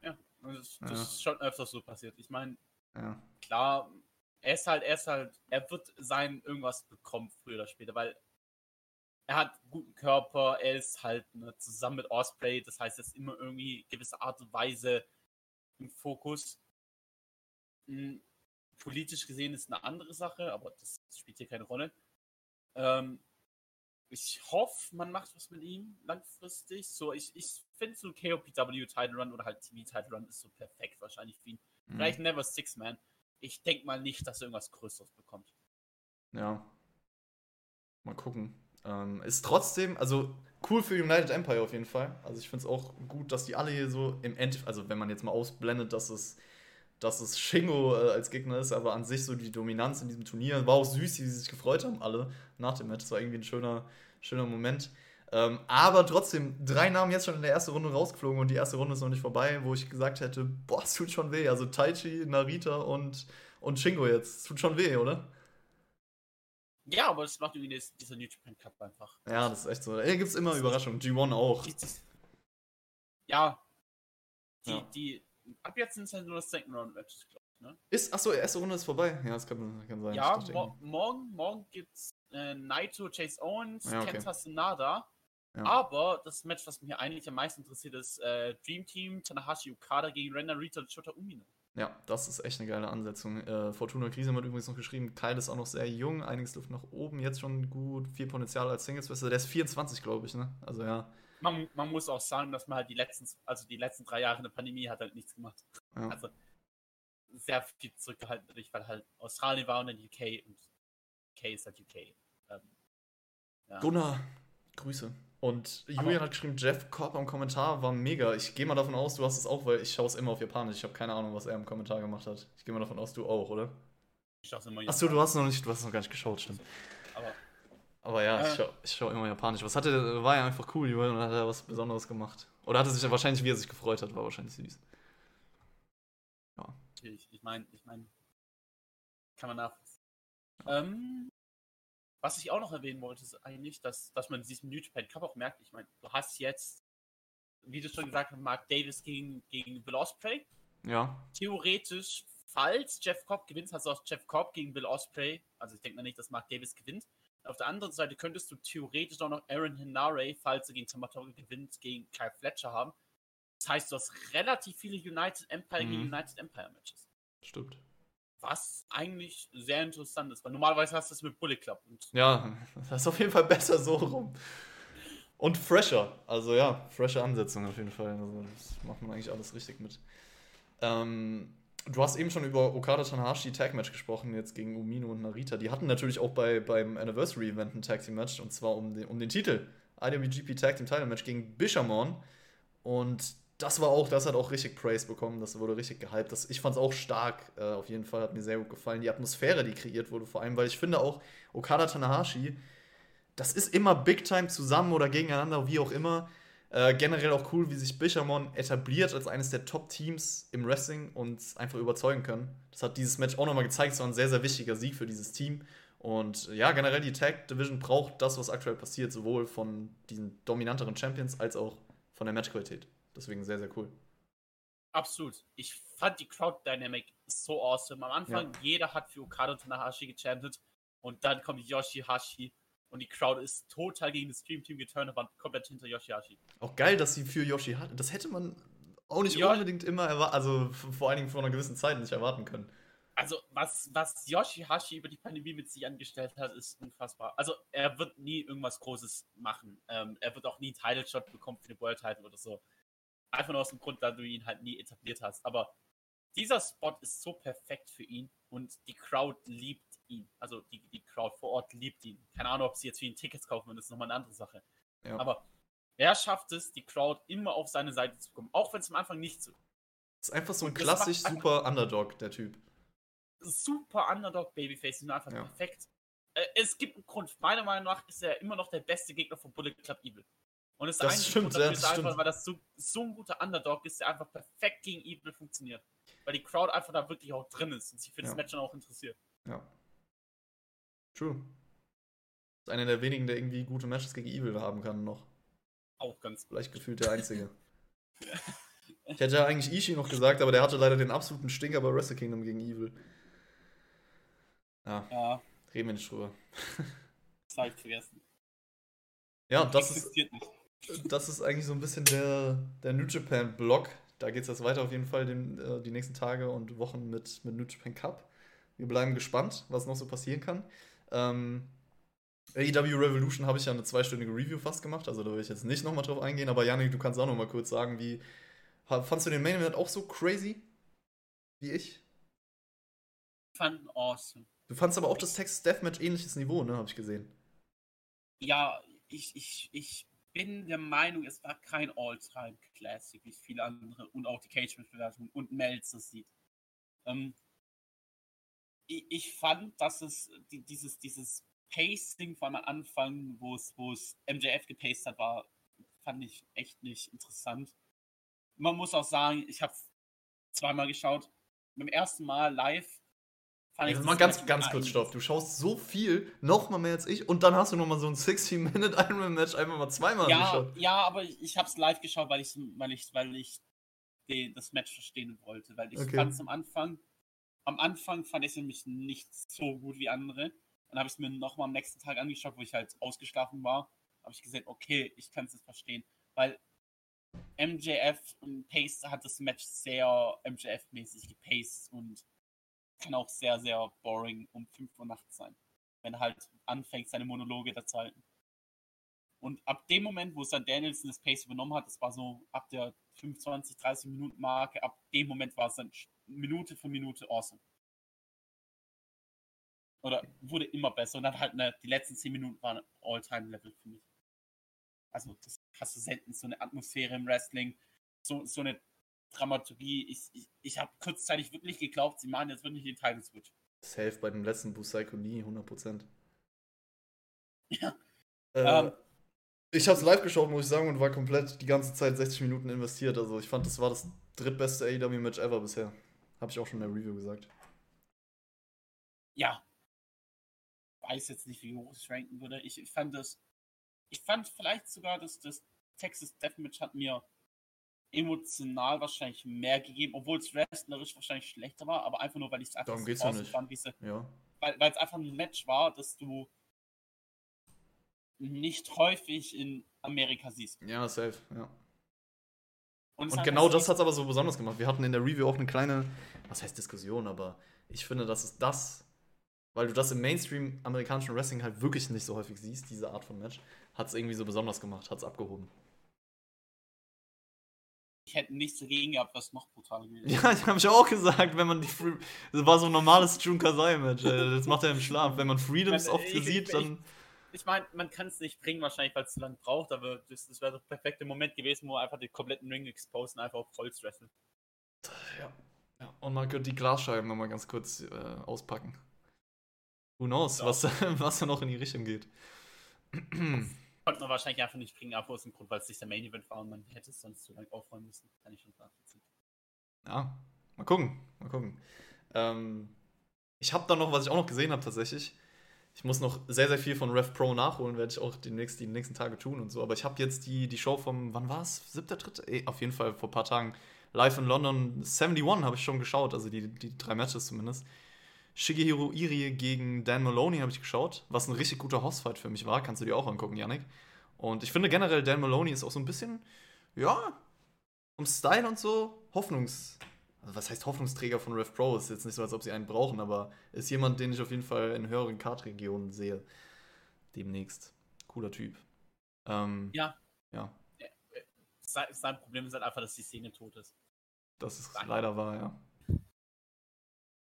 Ja, das, das ja. ist schon öfters so passiert. Ich meine, ja. klar, er ist halt, er ist halt, er wird sein irgendwas bekommen, früher oder später, weil er hat guten Körper, er ist halt ne, zusammen mit Osprey, das heißt, er ist immer irgendwie gewisse Art und Weise im Fokus. Hm, politisch gesehen ist eine andere Sache, aber das spielt hier keine Rolle. Ähm, ich hoffe, man macht was mit ihm langfristig. So, ich, ich finde so KOPW Title Run oder halt TV Title Run ist so perfekt wahrscheinlich für ihn. Mhm. Vielleicht Never Six Man. Ich denke mal nicht, dass er irgendwas Größeres bekommt. Ja. Mal gucken. Ähm, ist trotzdem, also cool für United Empire auf jeden Fall. Also ich finde es auch gut, dass die alle hier so im Endeffekt, also wenn man jetzt mal ausblendet, dass es, dass es Shingo äh, als Gegner ist, aber an sich so die Dominanz in diesem Turnier. War auch süß, wie sie sich gefreut haben, alle nach dem Match. Das war irgendwie ein schöner, schöner Moment. Ähm, aber trotzdem, drei Namen jetzt schon in der ersten Runde rausgeflogen und die erste Runde ist noch nicht vorbei, wo ich gesagt hätte, boah, es tut schon weh. Also Taichi, Narita und, und Shingo jetzt. Es tut schon weh, oder? Ja, aber das macht irgendwie dieser New Japan Cup einfach. Ja, das ist echt so. Hier gibt es immer Überraschungen. G1 auch. Ja. Die, ja. die, ab jetzt sind es halt nur das Second Round Matches, glaube ich, ne? Ist, achso, erste Runde ist vorbei. Ja, das kann, kann sein. Ja, mo morgen, morgen gibt's äh, Naito, Chase Owens, ja, okay. Kenta Sonada Ja. Aber das Match, was mich eigentlich am meisten interessiert, ist äh, Dream Team Tanahashi Okada gegen Renda Rita und Shota Umino. Ja, das ist echt eine geile Ansetzung. Äh, Fortuna Krise hat übrigens noch geschrieben, Kyle ist auch noch sehr jung, einiges Luft nach oben, jetzt schon gut, viel Potenzial als Singles Wrestler. Der ist 24, glaube ich, ne? Also ja. Man, man, muss auch sagen, dass man halt die letzten, also die letzten drei Jahre in der Pandemie hat halt nichts gemacht. Ja. Also sehr viel zurückgehalten, weil halt Australien war und dann UK und UK ist halt UK. Ähm, ja. Gunnar, Grüße. Und Julian hat geschrieben, Jeff Cobb am Kommentar war mega. Ich gehe mal davon aus, du hast es auch, weil ich schaue es immer auf Japanisch. Ich habe keine Ahnung, was er im Kommentar gemacht hat. Ich gehe mal davon aus, du auch, oder? Ich schaue es immer Achso, du hast noch nicht, du hast noch gar nicht geschaut, stimmt. Aber, Aber ja, äh, ich schaue schau immer Japanisch. Was hatte, war ja einfach cool, Julian, und hat er was Besonderes gemacht. Oder hatte sich wahrscheinlich, wie er sich gefreut hat, war wahrscheinlich süß. Ja. Ich, ich meine, ich meine, kann man nachvollziehen. Ähm, was ich auch noch erwähnen wollte, ist eigentlich, dass, dass man diesem New Japan Cup auch merkt, ich meine, du hast jetzt, wie du schon gesagt hast, Mark Davis gegen, gegen Bill Osprey. Ja. Theoretisch, falls Jeff Cobb gewinnt, hast du auch Jeff Cobb gegen Bill Osprey. Also ich denke mal nicht, dass Mark Davis gewinnt. Auf der anderen Seite könntest du theoretisch auch noch Aaron Hinare, falls er gegen Tamatori gewinnt, gegen Kyle Fletcher haben. Das heißt, du hast relativ viele United Empire mhm. gegen United Empire Matches. Stimmt. Was eigentlich sehr interessant ist, weil normalerweise hast du es mit Bullet Club. ja, das ist auf jeden Fall besser so rum. Und fresher. Also ja, fresher Ansetzung auf jeden Fall. Also das macht man eigentlich alles richtig mit. Ähm, du hast eben schon über Okada Tanahashi Tag Match gesprochen, jetzt gegen Umino und Narita. Die hatten natürlich auch bei, beim Anniversary Event ein Tag Team Match und zwar um den, um den Titel. IWGP Tag Team Title Match gegen Bishamon. Und das war auch, das hat auch richtig Praise bekommen, das wurde richtig gehypt. Das, ich fand es auch stark, äh, auf jeden Fall, hat mir sehr gut gefallen. Die Atmosphäre, die kreiert wurde, vor allem, weil ich finde auch, Okada Tanahashi, das ist immer Big Time zusammen oder gegeneinander, wie auch immer. Äh, generell auch cool, wie sich Bishamon etabliert als eines der Top-Teams im Wrestling und einfach überzeugen können. Das hat dieses Match auch nochmal gezeigt. Es war ein sehr, sehr wichtiger Sieg für dieses Team. Und ja, generell die Tag Division braucht das, was aktuell passiert, sowohl von diesen dominanteren Champions als auch von der Matchqualität. Deswegen sehr, sehr cool. Absolut. Ich fand die Crowd Dynamic so awesome. Am Anfang, ja. jeder hat für Okada Tanahashi gechantet und dann kommt Yoshihashi und die Crowd ist total gegen das Stream Team geturnt und war komplett hinter Yoshihashi. Auch geil, dass sie für Yoshihashi, das hätte man auch nicht ja. unbedingt immer erwarten, also vor allen Dingen vor einer gewissen Zeit nicht erwarten können. Also, was, was Yoshihashi über die Pandemie mit sich angestellt hat, ist unfassbar. Also, er wird nie irgendwas Großes machen. Ähm, er wird auch nie einen Title-Shot bekommen für den World Title oder so. Einfach nur aus dem Grund, da du ihn halt nie etabliert hast. Aber dieser Spot ist so perfekt für ihn und die Crowd liebt ihn. Also die, die Crowd vor Ort liebt ihn. Keine Ahnung, ob sie jetzt für ihn Tickets kaufen, das ist nochmal eine andere Sache. Ja. Aber er schafft es, die Crowd immer auf seine Seite zu kommen, auch wenn es am Anfang nicht so ist. Ist einfach so ein klassisch super Underdog, der Typ. Super Underdog Babyface, ist einfach ja. perfekt. Äh, es gibt einen Grund. Meiner Meinung nach ist er immer noch der beste Gegner von Bullet Club Evil. Und es ist das stimmt, ja, das einfach, weil das so, so ein guter Underdog ist, der einfach perfekt gegen Evil funktioniert. Weil die Crowd einfach da wirklich auch drin ist und sich für ja. das Match dann auch interessiert. Ja. True. Das ist einer der wenigen, der irgendwie gute Matches gegen Evil haben kann noch. Auch ganz Vielleicht gefühlt der einzige. ich hätte ja eigentlich Ishii noch gesagt, aber der hatte leider den absoluten Stinker bei Wrestle Kingdom gegen Evil. Ja. ja. Reden wir nicht drüber. Das habe ich vergessen. Ja, das ist. Nicht das ist eigentlich so ein bisschen der, der New Japan-Blog. Da geht es jetzt weiter auf jeden Fall den, äh, die nächsten Tage und Wochen mit, mit New Japan Cup. Wir bleiben gespannt, was noch so passieren kann. Ähm, AEW Revolution habe ich ja eine zweistündige Review fast gemacht, also da will ich jetzt nicht nochmal drauf eingehen, aber Janik, du kannst auch nochmal kurz sagen, wie. Fandst du den Main Event auch so crazy? Wie ich? Fand awesome. Du fandst aber auch das Texas Deathmatch ähnliches Niveau, ne, habe ich gesehen. Ja, ich, ich, ich bin der Meinung, es war kein All-Time-Classic, wie viele andere und auch die Cage-Bewertung und Melzer sieht. Ähm, ich, ich, fand, dass es die, dieses, dieses Pacing von Anfang, wo es, wo es MJF gepaced hat, war, fand ich echt nicht interessant. Man muss auch sagen, ich habe zweimal geschaut. Beim ersten Mal live also mal ganz, ganz kurz, Stopp. Du schaust so viel, noch mal mehr als ich, und dann hast du noch mal so ein 60-Minute Ironman-Match einfach mal zweimal ja, geschaut. Ja, aber ich, ich habe es live geschaut, weil ich, weil ich, weil ich den, das Match verstehen wollte. Weil ich okay. fand es am Anfang, am Anfang fand ich es nämlich nicht so gut wie andere. Dann habe ich es mir noch mal am nächsten Tag angeschaut, wo ich halt ausgeschlafen war. habe ich gesehen, okay, ich kann es jetzt verstehen. Weil MJF und Pace hat das Match sehr MJF-mäßig gepaced und kann auch sehr, sehr boring um 5 Uhr nachts sein. Wenn er halt anfängt, seine Monologe da zu halten. Und ab dem Moment, wo es dann Danielson das Pace übernommen hat, das war so ab der 25, 30 Minuten Marke, ab dem Moment war es dann Minute für Minute awesome. Oder wurde immer besser. Und dann halt eine, die letzten 10 Minuten waren All-Time-Level für mich. Also, das hast du selten, so eine Atmosphäre im Wrestling, so, so eine Dramaturgie. Ich, ich, ich habe kurzzeitig wirklich geglaubt, sie machen jetzt wirklich den Title Switch. Safe bei dem letzten Busaiku nie, 100%. Ja. Äh, Ähm. ich habe es live geschaut, muss ich sagen, und war komplett die ganze Zeit 60 Minuten investiert. Also ich fand, das war das drittbeste AEW-Match ever bisher. Habe ich auch schon in der Review gesagt. Ja. Weiß jetzt nicht, wie hoch ich es ranken würde. Ich, ich fand das. Ich fand vielleicht sogar, dass das Texas Deathmatch hat mir emotional wahrscheinlich mehr gegeben, obwohl es wrestlerisch wahrscheinlich schlechter war, aber einfach nur, weil ich es einfach Darum so geht's nicht. fand, wie Ja. weil weil es einfach ein Match war, das du nicht häufig in Amerika siehst. Ja, safe, ja. Und, es Und genau das hat es aber so besonders gemacht. Wir hatten in der Review auch eine kleine, was heißt Diskussion, aber ich finde, das ist das, weil du das im Mainstream amerikanischen Wrestling halt wirklich nicht so häufig siehst, diese Art von Match, hat es irgendwie so besonders gemacht, hat es abgehoben. Ich hätte nichts dagegen gehabt, was noch brutaler gewesen Ja, das habe ich auch gesagt, wenn man die Free das war so ein normales Jun Kasai Match, äh, das macht er im Schlaf. Wenn man Freedoms Ich- oft ich- sieht, ich- dann Ich meine, man kann es nicht bringen, wahrscheinlich, weil es zu lange braucht, aber das, das wäre der perfekte Moment gewesen, wo einfach den kompletten Ring exposen, einfach auf Holz wresteln. ja. ja. Und man könnte die Glasscheiben nochmal ganz kurz äh, auspacken. Who knows, Ja. was, was da noch in die Richtung geht. Konnte man wahrscheinlich einfach nicht bringen, aber aus dem Grund, weil es nicht der Main Event war und man hätte es sonst zu lange aufräumen müssen. Kann ich schon nachvollziehen. Ja, mal gucken, mal gucken. Ähm, ich habe da noch, was ich auch noch gesehen habe tatsächlich. Ich muss noch sehr, sehr viel von Rev Pro nachholen, werde ich auch die, nächst, die nächsten Tage tun und so. Aber ich habe jetzt die, die Show vom, wann war es? Siebter, dritter? Eh, auf jeden Fall vor ein paar Tagen. Live in London 71 habe ich schon geschaut, also die, die drei Matches zumindest. Shigehiro Irie gegen Dan Maloney habe ich geschaut, was ein richtig guter Hossfight für mich war. Kannst du dir auch angucken, Yannick. Und ich finde generell, Dan Maloney ist auch so ein bisschen, ja, vom Style und so, Hoffnungs. Also was heißt Hoffnungsträger von Rev Pro? Ist jetzt nicht so, als ob sie einen brauchen, aber ist jemand, den ich auf jeden Fall in höheren Kartregionen sehe. Demnächst. Cooler Typ. Ähm, Ja. Ja, Sein, Problem ist halt einfach, dass die Szene tot ist. das ist Danke. leider wahr, ja.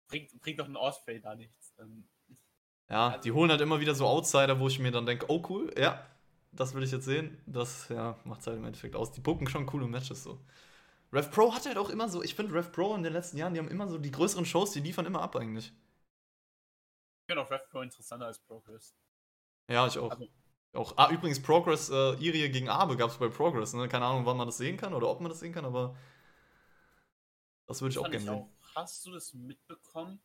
Bringt, bringt doch ein Osprey da nichts. Ähm, Ja, Also- die holen halt immer wieder so Outsider, wo ich mir dann denke, oh cool, ja, das will ich jetzt sehen. Das, ja, macht halt im Endeffekt aus. Die bucken schon coole Matches so. Rev Pro hat halt auch immer so, ich finde Rev Pro in den letzten Jahren, die haben immer so die größeren Shows, die liefern immer ab eigentlich. ich finde auch Rev Pro interessanter als Progress. Ja, ich auch. Also- auch ah, übrigens, Progress, äh, Irie gegen Abe gab es bei Progress, ne? Keine Ahnung, wann man das sehen kann oder ob man das sehen kann, aber das würde ich auch gerne sehen. Hast du das mitbekommen?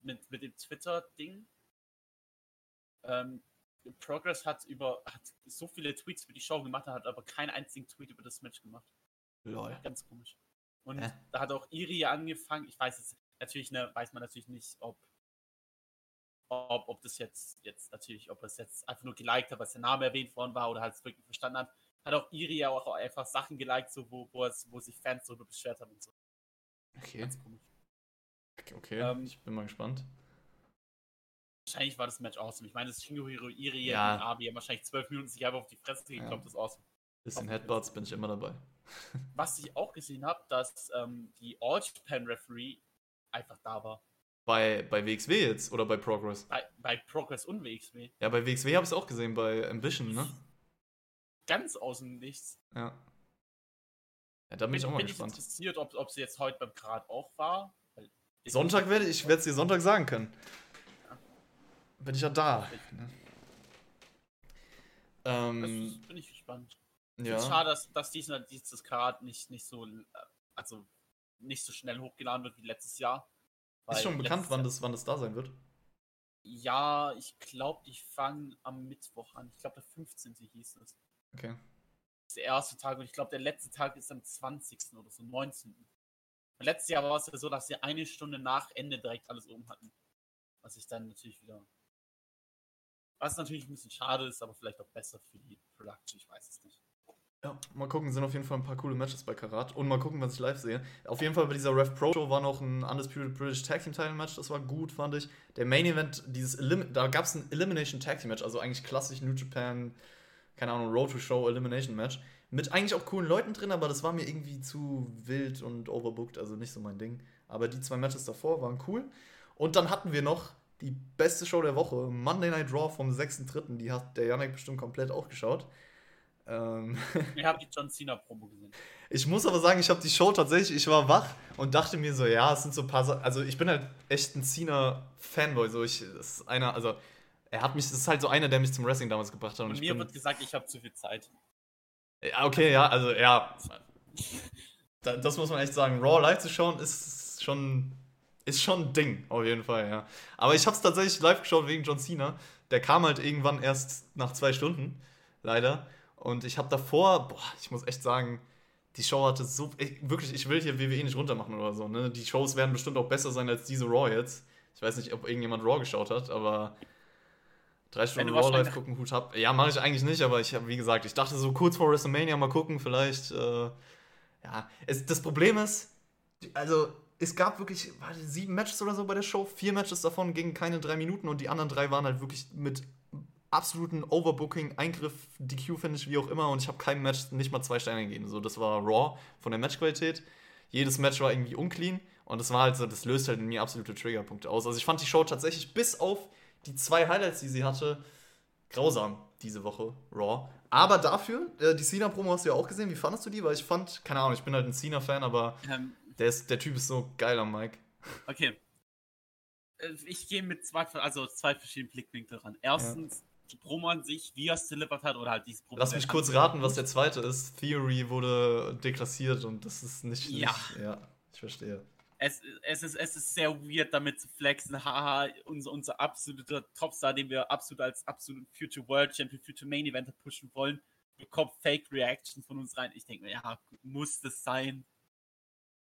Mit, mit dem Twitter-Ding? Ähm, Progress hat über hat so viele Tweets für die Show gemacht, hat aber keinen einzigen Tweet über das Match gemacht. Lol. Ganz komisch. Und Hä? da hat auch Iri angefangen. Ich weiß jetzt natürlich, ne, weiß man natürlich nicht, ob, ob, ob das jetzt, jetzt natürlich, ob es jetzt einfach nur geliked hat, weil der Name erwähnt worden war oder halt es wirklich verstanden hat. Hat auch Iri ja auch einfach Sachen geliked, so, wo, wo, es, wo sich Fans darüber beschwert haben und so. Okay, Ganz komisch. okay, Ähm, ich bin mal gespannt. Wahrscheinlich war das Match awesome. Ich meine, das Shingohiro Iri Ja. gegen Abi haben wahrscheinlich zwölf Minuten sich einfach auf die Fresse gekloppt, Ja. das ist awesome. Bisschen Headbutts bin ich immer dabei. Was ich auch gesehen habe, dass ähm, die All Japan Referee einfach da war. Bei, bei WXW jetzt oder bei Progress? Bei, bei Progress und WXW. Ja, bei WXW habe ich es auch gesehen, bei Ambition, ne? Ganz außen nichts. Ja. Ja, da bin, ich auch mal bin ich gespannt. interessiert, ob, ob sie jetzt heute beim Grad auch war. Ich- Sonntag werde ich, werde es dir Sonntag sagen können. Bin ich ja da. Ne? Das Ähm, bin ich gespannt. Ja. Ist schade, dass, dass diesmal dieses Grad nicht, nicht so, also nicht so schnell hochgeladen wird wie letztes Jahr. Ist schon bekannt, wann das, wann das da sein wird. Ja, ich glaube, die fangen am Mittwoch an. Ich glaube, der 15. hieß es. Okay. Das ist der erste Tag und ich glaube, der letzte Tag ist am 20. oder so, 19. Und letztes Jahr war es ja so, dass sie eine Stunde nach Ende direkt alles oben hatten. Was ich dann natürlich wieder Was natürlich ein bisschen schade ist, aber vielleicht auch besser für die Production, ich weiß es nicht. Ja, mal gucken, sind auf jeden Fall ein paar coole Matches bei Karat. Und mal gucken, was ich live sehe. Auf jeden Fall bei dieser Rev Pro Show war noch ein Undisputed British Tag Team Title Match, das war gut, fand ich. Der Main Event, dieses Elim da gab es ein Elimination Tag Team Match, also eigentlich klassisch New Japan, keine Ahnung, Road to Show Elimination Match. Mit eigentlich auch coolen Leuten drin, aber das war mir irgendwie zu wild und overbooked, also nicht so mein Ding. Aber die zwei Matches davor waren cool. Und dann hatten wir noch die beste Show der Woche, Monday Night Raw vom 6.3. Die hat der Janek bestimmt komplett auch geschaut. Ähm ich habe die John Cena Promo gesehen. Ich muss aber sagen, ich habe die Show tatsächlich, ich war wach und dachte mir so, ja, es sind so ein paar Sachen. Also ich bin halt echt ein Cena-Fanboy. So, ich, das ist einer, also er hat mich, das ist halt so einer, der mich zum Wrestling damals gebracht hat. Und, und mir bin, wird gesagt, ich habe zu viel Zeit. Ja, okay, ja, also ja. das muss man echt sagen. Raw live zu schauen ist schon, ist schon ein Ding, auf jeden Fall, ja. Aber ich habe es tatsächlich live geschaut wegen John Cena. Der kam halt irgendwann erst nach zwei Stunden, leider. Und ich habe davor, boah, ich muss echt sagen, die Show hatte so. Ich, wirklich, ich will hier WWE nicht runtermachen oder so. Ne? Die Shows werden bestimmt auch besser sein als diese Raw jetzt. Ich weiß nicht, ob irgendjemand Raw geschaut hat, aber drei Stunden Raw live gucken, Hut ab. Ja, mache ich eigentlich nicht, aber ich habe, wie gesagt, ich dachte so kurz vor WrestleMania mal gucken, vielleicht. Äh, ja, es, das Problem ist, also es gab wirklich warte, sieben Matches oder so bei der Show. Vier Matches davon gingen keine drei Minuten und die anderen drei waren halt wirklich mit absoluten Overbooking, Eingriff, DQ-Finish, wie auch immer. Und ich habe keinem Match nicht mal zwei Sterne gegeben. So, das war raw von der Matchqualität. Jedes Match war irgendwie unclean. Und das war halt so, das löst halt in mir absolute Triggerpunkte aus. Also ich fand die Show tatsächlich bis auf die zwei Highlights, die sie hatte, grausam diese Woche, Raw. Aber dafür, äh, die Cena-Promo hast du ja auch gesehen. Wie fandest du die? Weil ich fand, keine Ahnung, ich bin halt ein Cena-Fan, aber ähm, der, ist, der Typ ist so geil am Mike. Okay. Äh, ich gehe mit zwei, also zwei verschiedenen Blickwinkeln ran. Erstens, die Promo an sich, wie er es delivered hat oder halt dieses Promo. Lass mich kurz raten, was der zweite ist. Theory wurde deklassiert und das ist nicht. Ja. Nicht, ja, ich verstehe. Es, es, ist, es ist sehr weird, damit zu flexen. Haha, unser, unser absoluter Topstar, den wir absolut als absoluten Future World Champion, Future Main Eventer pushen wollen, bekommt Fake Reactions von uns rein. Ich denke mir, ja, muss das sein?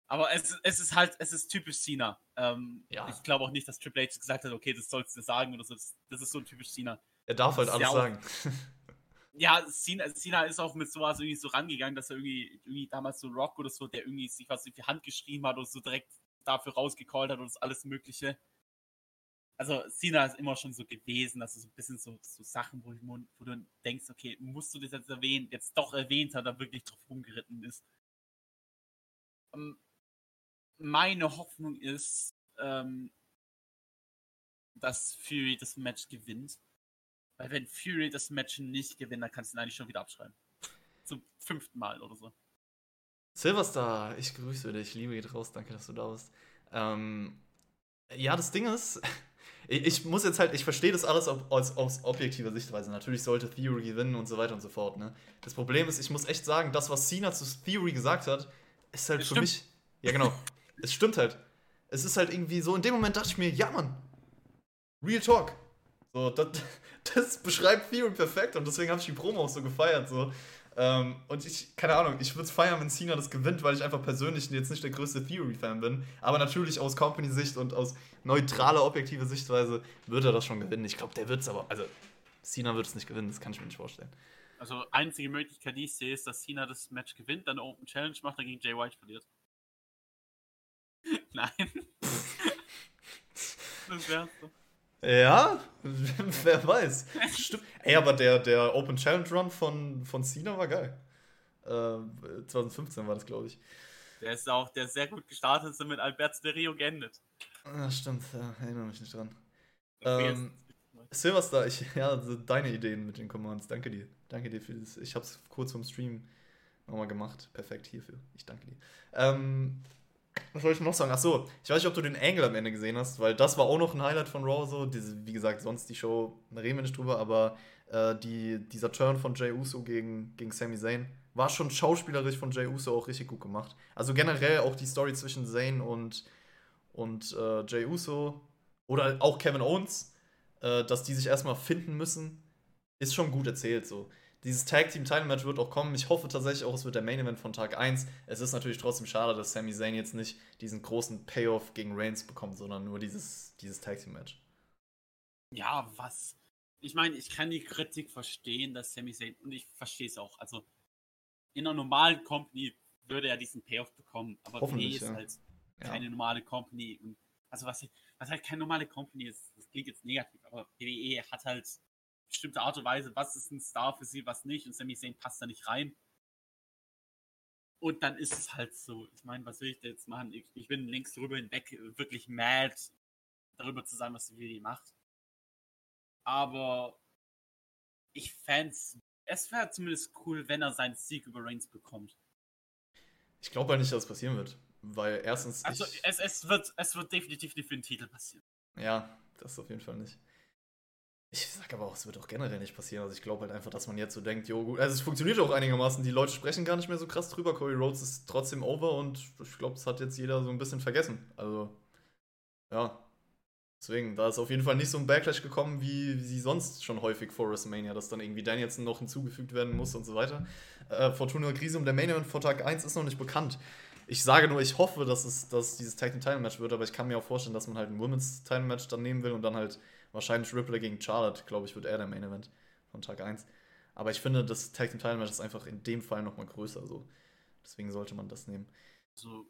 Aber es, es ist halt, es ist typisch Cena. Ähm, ja. Ich glaube auch nicht, dass Triple H gesagt hat, okay, das sollst du sagen oder so. Das, das ist so typisch Cena. Er darf halt alles sagen. ja, Cena, Cena, ist auch mit sowas irgendwie so rangegangen, dass er irgendwie, irgendwie damals so Rock oder so, der irgendwie sich was in die Hand geschrieben hat oder so direkt dafür rausgecallt hat und das alles Mögliche. Also Cena ist immer schon so gewesen, dass er so ein bisschen so, so Sachen, wo, wo, du denkst, okay, musst du das jetzt erwähnen, jetzt doch erwähnt hat, er wirklich drauf rumgeritten ist. Ähm, meine Hoffnung ist, ähm, dass Fury das Match gewinnt. Weil wenn Fury das Match nicht gewinnt, dann kannst du ihn eigentlich schon wieder abschreiben. Zum fünften Mal oder so. Silverstar, ich grüße dich. Liebe geht raus, danke, dass du da bist. Ähm, ja, das Ding ist, ich, ich, muss jetzt halt, ich verstehe das alles aus, aus objektiver Sichtweise. Natürlich sollte Theory gewinnen und so weiter und so fort. Ne? Das Problem ist, ich muss echt sagen, das, was Cena zu Theory gesagt hat, ist halt das für stimmt. mich. Ja, genau. es stimmt halt. Es ist halt irgendwie so, in dem Moment dachte ich mir, ja, Mann. Real Talk. So, das, das beschreibt Theory perfekt und deswegen habe ich die Promo auch so gefeiert. So. Ähm, und ich, keine Ahnung, ich würde es feiern, wenn Cena das gewinnt, weil ich einfach persönlich jetzt nicht der größte Theory-Fan bin. Aber natürlich aus Company-Sicht und aus neutraler, objektiver Sichtweise wird er das schon gewinnen. Ich glaube, der wird es aber, also Cena wird es nicht gewinnen, das kann ich mir nicht vorstellen. Also, einzige Möglichkeit, die ich sehe, ist, dass Cena das Match gewinnt, dann Open Challenge macht, dann gegen Jay White verliert. Nein. das wär's doch. Ja, wer weiß. Stimmt. Ey, aber der, der Open Challenge Run von, von Cena war geil. Äh, 2015 war das, glaube ich. Der ist auch, der ist sehr gut gestartet ist mit Alberto de Rio geendet. Ja, stimmt, ja, erinnere mich nicht dran. Ähm, Silverstar, ich, ja, deine Ideen mit den Commands, danke dir. Danke dir für das. Ich habe es kurz vom Stream nochmal gemacht. Perfekt hierfür. Ich danke dir. Ähm, was soll ich noch sagen? Achso, ich weiß nicht, ob du den Angle am Ende gesehen hast, weil das war auch noch ein Highlight von Raw. So. Diese, wie gesagt, sonst die Show, reden wir nicht drüber, aber äh, die, dieser Turn von Jay Uso gegen, gegen Sami Zayn war schon schauspielerisch von Jay Uso auch richtig gut gemacht. Also generell auch die Story zwischen Zayn und, und äh, Jay Uso oder auch Kevin Owens, äh, dass die sich erstmal finden müssen, ist schon gut erzählt. So dieses Tag Team Title Match wird auch kommen. Ich hoffe tatsächlich auch, es wird der Main Event von Tag 1. Es ist natürlich trotzdem schade, dass Sami Zayn jetzt nicht diesen großen Payoff gegen Reigns bekommt, sondern nur dieses, dieses Tag Team Match. Ja, was? ich meine, ich kann die Kritik verstehen, dass Sami Zayn, und ich verstehe es auch. Also, in einer normalen Company würde er diesen Payoff bekommen, aber WWE ist ja. halt keine ja. normale Company. Und, also, was, was halt keine normale Company ist, das klingt jetzt negativ, aber WWE hat halt bestimmte Art und Weise, was ist ein Star für sie, was nicht, und Sami Zayn passt da nicht rein. Und dann ist es halt so. Ich meine, was will ich da jetzt machen? Ich, ich bin links drüber hinweg wirklich mad, darüber zu sein, was die WWE macht. Aber ich fände es wäre zumindest cool, wenn er seinen Sieg über Reigns bekommt. Ich glaube halt nicht, dass es passieren wird. Weil erstens. Also es, es, wird, es wird definitiv nicht für den Titel passieren. Ja, das auf jeden Fall nicht. Ich sag aber auch, es wird auch generell nicht passieren. Also ich glaube halt einfach, dass man jetzt so denkt, jo gut, also es funktioniert auch einigermaßen. Die Leute sprechen gar nicht mehr so krass drüber. Cody Rhodes ist trotzdem over und ich glaube, das hat jetzt jeder so ein bisschen vergessen. Also, ja. Deswegen, da ist auf jeden Fall nicht so ein Backlash gekommen, wie, sie sonst schon häufig vor WrestleMania, dass dann irgendwie Danielson noch hinzugefügt werden muss und so weiter. Äh, Fortuna Krise um der Main Event vor Tag 1 ist noch nicht bekannt. Ich sage nur, ich hoffe, dass es dass dieses Tag Team Title Match wird, aber ich kann mir auch vorstellen, dass man halt ein Women's Title Match dann nehmen will und dann halt Wahrscheinlich Ripley gegen Charlotte, glaube ich, wird er der Main Event von Tag 1. Aber ich finde, das Tag Team Title Match ist einfach in dem Fall nochmal größer. So. Deswegen sollte man das nehmen. Also,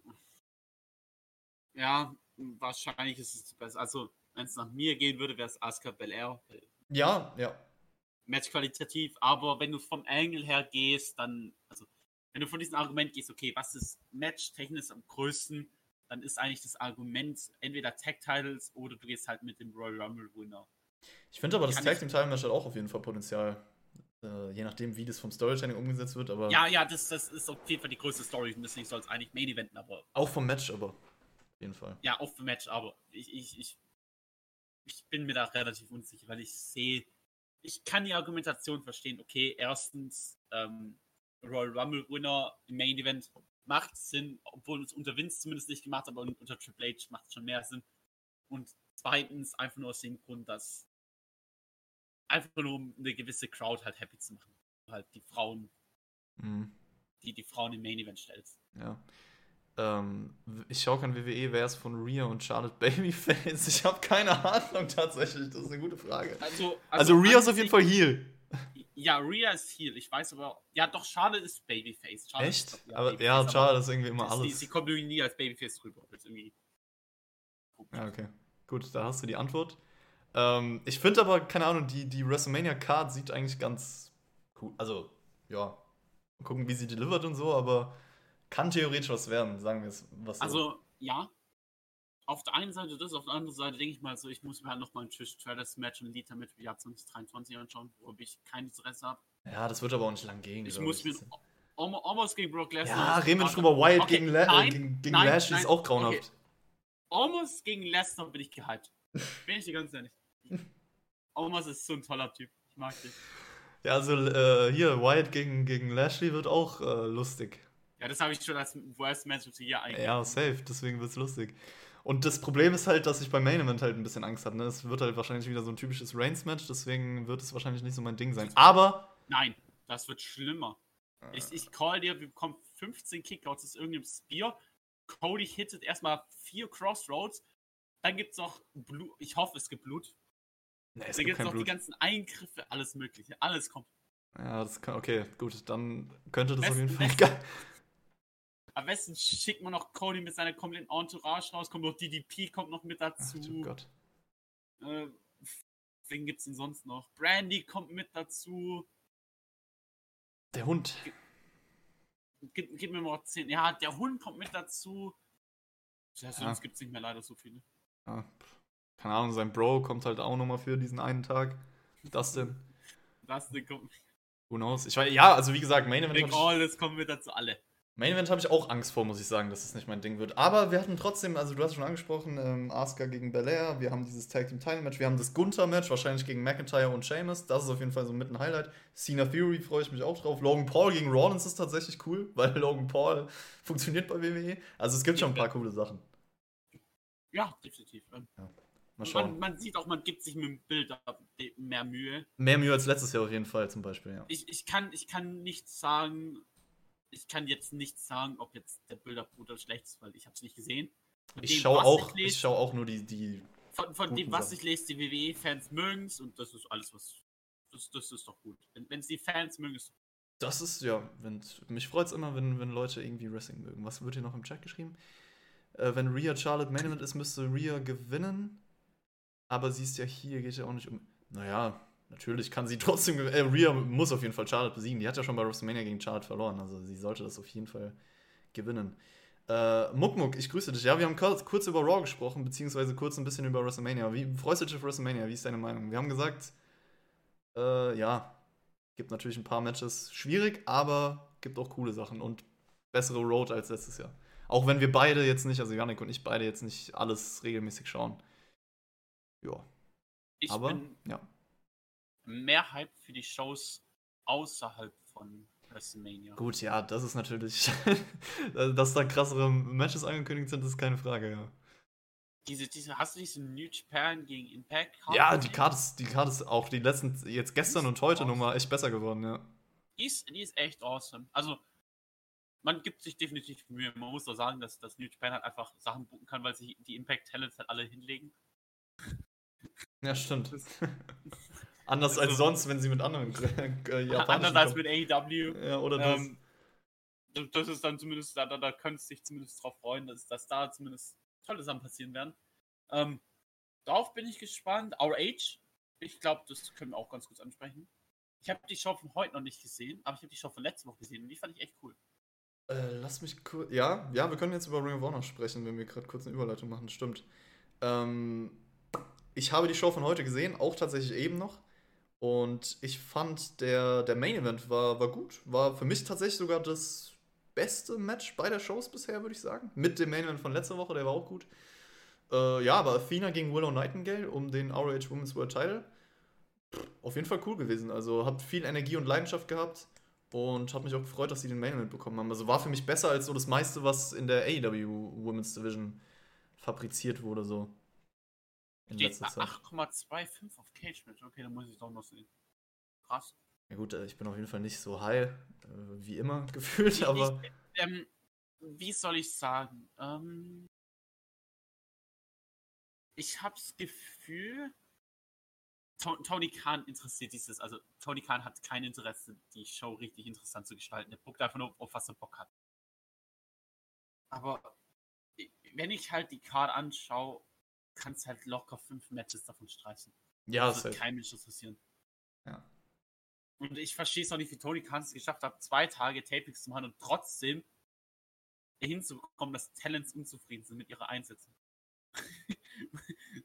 ja, wahrscheinlich ist es besser. Also, wenn es nach mir gehen würde, wäre es Asuka Belair. Ja, ja. Match qualitativ, aber wenn du vom Angle her gehst, dann, also, wenn du von diesem Argument gehst, okay, was ist match-technisch am größten, dann ist eigentlich das Argument entweder Tag Titles oder du gehst halt mit dem Royal Rumble Winner. Ich finde aber, das Tag Team Title Match hat auch auf jeden Fall Potenzial. Äh, je nachdem, wie das vom Storytelling umgesetzt wird, aber. Ja, ja, das, das ist auf jeden Fall die größte Story deswegen soll es eigentlich Main Eventen, aber. Auch vom Match, aber. Auf jeden Fall. Ja, auch vom Match, aber ich, ich, ich, ich bin mir da relativ unsicher, weil ich sehe, ich kann die Argumentation verstehen. Okay, erstens, ähm, Royal Rumble Winner im Main Event macht Sinn, obwohl es unter Vince zumindest nicht gemacht hat, aber unter Triple H macht es schon mehr Sinn. Und zweitens einfach nur aus dem Grund, dass einfach nur um eine gewisse Crowd halt happy zu machen. Halt die Frauen, mhm. die die Frauen im Main Event stellst. Ja. Ähm, ich schaue kein WWE, wer ist von Rhea und Charlotte Babyface? Ich habe keine Ahnung tatsächlich, das ist eine gute Frage. Also, also, also Rhea ist auf jeden Fall Heal. Ja, Rhea ist Heal. Ich weiß aber. Ja, doch, Charlotte ist Babyface. Charlotte Echt? Ist, ja, aber Babyface, ja, Charlotte ist irgendwie immer alles. Sie, sie kommt irgendwie nie als Babyface rüber. Ja, okay. Gut, da hast du die Antwort. Ähm, ich finde aber, keine Ahnung, die, die WrestleMania-Card sieht eigentlich ganz cool. Also, ja. Mal gucken, wie sie delivert und so, aber kann theoretisch was werden, sagen wir es. Was also, so. ja, auf der einen Seite das, auf der anderen Seite denke ich mal so, ich muss mir halt nochmal ein Trish Stratus Match und Lita mit Jahr 2023 anschauen, wo ich kein Interesse habe. Ja, das wird aber auch nicht lang gehen. Ich muss mir Almost gegen Brock Lesnar. Ja, reden wir drüber. Wyatt okay, gegen, La nein, gegen, gegen nein, Lashley nein, ist auch grauenhaft. Okay. Almost gegen Lesnar bin ich gehypt. bin ich dir ganz ehrlich. Almost ist so ein toller Typ. Ich mag dich. Ja, also äh, hier, Wyatt gegen, gegen Lashley wird auch äh, lustig. Ja, das habe ich schon als Worst Match of the Year eigentlich. Ja, safe, deswegen wird es lustig. Und das Problem ist halt, dass ich beim Main Event halt ein bisschen Angst habe. Ne? Es wird halt wahrscheinlich wieder so ein typisches Reigns-Match, deswegen wird es wahrscheinlich nicht so mein Ding sein. Aber. Nein, das wird schlimmer. Äh. Ich, ich call dir, wir bekommen 15 Kickouts aus irgendeinem Spear. Cody hittet erstmal vier Crossroads. Dann gibt es noch Blut. Ich hoffe, es gibt Blut. Nee, es dann gibt es noch Blut. die ganzen Eingriffe, alles Mögliche. Alles kommt. Ja, das kann, okay, gut, dann könnte das Besten, auf jeden Fall. Am besten schickt man noch Cody mit seiner kompletten Entourage raus, kommt noch DDP, kommt noch mit dazu. Ach, oh Gott. Äh, wen gibt's denn sonst noch? Brandy kommt mit dazu. Der Hund. Gib, gib mir mal 10. Ja, der Hund kommt mit dazu. Ja, sonst ja. gibt's nicht mehr leider so viele. Ja, keine Ahnung, sein Bro kommt halt auch nochmal für diesen einen Tag. Das denn? Das denn kommt. Who knows? Ich weiß, ja, also wie gesagt, Main Event. Big All, das kommen mit dazu alle. Main Event habe ich auch Angst vor, muss ich sagen, dass es nicht mein Ding wird. Aber wir hatten trotzdem, also du hast schon angesprochen, ähm, Asuka gegen Belair, wir haben dieses Tag Team Title Match, wir haben das Gunther Match, wahrscheinlich gegen McIntyre und Sheamus. Das ist auf jeden Fall so mit ein Highlight. Cena Theory freue ich mich auch drauf. Logan Paul gegen Rollins ist tatsächlich cool, weil Logan Paul funktioniert bei WWE. Also es gibt schon ein paar coole Sachen. Ja, definitiv. Ja. Mal schauen. Man, man, sieht auch, man gibt sich mit dem Bild mehr Mühe. Mehr Mühe als letztes Jahr auf jeden Fall zum Beispiel, ja. Ich, ich, kann, ich kann nicht sagen, ich kann jetzt nicht sagen, ob jetzt der Bilder gut oder schlecht ist, weil ich habe es nicht gesehen. ich schaue auch, ich schaue auch nur die, die von, von dem, was ich lese, die WWE-Fans mögen es und das ist alles, was. Das, das ist doch gut. Wenn es die Fans mögen, ist Das ist, ja, wenn, mich freut es immer, wenn, wenn Leute irgendwie Wrestling mögen. Was wird hier noch im Chat geschrieben? Äh, wenn Rhea Charlotte Main Event ist, müsste Rhea gewinnen. Aber sie ist ja hier, geht ja auch nicht um. Naja, natürlich kann sie trotzdem. Äh, Rhea muss auf jeden Fall Charlotte besiegen. Die hat ja schon bei WrestleMania gegen Charlotte verloren. Also sie sollte das auf jeden Fall gewinnen. Äh, Muckmuck, ich grüße dich. Ja, wir haben kurz, kurz, über Raw gesprochen, beziehungsweise kurz ein bisschen über WrestleMania. Wie freust du dich auf WrestleMania? Wie ist deine Meinung? Wir haben gesagt, äh, ja, gibt natürlich ein paar Matches schwierig, aber gibt auch coole Sachen und bessere Road als letztes Jahr. Auch wenn wir beide jetzt nicht, also Janik und ich beide jetzt nicht alles regelmäßig schauen. Ja. Ich aber, bin ja. Mehr Hype für die Shows außerhalb von WrestleMania. Gut, ja, das ist natürlich, dass da krassere Matches angekündigt sind, ist keine Frage, ja. Diese, diese, hast du diese New Japan gegen Impact? Ja, die Karte ist, die Karte ist auch die letzten, jetzt gestern und heute awesome. nochmal echt besser geworden, ja. Die ist, die ist echt awesome. Also, man gibt sich definitiv Mühe. Man muss doch sagen, dass, dass New Japan halt einfach Sachen buchen kann, weil sich die Impact Talents halt alle hinlegen. Ja, stimmt. Anders also, als sonst, wenn sie mit anderen äh, Japanern. Anders als mit AEW. Ja, oder das. Ähm, das ist dann zumindest, da, da, da könntest du dich zumindest drauf freuen, dass, dass da zumindest tolle Sachen passieren werden. Ähm, darauf bin ich gespannt. Our Age, ich glaube, das können wir auch ganz kurz ansprechen. Ich habe die Show von heute noch nicht gesehen, aber ich habe die Show von letzter Woche gesehen und die fand ich echt cool. Äh, lass mich kurz. Ja, ja, wir können jetzt über Ring of Honor sprechen, wenn wir gerade kurz eine Überleitung machen. Stimmt. Ähm, ich habe die Show von heute gesehen, auch tatsächlich eben noch. Und ich fand, der, der Main Event war, war gut. War für mich tatsächlich sogar das beste Match bei der Shows bisher, würde ich sagen. Mit dem Main Event von letzter Woche, der war auch gut. Äh, ja, aber Athena gegen Willow Nightingale um den ROH Women's World Title. Auf jeden Fall cool gewesen. Also hat viel Energie und Leidenschaft gehabt. Und hat mich auch gefreut, dass sie den Main Event bekommen haben. Also war für mich besser als so das meiste, was in der AEW Women's Division fabriziert wurde. So. In Steht bei 8,25 auf Cage Match. Okay, dann muss ich doch noch sehen. Krass. Ja gut, äh, ich bin auf jeden Fall nicht so high, äh, wie immer gefühlt, ich, aber. Ich, ähm, wie soll ich sagen? Ähm, ich hab's Gefühl, Tony Khan interessiert dieses, also Tony Khan hat kein Interesse, die Show richtig interessant zu gestalten. Der guckt einfach nur, auf was er Bock hat. Aber wenn ich halt die Card anschaue, kannst halt locker fünf Matches davon streichen. Ja, das wird kein Mensch interessieren. Ja. Und ich verstehe es auch nicht, wie Tony Khan es geschafft hat, zwei Tage Tapings zu machen und trotzdem hinzubekommen, dass Talents unzufrieden sind mit ihrer Einsätze.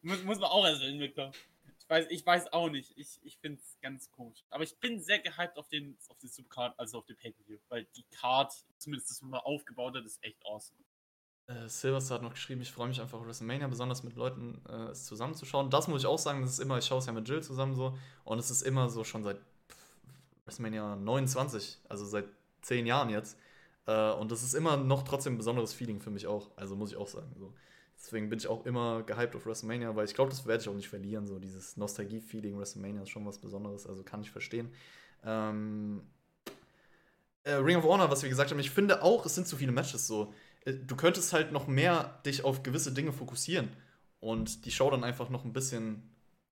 muss, muss man auch erst hinbekommen. Ich weiß, ich weiß auch nicht. Ich, ich finde es ganz komisch. Aber ich bin sehr gehypt auf den, auf den Supercard, also auf den Pay-Per-View. Weil die Card, zumindest das, was man aufgebaut hat, ist echt awesome. Äh, Silverstar hat noch geschrieben, ich freue mich einfach auf WrestleMania, besonders mit Leuten äh, es zusammenzuschauen. Das muss ich auch sagen, das ist immer, ich schaue es ja mit Jill zusammen so und es ist immer so schon seit WrestleMania 29, also seit zehn Jahren jetzt. Äh, und das ist immer noch trotzdem ein besonderes Feeling für mich auch, also muss ich auch sagen. So. Deswegen bin ich auch immer gehypt auf WrestleMania, weil ich glaube, das werde ich auch nicht verlieren. So dieses Nostalgie-Feeling WrestleMania ist schon was Besonderes, also kann ich verstehen. Ähm, äh, Ring of Honor, was wir gesagt haben, ich finde auch, es sind zu viele Matches so. Äh, du könntest halt noch mehr dich auf gewisse Dinge fokussieren und die Show dann einfach noch ein bisschen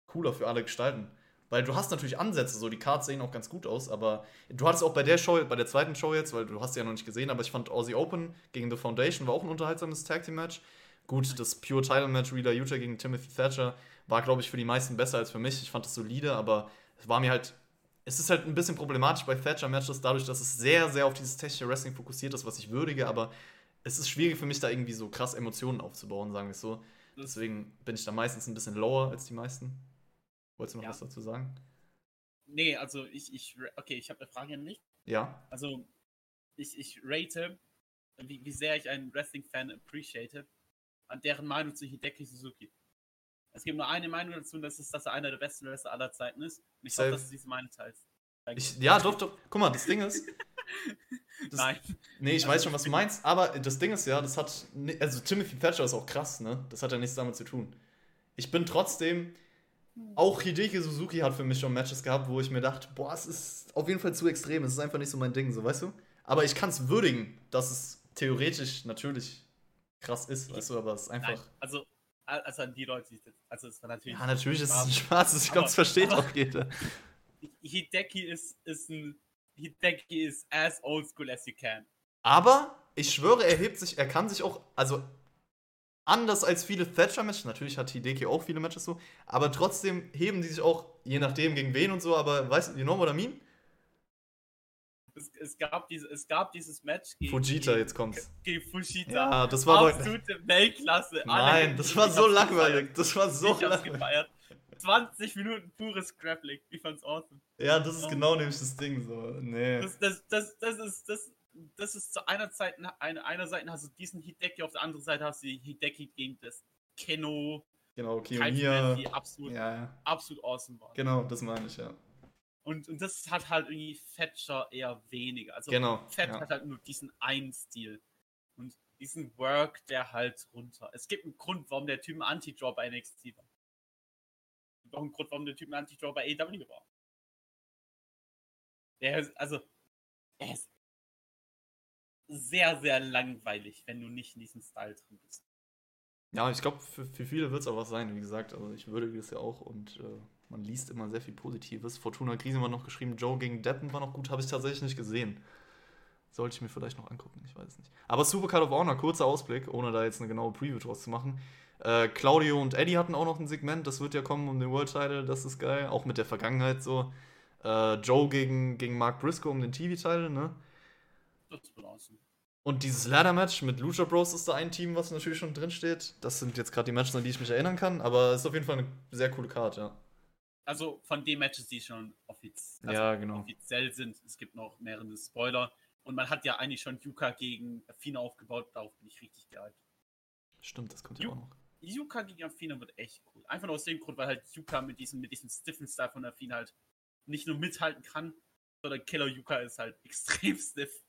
cooler für alle gestalten. Weil du hast natürlich Ansätze, so die Cards sehen auch ganz gut aus, aber du hattest auch bei der Show, bei der zweiten Show jetzt, weil du hast sie ja noch nicht gesehen, aber ich fand Aussie Open gegen The Foundation war auch ein unterhaltsames Tag Team Match. Gut, das Pure Title Match Reader Utah gegen Timothy Thatcher war, glaube ich, für die meisten besser als für mich. Ich fand es solide, aber es war mir halt es ist halt ein bisschen problematisch bei Thatcher-Matches, dadurch, dass es sehr, sehr auf dieses technische Wrestling fokussiert ist, was ich würdige, aber es ist schwierig für mich, da irgendwie so krass Emotionen aufzubauen, sagen wir es so. Deswegen bin ich da meistens ein bisschen lower als die meisten. Wolltest du noch ja. was dazu sagen? Nee, also ich, ich okay, ich habe eine Frage an dich. Ja. Also ich, ich rate, wie, wie sehr ich einen Wrestling-Fan appreciate, an deren Meinung zu Hideki Suzuki. Es gibt nur eine Meinung dazu, und das ist, dass er einer der besten Wrestler aller Zeiten ist. Und ich hoffe, dass du diese Meinung teilst. Ich, ja, doch, doch. Guck mal, das Ding ist. Das, Nein. Nee, ich weiß schon, was du meinst, aber das Ding ist ja, das hat. Also Timothy Thatcher ist auch krass, ne? Das hat ja nichts damit zu tun. Ich bin trotzdem. Auch Hideki Suzuki hat für mich schon Matches gehabt, wo ich mir dachte, boah, es ist auf jeden Fall zu extrem, es ist einfach nicht so mein Ding, so weißt du? Aber ich kann es würdigen, dass es theoretisch natürlich krass ist, weißt du, aber es ist einfach. Nein, also also an die Leute, die, also es war natürlich. Ja, natürlich ist es ein schwarzes, ich glaube, das versteht auch jeder. Hideki ist, ist ein. Hideki ist as old school as you can. Aber ich schwöre, er hebt sich, er kann sich auch, also anders als viele Thatcher-Matches, natürlich hat Hideki auch viele Matches so, aber trotzdem heben die sich auch, je nachdem gegen wen und so, aber weißt du, you know what I mean? Es, es, gab, diese, es gab dieses Match gegen Fujita, gegen, jetzt kommt's. Gegen Fujita. Ja, das war absolute Weltklasse. Nein, das war so langweilig. Das war so ich langweilig. Gefeiert. 20 Minuten pures Grappling. Ich fand's awesome. Ja, das ist um, genau nämlich das Ding so. Nee. Das, das, das, das ist das, das ist zu einer Zeit eine, einer Seite hast du diesen Hideki, auf der anderen Seite hast du Hideki gegen das Keno. Genau, Kiyomiya. Die absolut, ja, absolut awesome waren. Genau, das meine ich, ja. Und, und das hat halt irgendwie Fetcher eher weniger. Also genau, Fett ja. hat halt nur diesen einen Stil. Und diesen Work, der halt runter. Es gibt einen Grund, warum der Typ ein Anti-Draw bei NXT war. Und auch einen Grund, warum der Typ ein Anti-Draw bei AW war. Der ist, also, er ist sehr, sehr langweilig, wenn du nicht in diesem Style drin bist. Ja, ich glaube, für, für viele wird es auch was sein, wie gesagt. Also ich würdige das ja auch und äh, man liest immer sehr viel Positives. Fortuna Krise war noch geschrieben, Joe gegen Deppen war noch gut, habe ich tatsächlich nicht gesehen. Sollte ich mir vielleicht noch angucken, ich weiß es nicht. Aber Super Card of Honor, kurzer Ausblick, ohne da jetzt eine genaue Preview draus zu machen. Äh, Claudio und Eddie hatten auch noch ein Segment, das wird ja kommen um den World Title, das ist geil, auch mit der Vergangenheit so. Äh, Joe gegen, gegen Mark Briscoe um den TV-Title, ne? Das wird awesome. Und dieses Ladder-Match mit Lucha Bros ist da ein Team, was natürlich schon drin steht. Das sind jetzt gerade die Matches, an die ich mich erinnern kann, aber es ist auf jeden Fall eine sehr coole Karte, ja. Also von den Matches, die schon offiz also ja, genau. offiziell sind. Es gibt noch mehrere Spoiler. Und man hat ja eigentlich schon Yuka gegen Afina aufgebaut. Darauf bin ich richtig geil. Stimmt, das kommt ja auch noch. Yuka gegen Afina wird echt cool. Einfach nur aus dem Grund, weil halt Yuka mit diesem, mit diesem stiffen Style von Afina halt nicht nur mithalten kann, sondern Killer Yuka ist halt extrem stiff.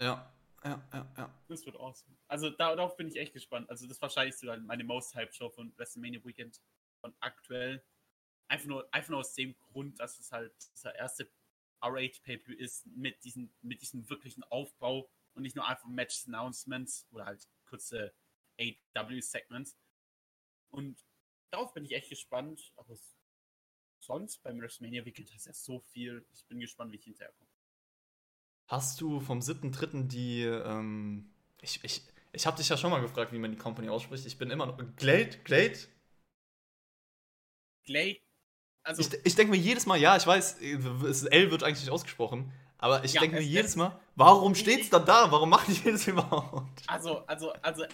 Ja, ja, ja, ja. Das wird awesome. Also darauf bin ich echt gespannt. Also das ist wahrscheinlich sogar meine Most Hype Show von WrestleMania Weekend von aktuell. Einfach nur, einfach nur aus dem Grund, dass es halt dieser erste RH Pay-Per ist mit diesem, mit diesem wirklichen Aufbau und nicht nur einfach Match Announcements oder halt kurze AW-Segments. Und darauf bin ich echt gespannt. Aber sonst beim WrestleMania Weekend ist ja so viel. Ich bin gespannt, wie ich hinterherkomme. Hast du vom 7.3. die, ähm, ich, ich, ich habe dich ja schon mal gefragt, wie man die Company ausspricht. Ich bin immer noch, Glade, Glade? Glade, also. Ich, ich denke mir jedes Mal, ja, ich weiß, L wird eigentlich nicht ausgesprochen, aber ich Ja, denke mir es- jedes es- Mal, warum steht's dann da? Warum machen die das überhaupt? Also, also, also,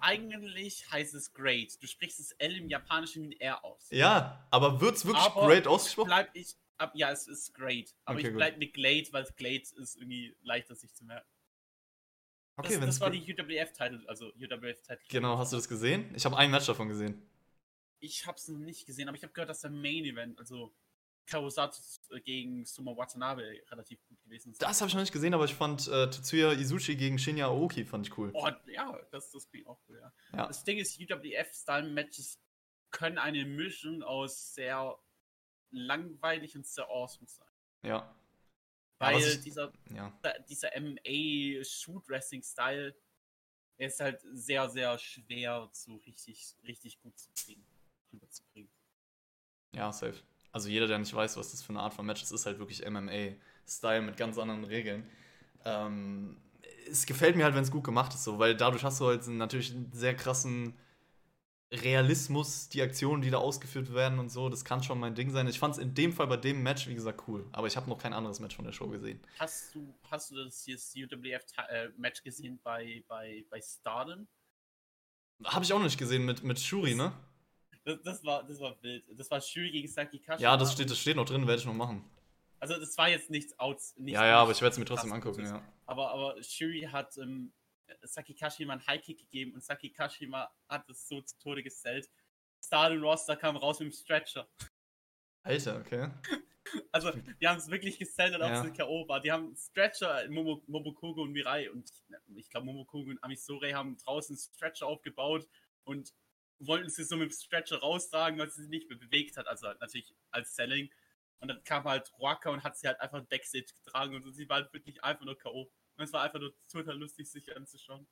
eigentlich heißt es Great. Du sprichst das L im Japanischen wie ein R aus. Ja, aber wird's wirklich Aber great ausgesprochen? Bleib ich, ab, ja, es ist Great. Aber Okay, ich gut. bleib mit Glade, weil Glade ist irgendwie leichter sich zu merken. Okay, das, das war die UWF-Title, also UWF-Title. Genau, hast du das gesehen? Ich habe ein Match davon gesehen. Ich hab's noch nicht gesehen, aber ich habe gehört, dass der Main Event, also Kawasatsu gegen Sumo Watanabe relativ gut gewesen ist. Das habe ich noch nicht gesehen, aber ich fand äh, Tetsuya Izuchi gegen Shinya Aoki fand ich cool. Oh, ja, das, das klingt auch cool, ja. Ja. Das Ding ist, UWF-Style-Matches können eine Mischung aus sehr langweilig und sehr awesome sein. Ja. Weil ich- dieser, Ja. dieser MMA-Shoot-Wrestling-Style der ist halt sehr, sehr schwer zu richtig, richtig gut zu kriegen. rüberzubringen. Ja, safe. Also jeder, der nicht weiß, was das für eine Art von Match ist, ist halt wirklich MMA-Style mit ganz anderen Regeln. Ähm, es gefällt mir halt, wenn es gut gemacht ist, so, weil dadurch hast du halt natürlich einen sehr krassen Realismus, die Aktionen, die da ausgeführt werden und so. Das kann schon mein Ding sein. Ich fand es in dem Fall bei dem Match, wie gesagt, cool. Aber ich habe noch kein anderes Match von der Show gesehen. Hast du, hast du das hier das UWF-Match gesehen bei, bei, bei Stardom? Habe ich auch noch nicht gesehen mit, mit Shuri, ne? Das, das, war, das war wild. Das war Shuri gegen Saki Kashima. Ja, das steht, das steht noch drin, werde ich noch machen. Also das war jetzt nichts outs. Nicht, Ja, ja, aber ich werde es mir trotzdem angucken, ja. Aber, aber Shuri hat ähm, Saki Kashima einen High-Kick gegeben und Saki Kashima hat es so zu Tode gesellt. Stardom Roster kam raus mit dem Stretcher. Alter, okay. Also, die haben es wirklich gesellt, als Ja. es eine K.O. war. Die haben Stretcher, Momo, Momokogo und Mirai und ich, ich glaube, Momokogo und Amisore haben draußen Stretcher aufgebaut und wollten sie so mit dem Stretcher raustragen, weil sie sich nicht mehr bewegt hat. Also natürlich als Selling. Und dann kam halt Ruaka und hat sie halt einfach Backstage getragen und so. sie war halt wirklich einfach nur K.O. Und es war einfach nur total lustig, sich anzuschauen.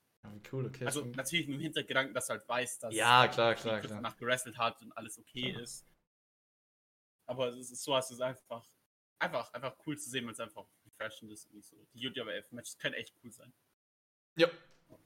cool, okay. Also natürlich mit dem Hintergedanken, dass du halt weißt, dass ja, klar, klar, klar. danach gerestelt hat und alles okay Ja. ist. Aber es ist so, hast du es einfach, einfach, einfach cool zu sehen, weil es einfach refreshend ist. Und so. Die UWF-Matches können echt cool sein. Ja.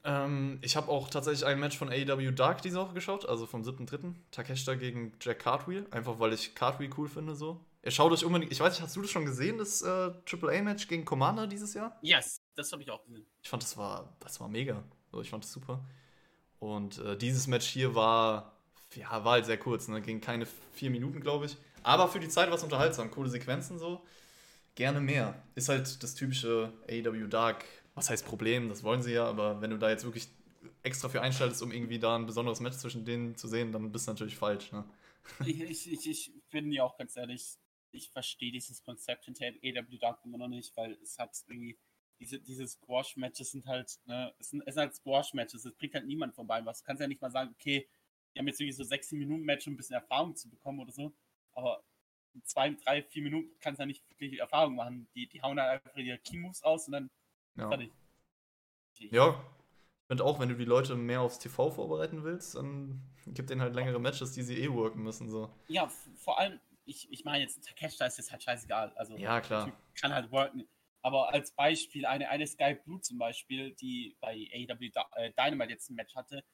Ähm, ich habe auch tatsächlich ein Match von AEW Dark diese Woche geschaut, also vom 7.3. Takeshita gegen Jack Cartwheel, einfach weil ich Cartwheel cool finde so. Ihr schaut euch unbedingt, ich weiß nicht, hast du das schon gesehen, das äh, AAA-Match gegen Commander dieses Jahr? Yes, das habe ich auch gesehen. Ich fand, das war, das war mega. So, ich fand das super. Und äh, dieses Match hier war, ja, war halt sehr kurz, ne? ging keine vier Minuten, glaube ich. Aber für die Zeit war es unterhaltsam, coole Sequenzen so. Gerne mehr. Ist halt das typische AEW Dark, was heißt Problem, das wollen sie ja, aber wenn du da jetzt wirklich extra für einschaltest, um irgendwie da ein besonderes Match zwischen denen zu sehen, dann bist du natürlich falsch. Ne? ich, ich, ich, ich ja auch ganz ehrlich, ich verstehe dieses Konzept hinter AW Dark immer noch nicht, weil es hat irgendwie, diese, diese Squash-Matches sind halt, ne, es sind, es sind halt Squash-Matches, es bringt halt niemand vorbei was. Du kannst ja nicht mal sagen, okay, die haben jetzt irgendwie so 6 Minuten Match, um ein bisschen Erfahrung zu bekommen oder so, aber zwei, drei, vier Minuten kannst du ja nicht wirklich Erfahrung machen. Die, die hauen halt einfach ihre Key-Moves aus und dann Ja. fertig. Ja, ich finde auch, wenn du die Leute mehr aufs TV vorbereiten willst, dann gib denen halt längere Matches, die sie eh worken müssen. So. Ja, vor allem, ich, ich meine jetzt, Takeshita ist jetzt halt scheißegal. Also, Ja, klar. kann halt worken. Aber als Beispiel, eine, eine Sky Blue zum Beispiel, die bei AW Dy- äh, Dynamite jetzt ein Match hatte,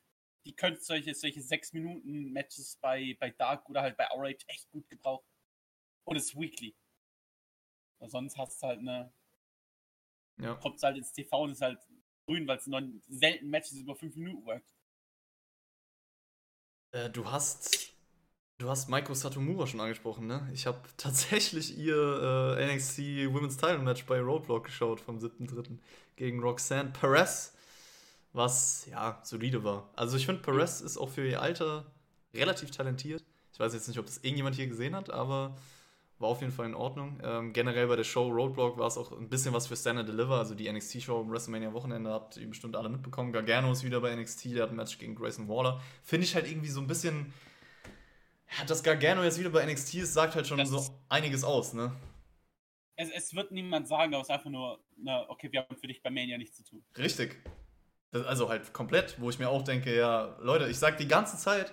die könnte solche, solche 6-Minuten-Matches bei, bei Dark oder halt bei Outrage echt gut gebrauchen. Und es ist weekly. Sonst hast du halt eine, Ja. kommt halt ins TV und ist halt grün, weil es selten Matches über 5 Minuten workt. Äh, du hast. Du hast Maiko Satomura schon angesprochen, ne? Ich habe tatsächlich ihr äh, NXT Women's Title Match bei Roadblock geschaut vom 7.3. gegen Roxanne Perez, was ja solide war. Also ich finde, Perez ist auch für ihr Alter relativ talentiert. Ich weiß jetzt nicht, ob das irgendjemand hier gesehen hat, aber war auf jeden Fall in Ordnung. Ähm, generell bei der Show Roadblock war es auch ein bisschen was für Stand and Deliver, also die NXT-Show am WrestleMania Wochenende habt ihr bestimmt alle mitbekommen. Gargano ist wieder bei NXT, der hat ein Match gegen Grayson Waller. Finde ich halt irgendwie so ein bisschen. Ja, dass Gargano jetzt wieder bei NXT ist, sagt halt schon Das so einiges aus, ne? Es, es wird niemand sagen, aber es ist einfach nur, na, okay, wir haben für dich bei Mania nichts zu tun. Richtig. Das, also halt komplett, wo ich mir auch denke, ja, Leute, ich sag die ganze Zeit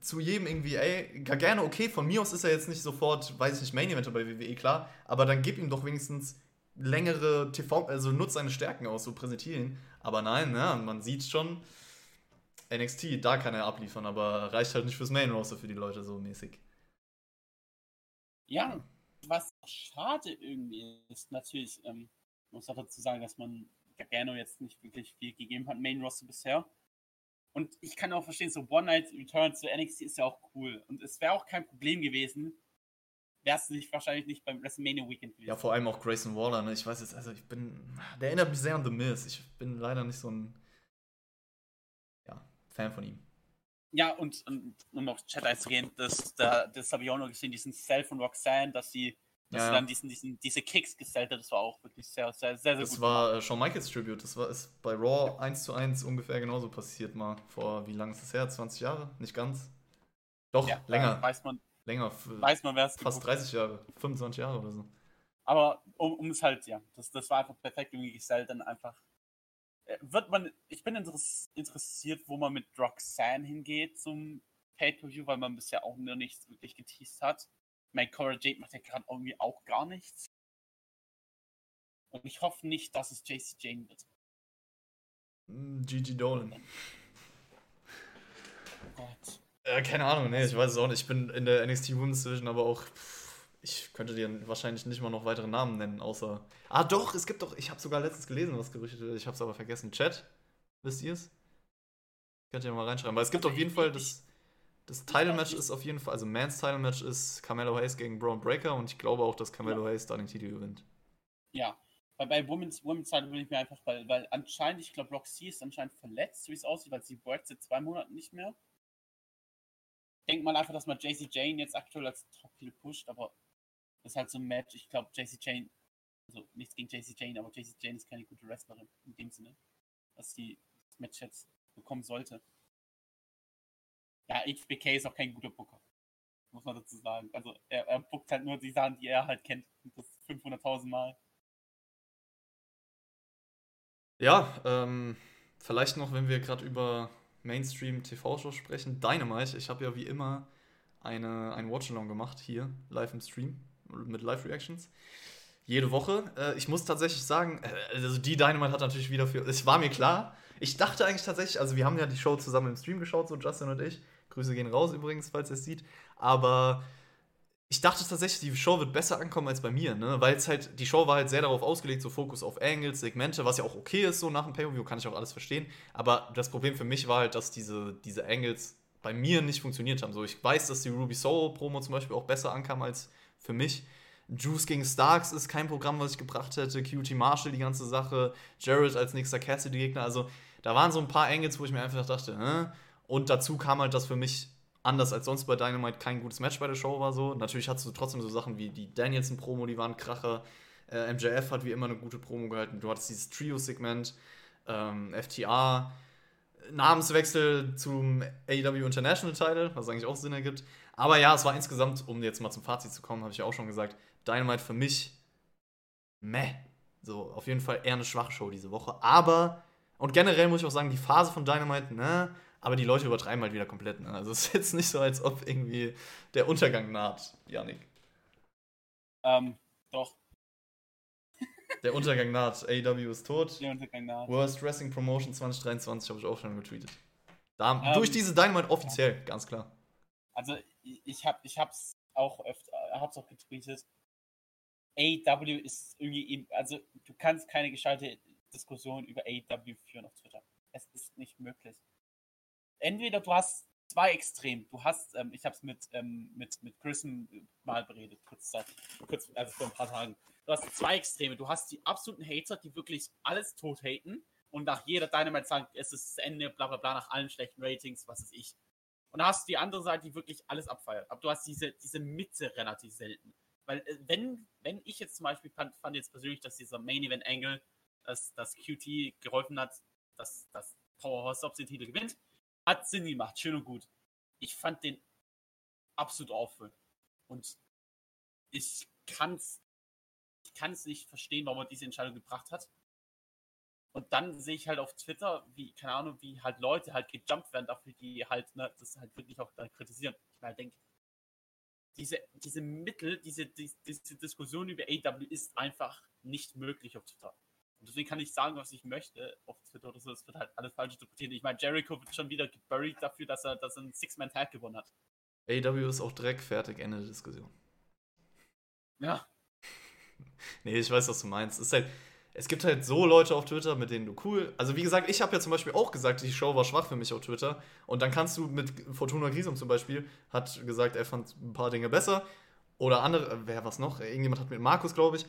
zu jedem irgendwie, ey, Gargano, okay, von mir aus ist er jetzt nicht sofort, weiß ich nicht, Main Eventer bei WWE, klar, aber dann gib ihm doch wenigstens längere TV, also nutzt seine Stärken aus, so präsentieren. Aber nein, ne, man sieht schon, NXT, da kann er abliefern, aber reicht halt nicht fürs Main Roster für die Leute so mäßig. Ja, was schade irgendwie ist, natürlich, ähm, muss auch dazu sagen, dass man Gargano jetzt nicht wirklich viel gegeben hat, Main Roster bisher. Und ich kann auch verstehen, so One Night Return zu NXT ist ja auch cool. Und es wäre auch kein Problem gewesen, wäre es nicht wahrscheinlich nicht beim WrestleMania Weekend gewesen. Ja, vor allem auch Grayson Waller, ne? Ich weiß jetzt, also ich bin. Der erinnert mich sehr an The Miz. Ich bin leider nicht so ein. Ja, Fan von ihm. Ja, und, und um auf Chat einzugehen, das, da, das habe ich auch noch gesehen, diesen Cell von Roxanne, dass sie, dass Ja, dann diesen, diesen, diese Kicks gesellt hat, das war auch wirklich sehr, sehr, sehr, sehr Das gut. war äh, Shawn Michaels Tribute. Das war ist bei Raw 1 zu 1 ungefähr genauso passiert mal. Vor wie lange ist das her? 20 Jahre? Nicht ganz? Doch, ja, länger. da Weiß man, länger. weiß man, wer es Fast 30 Jahre. 25 Jahre oder so. Aber um, um es halt, ja, das, das war einfach perfekt irgendwie gesellt, dann einfach. äh, Wird man, ich bin interess interessiert, wo man mit Roxanne hingeht zum Pay-Per-View, weil man bisher auch noch nichts wirklich geteased hat. Mein Cora Jade macht ja gerade irgendwie auch gar nichts. Und ich hoffe nicht, dass es JC Jane wird. Mm, Gigi Dolan. Oh Gott. Äh, keine Ahnung, nee, ich weiß es auch nicht. Ich bin in der NXT Women's Division, aber auch. pff, Ich könnte dir wahrscheinlich nicht mal noch weitere Namen nennen, außer. Ah, doch, es gibt doch. Ich habe sogar letztens gelesen, was Gerüchte. Ich habe es aber vergessen. Chat, wisst ihr es? Könnt ihr mal reinschreiben. Weil es gibt Also auf jeden ich- Fall das. Das Title Match ist auf jeden Fall, also Mans Title Match ist Carmelo Hayes gegen Braun Breaker und ich glaube auch, dass Carmelo Hayes da den Titel gewinnt. Ja. Weil bei Women's, Women's Title bin ich mir einfach, weil, weil anscheinend, ich glaube, Roxy ist anscheinend verletzt, so wie es aussieht, weil sie workt seit zwei Monaten nicht mehr. Denkt man einfach, dass man JC Jane jetzt aktuell als Top pusht, aber das ist halt so ein Match. Ich glaube, JC Jane, also nichts gegen JC Jane, aber JC Jane ist keine gute Wrestlerin in dem Sinne, dass sie das Match jetzt bekommen sollte. Ja, HBK ist auch kein guter Booker. Muss man dazu sagen. Also, er, er bookt halt nur die Sachen, die er halt kennt. Das 500.000 Mal. Ja, ähm, vielleicht noch, wenn wir gerade über Mainstream-TV-Shows sprechen, Dynamite. Ich habe ja wie immer eine, ein Watch-Along gemacht hier, live im Stream, mit Live-Reactions. Jede Woche. Äh, ich muss tatsächlich sagen, äh, also die Dynamite hat natürlich wieder für. Es war mir klar. Ich dachte eigentlich tatsächlich, also wir haben ja die Show zusammen im Stream geschaut, so Justin und ich. Grüße gehen raus übrigens, falls ihr es sieht. Aber ich dachte tatsächlich, die Show wird besser ankommen als bei mir, ne? Weil es halt, die Show war halt sehr darauf ausgelegt, so Fokus auf Angles, Segmente, was ja auch okay ist, so nach dem Pay-Per-View, kann ich auch alles verstehen. Aber das Problem für mich war halt, dass diese, diese Angles bei mir nicht funktioniert haben. So, ich weiß, dass die Ruby Soul Promo zum Beispiel auch besser ankam als für mich. Juice gegen Starks ist kein Programm, was ich gebracht hätte. QT Marshall, die ganze Sache. Jared als nächster Cassidy-Gegner. Also, da waren so ein paar Angles, wo ich mir einfach dachte, Hä? Und dazu kam halt, dass für mich anders als sonst bei Dynamite kein gutes Match bei der Show war. So. Natürlich hattest du trotzdem so Sachen wie die Danielson-Promo, die waren Kracher. Äh, MJF hat wie immer eine gute Promo gehalten. Du hattest dieses Trio-Segment, ähm, FTA, Namenswechsel zum AEW International Title, was eigentlich auch Sinn ergibt. Aber ja, es war insgesamt, um jetzt mal zum Fazit zu kommen, habe ich ja auch schon gesagt, Dynamite für mich meh. So, auf jeden Fall eher eine schwache Show diese Woche. Aber, und generell muss ich auch sagen, die Phase von Dynamite, ne, aber die Leute übertreiben halt wieder komplett. Ne? Also es ist jetzt nicht so, als ob irgendwie der Untergang naht, Janik. Ähm, doch. Der Untergang naht. AEW ist tot. Der Untergang naht. Worst Wrestling Promotion 2023 habe ich auch schon getweetet. Da, ähm, durch diese Dynamite offiziell, ganz klar. Also ich habe ich hab's auch öfter, hab's auch getweetet. AEW ist irgendwie, also du kannst keine gescheite Diskussion über AEW führen auf Twitter. Es ist nicht möglich. Entweder du hast zwei Extrem. Du hast, ähm, ich habe es mit, ähm, mit, mit Grissom mal beredet, kurz, kurz, also vor ein paar Tagen. Du hast zwei Extreme. Du hast die absoluten Hater, die wirklich alles tot haten und nach jeder Dynamite sagen, es ist das Ende, bla bla bla, nach allen schlechten Ratings, was ist ich. Und da hast du die andere Seite, die wirklich alles abfeiert. Aber du hast diese, diese Mitte relativ selten. Weil, äh, wenn, wenn ich jetzt zum Beispiel fand, fand jetzt persönlich, dass dieser Main Event Angle, dass das QT geholfen hat, dass das Powerhouse Hobbs den Titel gewinnt, hat Sinn gemacht, schön und gut. Ich fand den absolut auffüllend. Und ich kann's, ich kann's nicht verstehen, warum er diese Entscheidung gebracht hat. Und dann sehe ich halt auf Twitter, wie, keine Ahnung, wie halt Leute halt gejumpt werden dafür, die halt, ne, das halt wirklich auch dann kritisieren. Ich mal denke, diese, diese Mittel, diese, diese, diese Diskussion über AW ist einfach nicht möglich auf Twitter. Und deswegen kann ich sagen, was ich möchte auf Twitter oder so. Es wird halt alles falsch interpretiert. Ich meine, Jericho wird schon wieder geburied dafür, dass er, dass er einen Six-Man-Tag gewonnen hat. AW ist auch Dreck, fertig, Ende der Diskussion. Ja. nee, ich weiß, was du meinst. Es ist halt, es gibt halt so Leute auf Twitter, mit denen du cool. Also wie gesagt, ich habe ja zum Beispiel auch gesagt, die Show war schwach für mich auf Twitter. Und dann kannst du mit Fortuna Grisum zum Beispiel, hat gesagt, er fand ein paar Dinge besser. Oder andere, wer was noch? Irgendjemand hat mit Markus, glaube ich.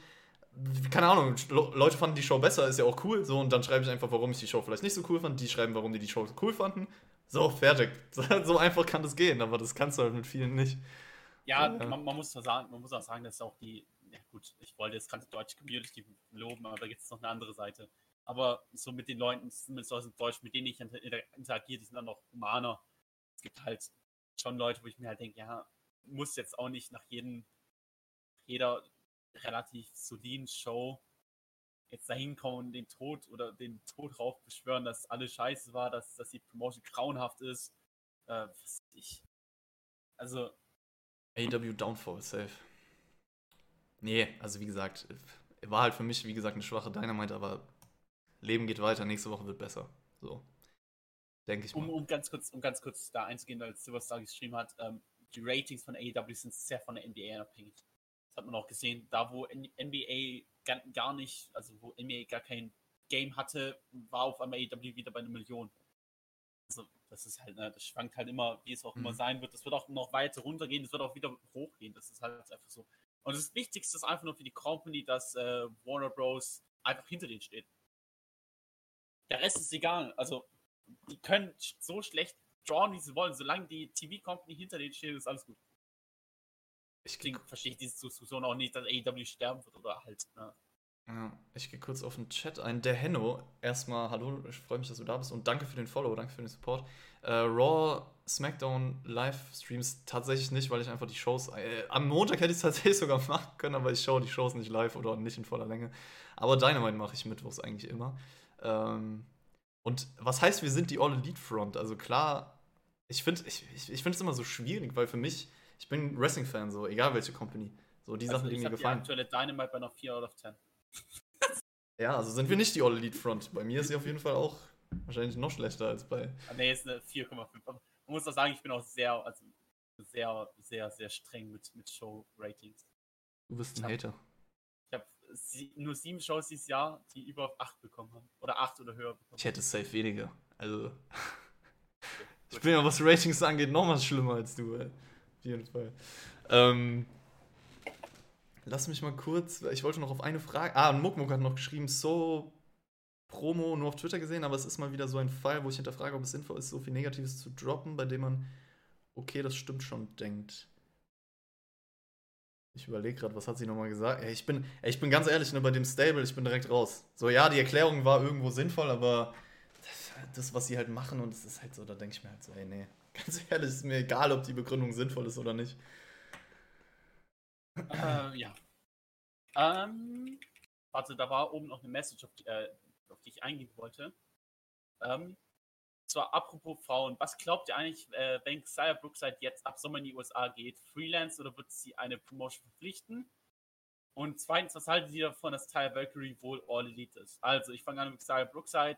Keine Ahnung, Leute fanden die Show besser, ist ja auch cool. So, und dann schreibe ich einfach, warum ich die Show vielleicht nicht so cool fand. Die schreiben, warum die die Show cool fanden. So, fertig. So einfach kann das gehen, aber das kannst du halt mit vielen nicht. Ja, ja. Man, man, muss sagen, man muss auch sagen, dass auch die ja gut, ich wollte jetzt ganze deutsche Community loben, aber da gibt es noch eine andere Seite. Aber so mit den Leuten, zumindest aus dem Deutsch, mit denen ich interagiere, die sind dann noch humaner. Es gibt halt schon Leute, wo ich mir halt denke, ja, muss jetzt auch nicht nach jedem, jeder relativ soliden Show jetzt dahin kommen und den Tod oder den Tod drauf beschwören, dass alles scheiße war, dass, dass die Promotion grauenhaft ist. Äh, was ich. Also. AW Downfall, safe. Nee, also wie gesagt, war halt für mich, wie gesagt, eine schwache Dynamite, aber Leben geht weiter, nächste Woche wird besser. So. Denke ich mal. Um, um, ganz kurz, um ganz kurz da einzugehen, weil Silverstar geschrieben hat, ähm, die Ratings von AEW sind sehr von der NBA abhängig. Das hat man auch gesehen. Da, wo NBA gar, gar nicht, also wo NBA gar kein Game hatte, war auf einmal AEW wieder bei einer Million. Also, das ist halt, ne, das schwankt halt immer, wie es auch mhm. immer sein wird. Das wird auch noch weiter runtergehen, das wird auch wieder hochgehen. Das ist halt einfach so. Und das Wichtigste ist einfach nur für die Company, dass äh, Warner Bros. einfach hinter denen steht. Der Rest ist egal. Also, die können so schlecht drawn, wie sie wollen. Solange die TV-Company hinter denen steht, ist alles gut. Ich verstehe diese Diskussion auch nicht, dass AEW sterben wird oder halt. Ne? Ja, ich gehe kurz auf den Chat ein. Der Henno, erstmal hallo, ich freue mich, dass du da bist und danke für den Follow, danke für den Support. Äh, Raw, SmackDown, Livestreams tatsächlich nicht, weil ich einfach die Shows. Äh, am Montag hätte ich es tatsächlich sogar machen können, aber ich schaue die Shows nicht live oder nicht in voller Länge. Aber Dynamite mache ich mittwochs eigentlich immer. Ähm, Und was heißt, wir sind die All Elite Front? Also klar, ich finde ich, ich, ich es immer so schwierig, weil für mich, ich bin Wrestling-Fan, so egal welche Company. So die Also Sachen, die ich mir hab die gefallen. aktuelle Dynamite bei einer 4 out of 10. Ja, also sind wir nicht die All Elite Front. Bei mir ist sie auf jeden Fall auch wahrscheinlich noch schlechter als bei. Ah, Nee, ist eine 4,5. Aber Man muss auch sagen, ich bin auch sehr, also sehr, sehr, sehr streng mit, mit Show-Ratings. Du bist ein Ich hab- Hater. Ich habe sie, nur sieben Shows dieses Jahr, die über 8 bekommen haben. Oder 8 oder höher bekommen Ich hätte safe weniger. Also. Ich Gut. bin ja, was Ratings angeht, noch mal schlimmer als du, ey. Jeden Fall. Ähm, lass mich mal kurz, ich wollte noch auf eine Frage. Ah, Muckmuck hat noch geschrieben, so Promo nur auf Twitter gesehen, aber es ist mal wieder so ein Fall, wo ich hinterfrage, ob es sinnvoll ist, so viel Negatives zu droppen, bei dem man, okay, das stimmt schon, denkt. Ich überlege gerade, was hat sie nochmal gesagt? Ey, ich, bin, ey, ich bin ganz ehrlich, ne, bei dem Stable, ich bin direkt raus. So, ja, die Erklärung war irgendwo sinnvoll, aber das, das, was sie halt machen, und es ist halt so, da denke ich mir halt so, ey, nee, ganz ehrlich, ist mir egal, ob die Begründung sinnvoll ist oder nicht. äh, ja. Ähm, warte, da war oben noch eine Message, auf die, äh, auf die ich eingehen wollte. Ähm, zwar apropos Frauen, was glaubt ihr eigentlich, äh, wenn Xia Brookside jetzt ab Sommer in die USA geht? Freelance oder wird sie eine Promotion verpflichten? Und zweitens, was halten Sie davon, dass Tyler Valkyrie wohl All Elite ist? Also, ich fange an mit Xia Brookside.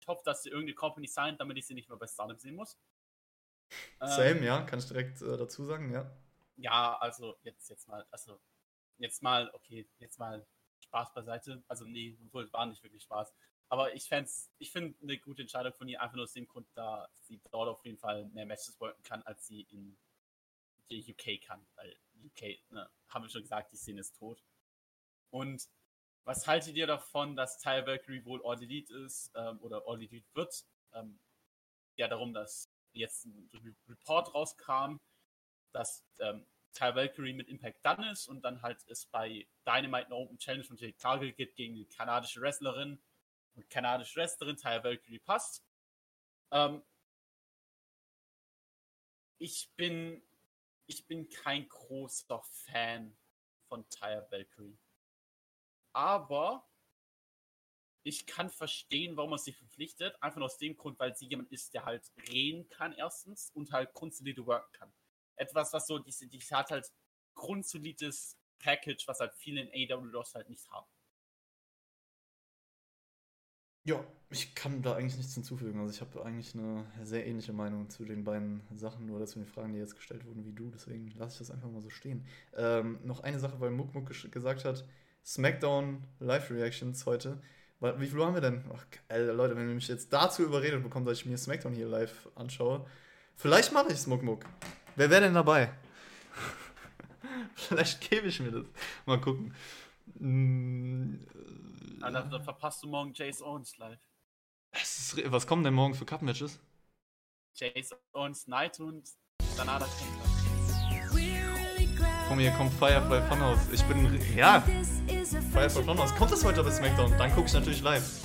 Ich hoffe, dass sie irgendeine Company signed, damit ich sie nicht mehr bei Stardom sehen muss. Ähm, Same, ja, kann ich direkt äh, dazu sagen, ja. ja, also jetzt, jetzt mal, also jetzt mal, okay, jetzt mal Spaß beiseite. Also nee, wohl war nicht wirklich Spaß. Aber ich fände ich finde eine gute Entscheidung von ihr, einfach nur aus dem Grund, da sie dort auf jeden Fall mehr Matches worken kann, als sie in der UK kann. Weil UK, ne, haben wir schon gesagt, die Szene ist tot. Und was haltet ihr davon, dass Tyler Valkyrie wohl All Elite ist ähm, oder All Elite wird? Ähm, ja, darum, dass jetzt ein Re- Report rauskam, dass ähm, Tyler Valkyrie mit Impact done ist und dann halt es bei Dynamite eine Open Challenge von Jake Cargill gibt gegen die kanadische Wrestlerin und kanadische Wrestlerin Tyler Valkyrie passt. Ähm, ich bin ich bin kein großer Fan von Tyler Valkyrie. Aber ich kann verstehen, warum man sie verpflichtet. Einfach nur aus dem Grund, weil sie jemand ist, der halt reden kann, erstens, und halt grundsolide worken kann. Etwas, was so, diese, die hat halt grundsolides Package, was halt viele in AWS halt nicht haben. Ja, ich kann da eigentlich nichts hinzufügen. Also ich habe eigentlich eine sehr ähnliche Meinung zu den beiden Sachen oder zu den Fragen, die jetzt gestellt wurden, wie du. Deswegen lasse ich das einfach mal so stehen. Ähm, noch eine Sache, weil Muck Muck gesch- gesagt hat, SmackDown Live-Reactions heute. Wie viel haben wir denn? Ach, geil, Leute, wenn ihr mich jetzt dazu überredet bekommt, dass ich mir SmackDown hier live anschaue, vielleicht mache ich es, Muck. Wer wäre denn dabei? vielleicht gebe ich mir das. Mal gucken. Mm, Aber dann, dann verpasst du morgen Jace Owens live. ist, was kommen denn morgen für Cup-Matches? Jace Owens, Knight und Sanada Kämpfer. Komm, hier kommt Firefly Funhouse. Ich bin. Ja, Firefly Funhouse. Kommt das heute bei SmackDown? Dann gucke ich natürlich live.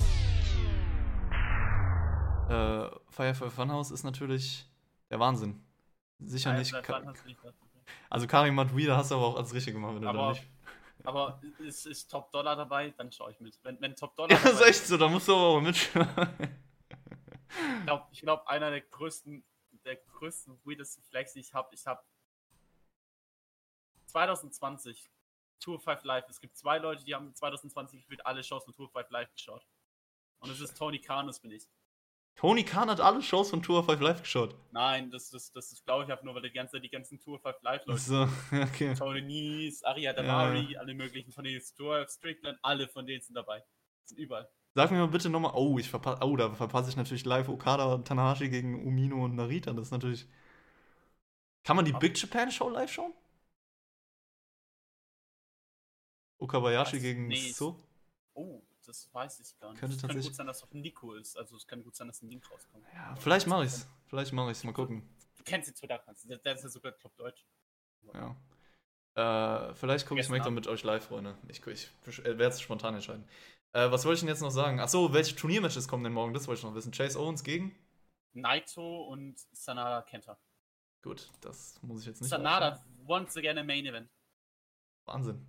Äh, Firefly Funhouse ist natürlich der Wahnsinn. Sicher nicht. Ka also, Karim Maduida hast du aber auch alles richtig gemacht, wenn du da Aber- nicht. Aber ist, ist Top Dollar dabei, dann schaue ich mit. Wenn, wenn Top Dollar Ja, das ist echt so, da musst du aber auch mitschauen. Ich glaube, ich glaub, einer der größten, der größten, weirdesten Flex, die ich habe, ich habe 2020 Tour 5 Live. Es gibt zwei Leute, die haben 2020 gefühlt alle Shows von Tour 5 Live geschaut. Und es ist Tony Khan, das bin ich. Tony Khan hat alle Shows von Tour of Five Live geschaut. Nein, das, das, das, das glaube ich einfach nur, weil die ganze die ganzen Tour 5 Live Leute. So, okay. Tony Nies, Aria Damari, alle möglichen von den Stuart Strickland, alle von denen sind dabei. Sind überall. Sag mir mal bitte nochmal. Oh, ich verpasse. Oh, da verpasse ich natürlich live Okada und Tanahashi gegen Umino und Narita. Das ist natürlich. Kann man die Big Japan Show live schauen? Okabayashi Was? gegen Nee, So? Oh, das weiß ich gar nicht. Könnte es kann gut sein, dass auf Nico ist. Also es kann gut sein, dass ein Link rauskommt. Ja, vielleicht mache ich's. Vielleicht mache ich's. Mal gucken. Du kennst den Twitter-Kanal. Der, der ist ja sogar top Deutsch. Ja. Äh, vielleicht gucke ich SmackDown mit euch live, Freunde. Ich, ich werde es spontan entscheiden. Äh, was wollte ich denn jetzt noch sagen? Achso, welche Turniermatches kommen denn morgen? Das wollte ich noch wissen. Chase Owens gegen? Naito und Sanada Kenta. Gut, das muss ich jetzt nicht. Sanada once again a Main Event. Wahnsinn.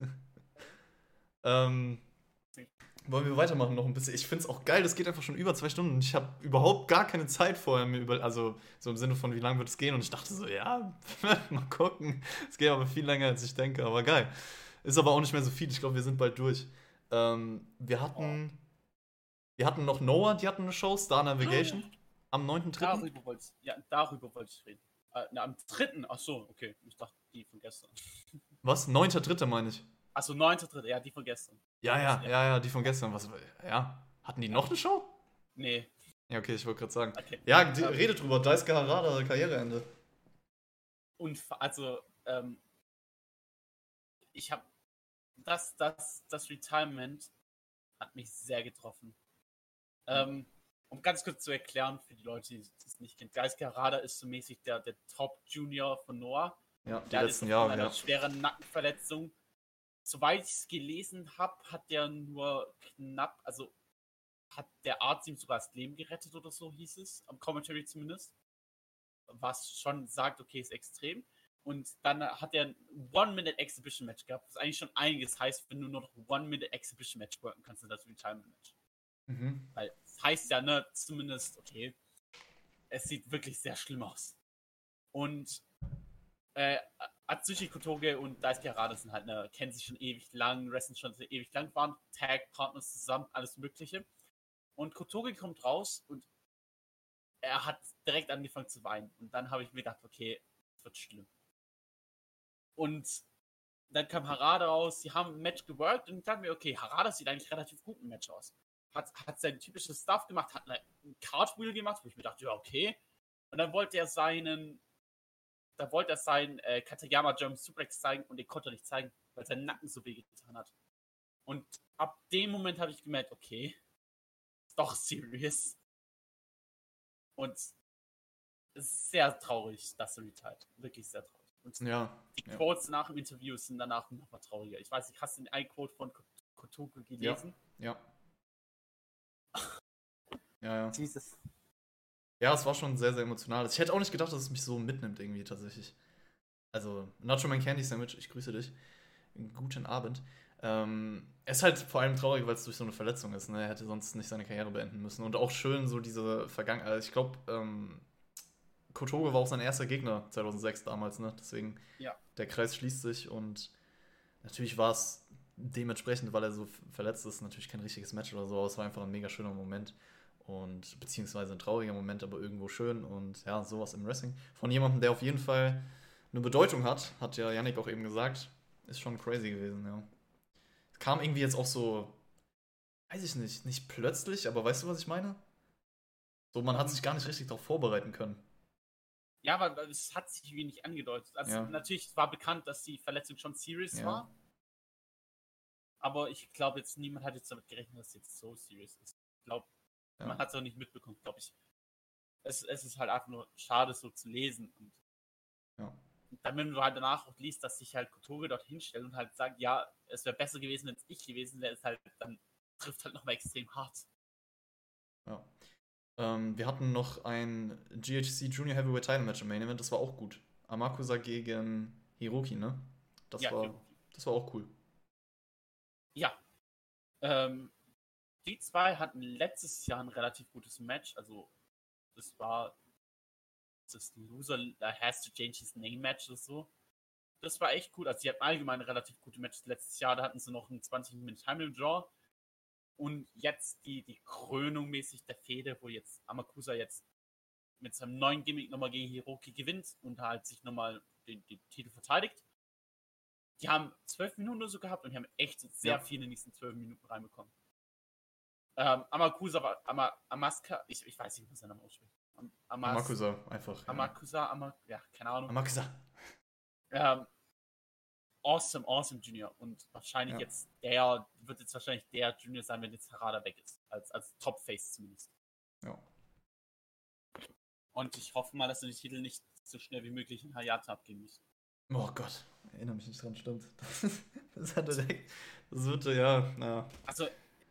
ähm, wollen wir weitermachen noch ein bisschen? Ich finde es auch geil, das geht einfach schon über zwei Stunden. Ich habe überhaupt gar keine Zeit vorher mir über, also so im Sinne von, wie lange wird es gehen? Und ich dachte so, ja, mal gucken. Es geht aber viel länger, als ich denke, aber geil. Ist aber auch nicht mehr so viel. Ich glaube, wir sind bald durch. Ähm, wir hatten, wir hatten noch Noah, die hatten eine Show, Star Navigation, am 9.3. Darüber wollte ja, darüber wollte ich reden. Äh, na, am 3. Ach so, okay. Ich dachte, die von gestern. Was? 9.3. meine ich. Achso, 9.3. Ja, die von gestern. Ja, ja, ja, ja, die von gestern. Was, ja. Hatten die noch eine Show? Nee. Ja, okay, ich wollte gerade sagen. Okay. Ja, die, redet drüber. Daisuke Harada, Karriereende. Und also, ähm, ich habe das, das, das Retirement hat mich sehr getroffen. Ähm, um ganz kurz zu erklären, für die Leute, die das nicht kennen, Daisuke Harada ist so mäßig der, der Top-Junior von Noah. Ja, die letzten Jahre, eine ja. schwere Nackenverletzung. Soweit ich es gelesen habe, hat der nur knapp, also hat der Arzt ihm sogar das Leben gerettet oder so hieß es, am Commentary zumindest. Was schon sagt, okay, ist extrem. Und dann hat er ein One-Minute-Exhibition-Match gehabt, was eigentlich schon einiges heißt, wenn du nur noch One-Minute-Exhibition-Match worken kannst in das Retirement-Match. Mhm. Weil es heißt ja, ne, zumindest, okay, es sieht wirklich sehr schlimm aus. Und äh, Atsushi Kotoge und Daisuke Harada sind halt, ne, kennen sich schon ewig lang, wrestlen schon ewig lang, waren Tag-Partners zusammen, alles Mögliche. Und Kotoge kommt raus und er hat direkt angefangen zu weinen. Und dann habe ich mir gedacht, okay, es wird schlimm. Und dann kam Harada raus, sie haben ein Match geworkt und ich dachte mir, okay, Harada sieht eigentlich relativ gut im Match aus. Hat, hat sein typisches Stuff gemacht, hat ein Cartwheel gemacht, wo ich mir dachte, ja, okay. Und dann wollte er seinen, da wollte er seinen äh, Katayama German Suplex zeigen und den konnte er nicht zeigen, weil sein Nacken so weh getan hat. Und ab dem Moment habe ich gemerkt, okay, ist doch serious. Und es ist sehr traurig, dass er retired. Wirklich sehr traurig. Und Ja. die ja. Quotes nach dem Interview sind danach noch mal trauriger. Ich weiß nicht, hast du den einen Quote von Kot- Kotoku gelesen? Ja. Ja, ja. Jesus. Ja, es war schon sehr, sehr emotional. Ich hätte auch nicht gedacht, dass es mich so mitnimmt, irgendwie tatsächlich. Also, Nacho Man Candy Sandwich, ich grüße dich. Guten Abend. Ähm, es ist halt vor allem traurig, weil es durch so eine Verletzung ist. Ne? Er hätte sonst nicht seine Karriere beenden müssen. Und auch schön so diese Vergangenheit. Also ich glaube, ähm, Kotoge war auch sein erster Gegner 2006 damals. Ne? Deswegen, Ja. der Kreis schließt sich. Und natürlich war es dementsprechend, weil er so verletzt ist, natürlich kein richtiges Match oder so. Aber es war einfach ein mega schöner Moment. Und beziehungsweise ein trauriger Moment, aber irgendwo schön. Und ja, sowas im Wrestling. Von jemandem, der auf jeden Fall eine Bedeutung hat, hat ja Yannick auch eben gesagt, ist schon crazy gewesen, ja. Kam irgendwie jetzt auch so, weiß ich nicht, nicht plötzlich, aber weißt du, was ich meine? So, man hat sich gar nicht richtig darauf vorbereiten können. Ja, aber es hat sich wenig angedeutet. Also Ja. natürlich war bekannt, dass die Verletzung schon serious Ja. war. Aber ich glaube jetzt, niemand hat jetzt damit gerechnet, dass es jetzt so serious ist. Ich glaube, Ja. man hat es auch nicht mitbekommen, glaube ich. Es, es ist halt einfach nur schade, so zu lesen. Und Ja. dann, wenn du halt danach auch liest, dass sich halt Kotoge dort hinstellt und halt sagt, ja, es wäre besser gewesen, wenn es ich gewesen wäre, ist halt, dann trifft halt nochmal extrem hart. ja. Ähm, wir hatten noch ein GHC Junior Heavyweight Title Match im Main Event, das war auch gut. Amakusa gegen Hiroki, ne? Das, Ja, war, Hiroki. das war auch cool. Ja. Ähm, die zwei hatten letztes Jahr ein relativ gutes Match. Also, das war das Loser has to change his name Match oder so. Das war echt gut. Also, sie hatten allgemein relativ gute Matches letztes Jahr. Da hatten sie noch einen 20-Minute Time Limit Draw. Und jetzt die, die Krönung mäßig der Fehde, wo jetzt Amakusa jetzt mit seinem neuen Gimmick nochmal gegen Hiroki gewinnt und halt sich nochmal den, den Titel verteidigt. Die haben zwölf Minuten oder so gehabt und die haben echt sehr Ja. viel in diesen zwölf Minuten reinbekommen. Ähm, Amakusa Ama, Amaska, ich, ich weiß nicht, was er Name ausspricht. Am, Amas, Amakusa, einfach. ja. Amakusa, Ama, ja, keine Ahnung. Amakusa. Ähm, awesome, awesome Junior. Und wahrscheinlich Ja. jetzt der, wird jetzt wahrscheinlich der Junior sein, wenn jetzt Harada weg ist. Als, als Top-Face zumindest. Ja. Und ich hoffe mal, dass er die Titel nicht so schnell wie möglich in Hayata abgeben muss. Oh Gott, erinnere mich nicht dran, stimmt. Das hat direkt. Das wird, ja, naja. Also,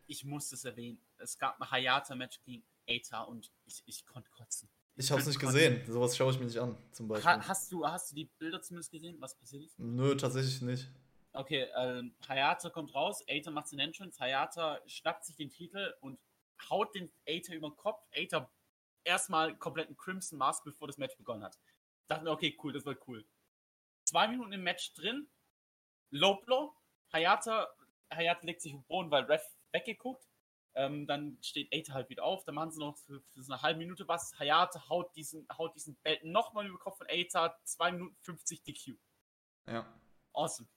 ich muss es erwähnen. Es gab ein Hayata-Match gegen Eita und ich, ich konnte kotzen. Ich hab's könnte nicht kotzen. gesehen. Sowas schaue ich mir nicht an, zum Beispiel. Ha, hast, du, hast du die Bilder zumindest gesehen, was passiert ist? Nö, tatsächlich nicht. Okay, ähm, Hayata kommt raus, Aether macht den Entrance, Hayata schnappt sich den Titel und haut den Aether über den Kopf. Aether erstmal kompletten Crimson Mask, bevor das Match begonnen hat. Ich dachte mir, okay, cool, das wird cool. Zwei Minuten im Match drin, Low Blow, Hayata, Hayata legt sich auf den Boden, weil Ref weggeguckt. Ähm, dann steht Aether halt wieder auf, dann machen sie noch für, für so eine halbe Minute was. Hayata haut diesen, haut diesen Belt nochmal über den Kopf von Aether, 2 Minuten 50 DQ. Ja. Awesome.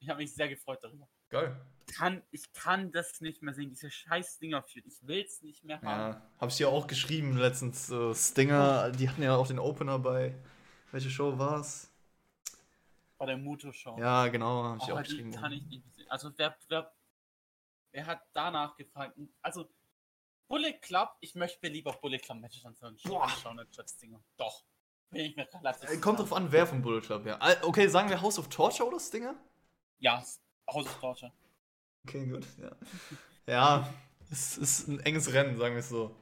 Ich habe mich sehr gefreut darüber. Geil. Kann, ich kann das nicht mehr sehen, diese scheiß Dinger führt. Ich will es nicht mehr haben. Ja, habe ich dir auch geschrieben letztens. Äh, Stinger, die hatten ja auch den Opener bei. Welche Show war es? Bei der Muto-Show. Ja, genau, habe ich oh, auch geschrieben. kann ich nicht sehen. Also wer, wer, wer hat danach gefragt? Also Bullet Club, ich möchte mir lieber Bullet Club Matches anschauen. Als das Dinger. Doch. Bin ich mir relativ Äh, Kommt drauf an, wer vom Bullet Club, ja. Al- Okay, sagen wir House of Torture oder Stinger? Ja, House of Torture. Okay, gut, ja. Ja, es ist ein enges Rennen, sagen wir es so.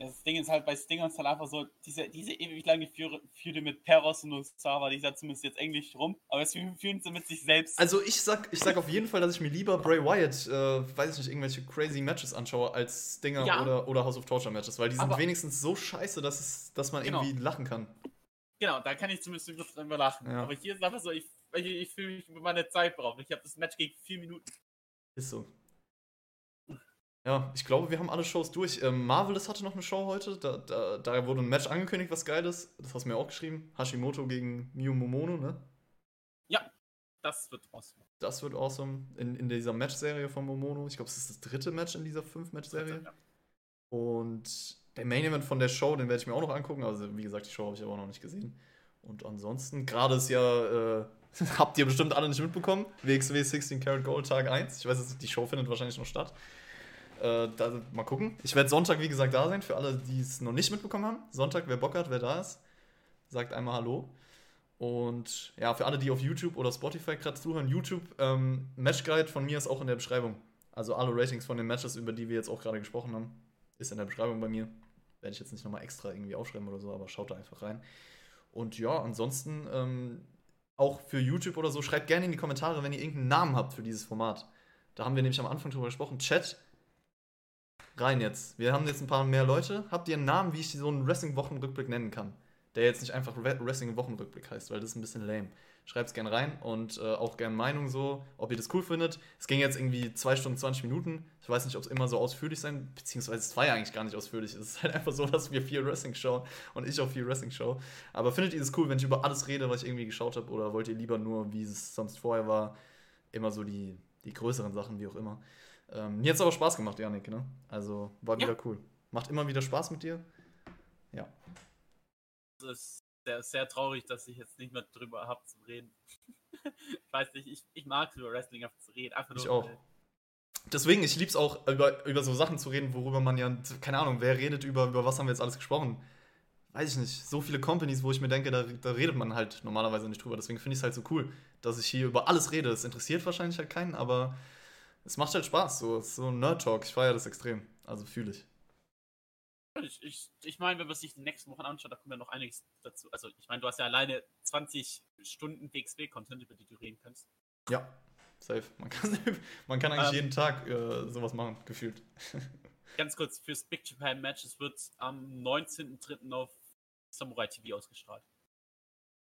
Das Ding ist halt bei Stinger ist halt einfach so, diese, diese ewig lange Führe, Führe mit Peros und Osama, die ist ja zumindest jetzt Englisch rum, aber es führen sie mit sich selbst. Also ich sag, ich sag auf jeden Fall, dass ich mir lieber Bray Wyatt, äh, weiß ich nicht, irgendwelche crazy Matches anschaue, als Stinger Ja. oder, oder House of Torture Matches, weil die sind Aber- wenigstens so scheiße, dass, es, dass man Genau. irgendwie lachen kann. Genau, da kann ich zumindest drüber- drüber lachen. Ja. Aber hier ist einfach so, ich, ich, ich fühle mich über meine Zeit brauchen. Ich habe das Match gegen vier Minuten. Ist so. Ja, ich glaube, wir haben alle Shows durch. Ähm, Marvelous hatte noch eine Show heute. Da, da, da wurde ein Match angekündigt, was geil ist. Das hast du mir auch geschrieben. Hashimoto gegen Miyu Momono, ne? Das wird awesome. Das wird awesome. In, in dieser Match-Serie von Momono. Ich glaube, es ist das dritte Match in dieser Fünf-Match-Serie. Ja. Und der Main Event von der Show, den werde ich mir auch noch angucken. Also, wie gesagt, die Show habe ich aber noch nicht gesehen. Und ansonsten, gerade ist ja, äh, habt ihr bestimmt alle nicht mitbekommen, WXW 16 Karat Gold Tag 1. Ich weiß jetzt, die Show findet wahrscheinlich noch statt. Äh, da, mal gucken. Ich werde Sonntag, wie gesagt, da sein, für alle, die es noch nicht mitbekommen haben. Sonntag, wer Bock hat, wer da ist, sagt einmal Hallo. Und ja, für alle, die auf YouTube oder Spotify gerade zuhören, YouTube, ähm, Matchguide von mir ist auch in der Beschreibung. Also alle Ratings von den Matches, über die wir jetzt auch gerade gesprochen haben, ist in der Beschreibung bei mir. Werde ich jetzt nicht nochmal extra irgendwie aufschreiben oder so, aber schaut da einfach rein. Und ja, ansonsten ähm, auch für YouTube oder so, schreibt gerne in die Kommentare, wenn ihr irgendeinen Namen habt für dieses Format. Da haben wir nämlich am Anfang drüber gesprochen. Chat, rein jetzt. Wir haben jetzt ein paar mehr Leute. Habt ihr einen Namen, wie ich so einen Wrestling-Wochenrückblick nennen kann? Der jetzt nicht einfach Re- Wrestling-Wochenrückblick heißt, weil das ist ein bisschen lame. Schreibt es gerne rein und äh, auch gerne Meinung so, ob ihr das cool findet. Es ging jetzt irgendwie 2 Stunden 20 Minuten. Ich weiß nicht, ob es immer so ausführlich sein, beziehungsweise es war ja eigentlich gar nicht ausführlich. Es ist halt einfach so, dass wir viel Wrestling schauen und ich auch viel Wrestling schaue. Aber findet ihr es cool, wenn ich über alles rede, was ich irgendwie geschaut habe? Oder wollt ihr lieber nur, wie es sonst vorher war, immer so die, die größeren Sachen, wie auch immer? Ähm, mir hat es aber Spaß gemacht, Janik, ne? Also war Ja. wieder cool. Macht immer wieder Spaß mit dir. Ja. Es ist sehr, sehr traurig, dass ich jetzt nicht mehr drüber habe zu reden. ich weiß nicht, ich, ich mag es über Wrestling einfach zu reden. Einfach Ich nur, auch. Deswegen, ich lieb's auch, über, über so Sachen zu reden, worüber man ja, keine Ahnung, wer redet über, über was haben wir jetzt alles gesprochen? Weiß ich nicht. So viele Companies, wo ich mir denke, da, da redet man halt normalerweise nicht drüber. Deswegen finde ich es halt so cool, dass ich hier über alles rede. Es interessiert wahrscheinlich halt keinen, aber es macht halt Spaß. So, so ein Nerd-Talk. Ich feiere das extrem. Also fühle ich. Ich, ich, ich meine, wenn man sich die nächsten Wochen anschaut, da kommt ja noch einiges dazu. Also, ich meine, du hast ja alleine 20 Stunden WXW-Content, über die du reden kannst. Ja, safe. Man kann, man kann eigentlich Ähm. jeden Tag äh, sowas machen, gefühlt. Ganz kurz, fürs Big Japan Match, es wird am 19.03. auf Samurai TV ausgestrahlt.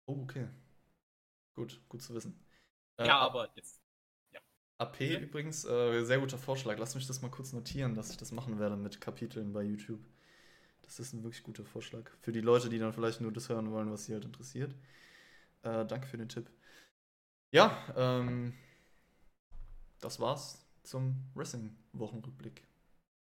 Oh, okay. Gut, gut zu wissen. Äh, ja, aber jetzt. AP Ja. übrigens, äh, sehr guter Vorschlag. Lass mich das mal kurz notieren, dass ich das machen werde mit Kapiteln bei YouTube. Das ist ein wirklich guter Vorschlag. Für die Leute, die dann vielleicht nur das hören wollen, was sie halt interessiert. Äh, danke für den Tipp. Ja, ähm, das war's zum Wrestling-Wochenrückblick.